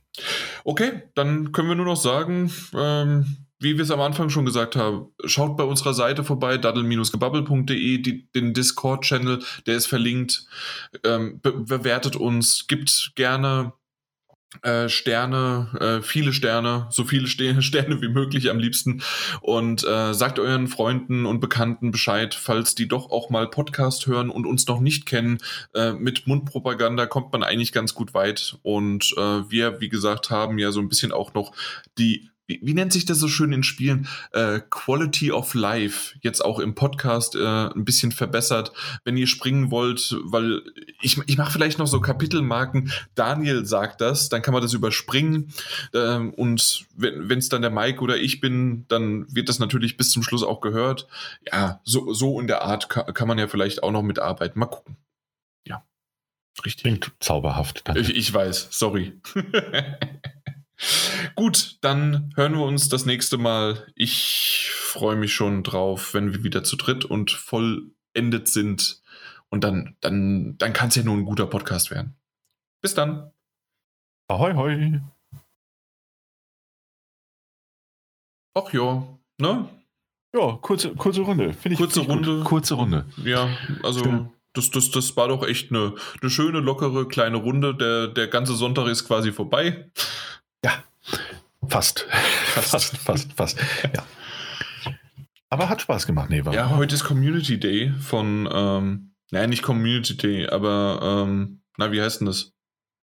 Okay, dann können wir nur noch sagen, ähm, wie wir es am Anfang schon gesagt haben, schaut bei unserer Seite vorbei, daddle-gebubble.de, den Discord-Channel, der ist verlinkt. Ähm, be bewertet uns, gibt gerne äh, Sterne, äh, viele Sterne, so viele Ste Sterne wie möglich am liebsten und äh, sagt euren Freunden und Bekannten Bescheid, falls die doch auch mal Podcast hören und uns noch nicht kennen. Äh, mit Mundpropaganda kommt man eigentlich ganz gut weit und äh, wir, wie gesagt, haben ja so ein bisschen auch noch die wie, wie, nennt sich das so schön in Spielen? Äh, Quality of Life, jetzt auch im Podcast äh, ein bisschen verbessert. Wenn ihr springen wollt, weil ich, ich mache vielleicht noch so Kapitelmarken, Daniel sagt das, dann kann man das überspringen. Ähm, und wenn es dann der Mike oder ich bin, dann wird das natürlich bis zum Schluss auch gehört. Ja, so, so in der Art kann, kann man ja vielleicht auch noch mitarbeiten. Mal gucken. Ja, richtig. Klingt zauberhaft. Ich, ich weiß, sorry. Gut, dann hören wir uns das nächste Mal. Ich freue mich schon drauf, wenn wir wieder zu dritt und vollendet sind. Und dann, dann, dann kann es ja nur ein guter Podcast werden. Bis dann. Ahoi, hoi. Ach ja, ne? Ja, kurze, kurze Runde. Finde ich kurze Runde. Gut. Kurze Runde. Ja, also das, das, das war doch echt eine, eine schöne, lockere, kleine Runde. Der, der ganze Sonntag ist quasi vorbei. Ja, fast. Fast, fast, fast. Ja. Aber hat Spaß gemacht, Neva. Ja, heute ist Community Day von, ähm, naja, nicht Community Day, aber, ähm, na, wie heißt denn das?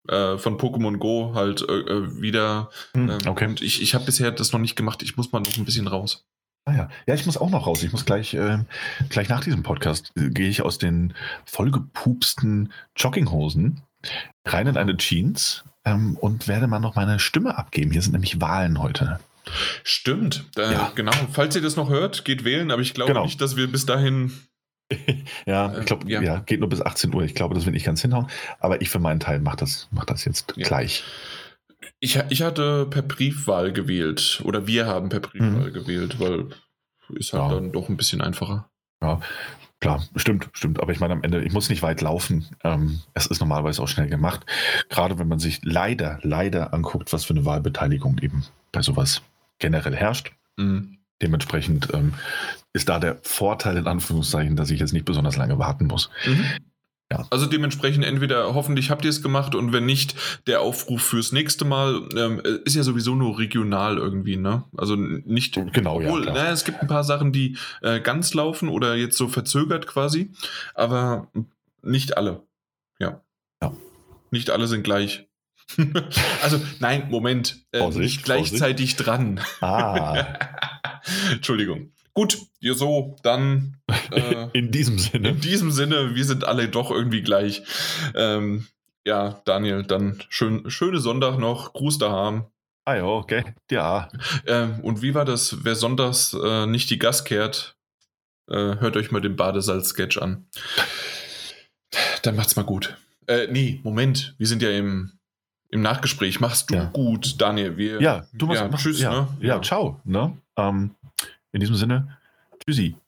Äh, von Pokémon Go halt äh, äh wieder. Ähm, okay. Und ich, ich habe bisher das noch nicht gemacht. Ich muss mal noch ein bisschen raus. Ah ja. ja, ich muss auch noch raus. Ich muss gleich, äh, gleich nach diesem Podcast äh, gehe ich aus den vollgepupsten Jogginghosen rein in eine Jeans ähm, und werde mal noch meine Stimme abgeben. Hier sind nämlich Wahlen heute. Stimmt, äh, ja. genau. Falls ihr das noch hört, geht wählen, aber ich glaube genau. nicht, dass wir bis dahin. ja, ich glaube, ja. ja. geht nur bis 18 Uhr. Ich glaube, das wird nicht ganz hinhauen. Aber ich für meinen Teil mache das, mach das jetzt ja. gleich. Ich, ich hatte per Briefwahl gewählt. Oder wir haben per Briefwahl mhm. gewählt, weil ist halt dann doch ein bisschen einfacher. Ja, Klar, stimmt, stimmt. Aber ich meine, am Ende, ich muss nicht weit laufen. Ähm, es ist normalerweise auch schnell gemacht. Gerade wenn man sich leider, leider anguckt, was für eine Wahlbeteiligung eben bei sowas generell herrscht. Mhm. Dementsprechend ähm, ist da der Vorteil in Anführungszeichen, dass ich jetzt nicht besonders lange warten muss. Mhm. Ja. Also dementsprechend entweder hoffentlich habt ihr es gemacht und wenn nicht, der Aufruf fürs nächste Mal ähm, ist ja sowieso nur regional irgendwie, ne? Also nicht. Genau, obwohl, ja. Ne, es gibt ein paar Sachen, die äh, ganz laufen oder jetzt so verzögert quasi, aber nicht alle. Ja. ja. Nicht alle sind gleich. also nein, Moment, äh, Vorsicht, nicht gleichzeitig Vorsicht. dran. Ah. Entschuldigung. Gut, ja, so, dann. Äh, in diesem Sinne. In diesem Sinne, wir sind alle doch irgendwie gleich. Ähm, ja, Daniel, dann schön, schöne Sonntag noch. Gruß daheim. Ah ja, okay. Ja. Ähm, und wie war das? Wer sonntags äh, nicht die Gas kehrt, äh, hört euch mal den Badesalz-Sketch an. Dann macht's mal gut. Äh, nee, Moment, wir sind ja im, im Nachgespräch. Machst du ja. gut, Daniel. Wir, ja, du machst, ja, mach, tschüss. Ja, ne? ja, ciao. Ne? Ähm, in diesem Sinne, tschüssi.